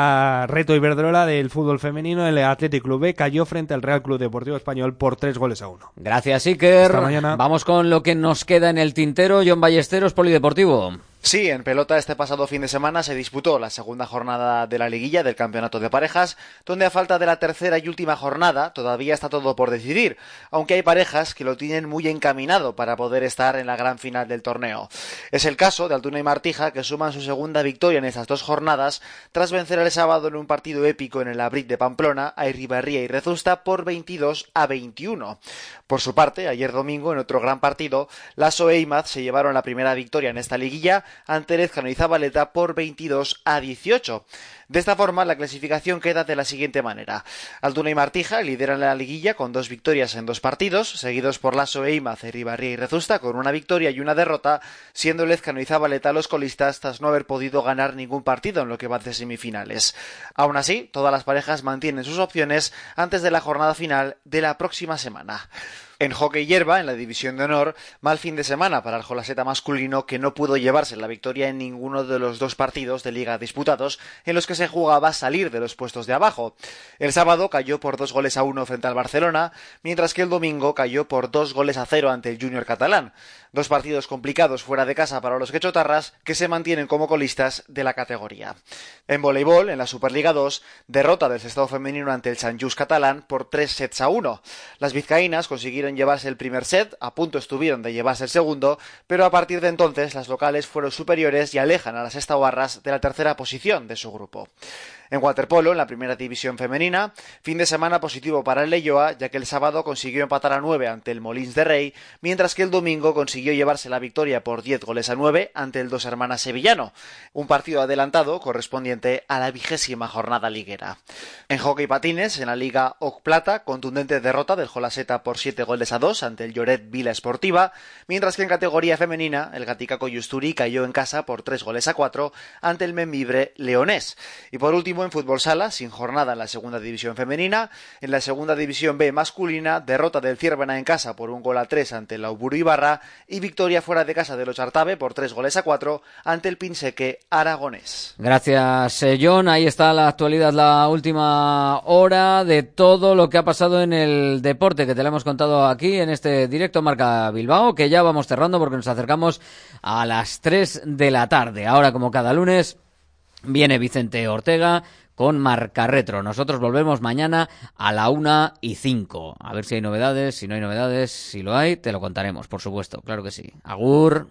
Speaker 30: reto Iberdrola del fútbol femenino, el Athletic Club B cayó frente al Real Club Deportivo Español por tres goles a uno.
Speaker 3: Gracias, Iker.
Speaker 30: Hasta mañana.
Speaker 3: Vamos con lo que nos queda en el tintero. John Ballesteros, Polideportivo.
Speaker 33: Sí, en pelota este pasado fin de semana se disputó la segunda jornada de la liguilla del campeonato de parejas, donde a falta de la tercera y última jornada todavía está todo por decidir, aunque hay parejas que lo tienen muy encaminado para poder estar en la gran final del torneo. Es el caso de Altuna y Martija, que suman su segunda victoria en estas dos jornadas, tras vencer el sábado en un partido épico en el Abrit de Pamplona a Irribarría y Rezusta por 22 a 21. Por su parte, ayer domingo, en otro gran partido, Lasso e se llevaron la primera victoria en esta liguilla,
Speaker 11: ante Lezcano y Zabaleta por 22 a 18. De esta forma, la clasificación queda de la siguiente manera. Altuna y Martija lideran la liguilla con dos victorias en dos partidos, seguidos por Lasso e Ima, Ceribarría y Rezusta con una victoria y una derrota, siendo Lezcano y Zabaleta los colistas tras no haber podido ganar ningún partido en lo que va de semifinales. Aún así, todas las parejas mantienen sus opciones antes de la jornada final de la próxima semana. En hockey hierba, en la división de honor, mal fin de semana para el Jolaseta masculino que no pudo llevarse la victoria en ninguno de los dos partidos de liga disputados en los que se jugaba salir de los puestos de abajo. El sábado cayó por dos goles a uno frente al Barcelona, mientras que el domingo cayó por dos goles a cero ante el Junior catalán. Dos partidos complicados fuera de casa para los quechotarras que se mantienen como colistas de la categoría. En voleibol, en la Superliga 2, derrota del Estado femenino ante el San catalán por tres sets a uno. Las vizcaínas consiguieron llevarse el primer set, a punto estuvieron de llevarse el segundo, pero a partir de entonces las locales fueron superiores y alejan a las estabarras de la tercera posición de su grupo. En waterpolo, en la primera división femenina, fin de semana positivo para el Leyoa, ya que el sábado consiguió empatar a 9 ante el Molins de Rey, mientras que el domingo consiguió llevarse la victoria por 10 goles a 9 ante el Dos Hermanas Sevillano, un partido adelantado correspondiente a la vigésima jornada liguera. En hockey patines, en la Liga Oc Plata, contundente derrota del Jolaseta por 7 goles a 2 ante el Lloret Vila Esportiva, mientras que en categoría femenina, el Gaticaco Yusturi cayó en casa por 3 goles a 4 ante el Membibre Leonés. Y por último, en fútbol sala, sin jornada en la segunda división femenina. En la segunda división B masculina, derrota del Ciervena en casa por un gol a tres ante el Auburu Ibarra y victoria fuera de casa de los Artabe por tres goles a cuatro ante el Pinseque aragonés.
Speaker 3: Gracias, eh, John. Ahí está la actualidad, la última hora de todo lo que ha pasado en el deporte que te lo hemos contado aquí en este directo Marca Bilbao, que ya vamos cerrando porque nos acercamos a las 3 de la tarde. Ahora, como cada lunes, Viene Vicente Ortega con Marca Retro. Nosotros volvemos mañana a la una y cinco. A ver si hay novedades, si no hay novedades, si lo hay, te lo contaremos, por supuesto, claro que sí. Agur.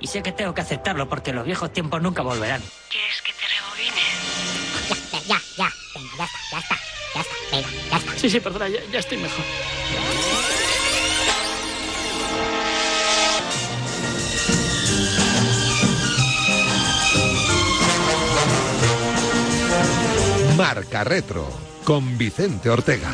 Speaker 34: Y sé que tengo que aceptarlo porque los viejos tiempos nunca volverán.
Speaker 35: ¿Quieres que te rebobine? Ya, ya, ya, venga, ya está, ya está, ya está, venga, ya está.
Speaker 34: Sí, sí, perdona, ya, ya estoy mejor.
Speaker 2: Marca Retro con Vicente Ortega.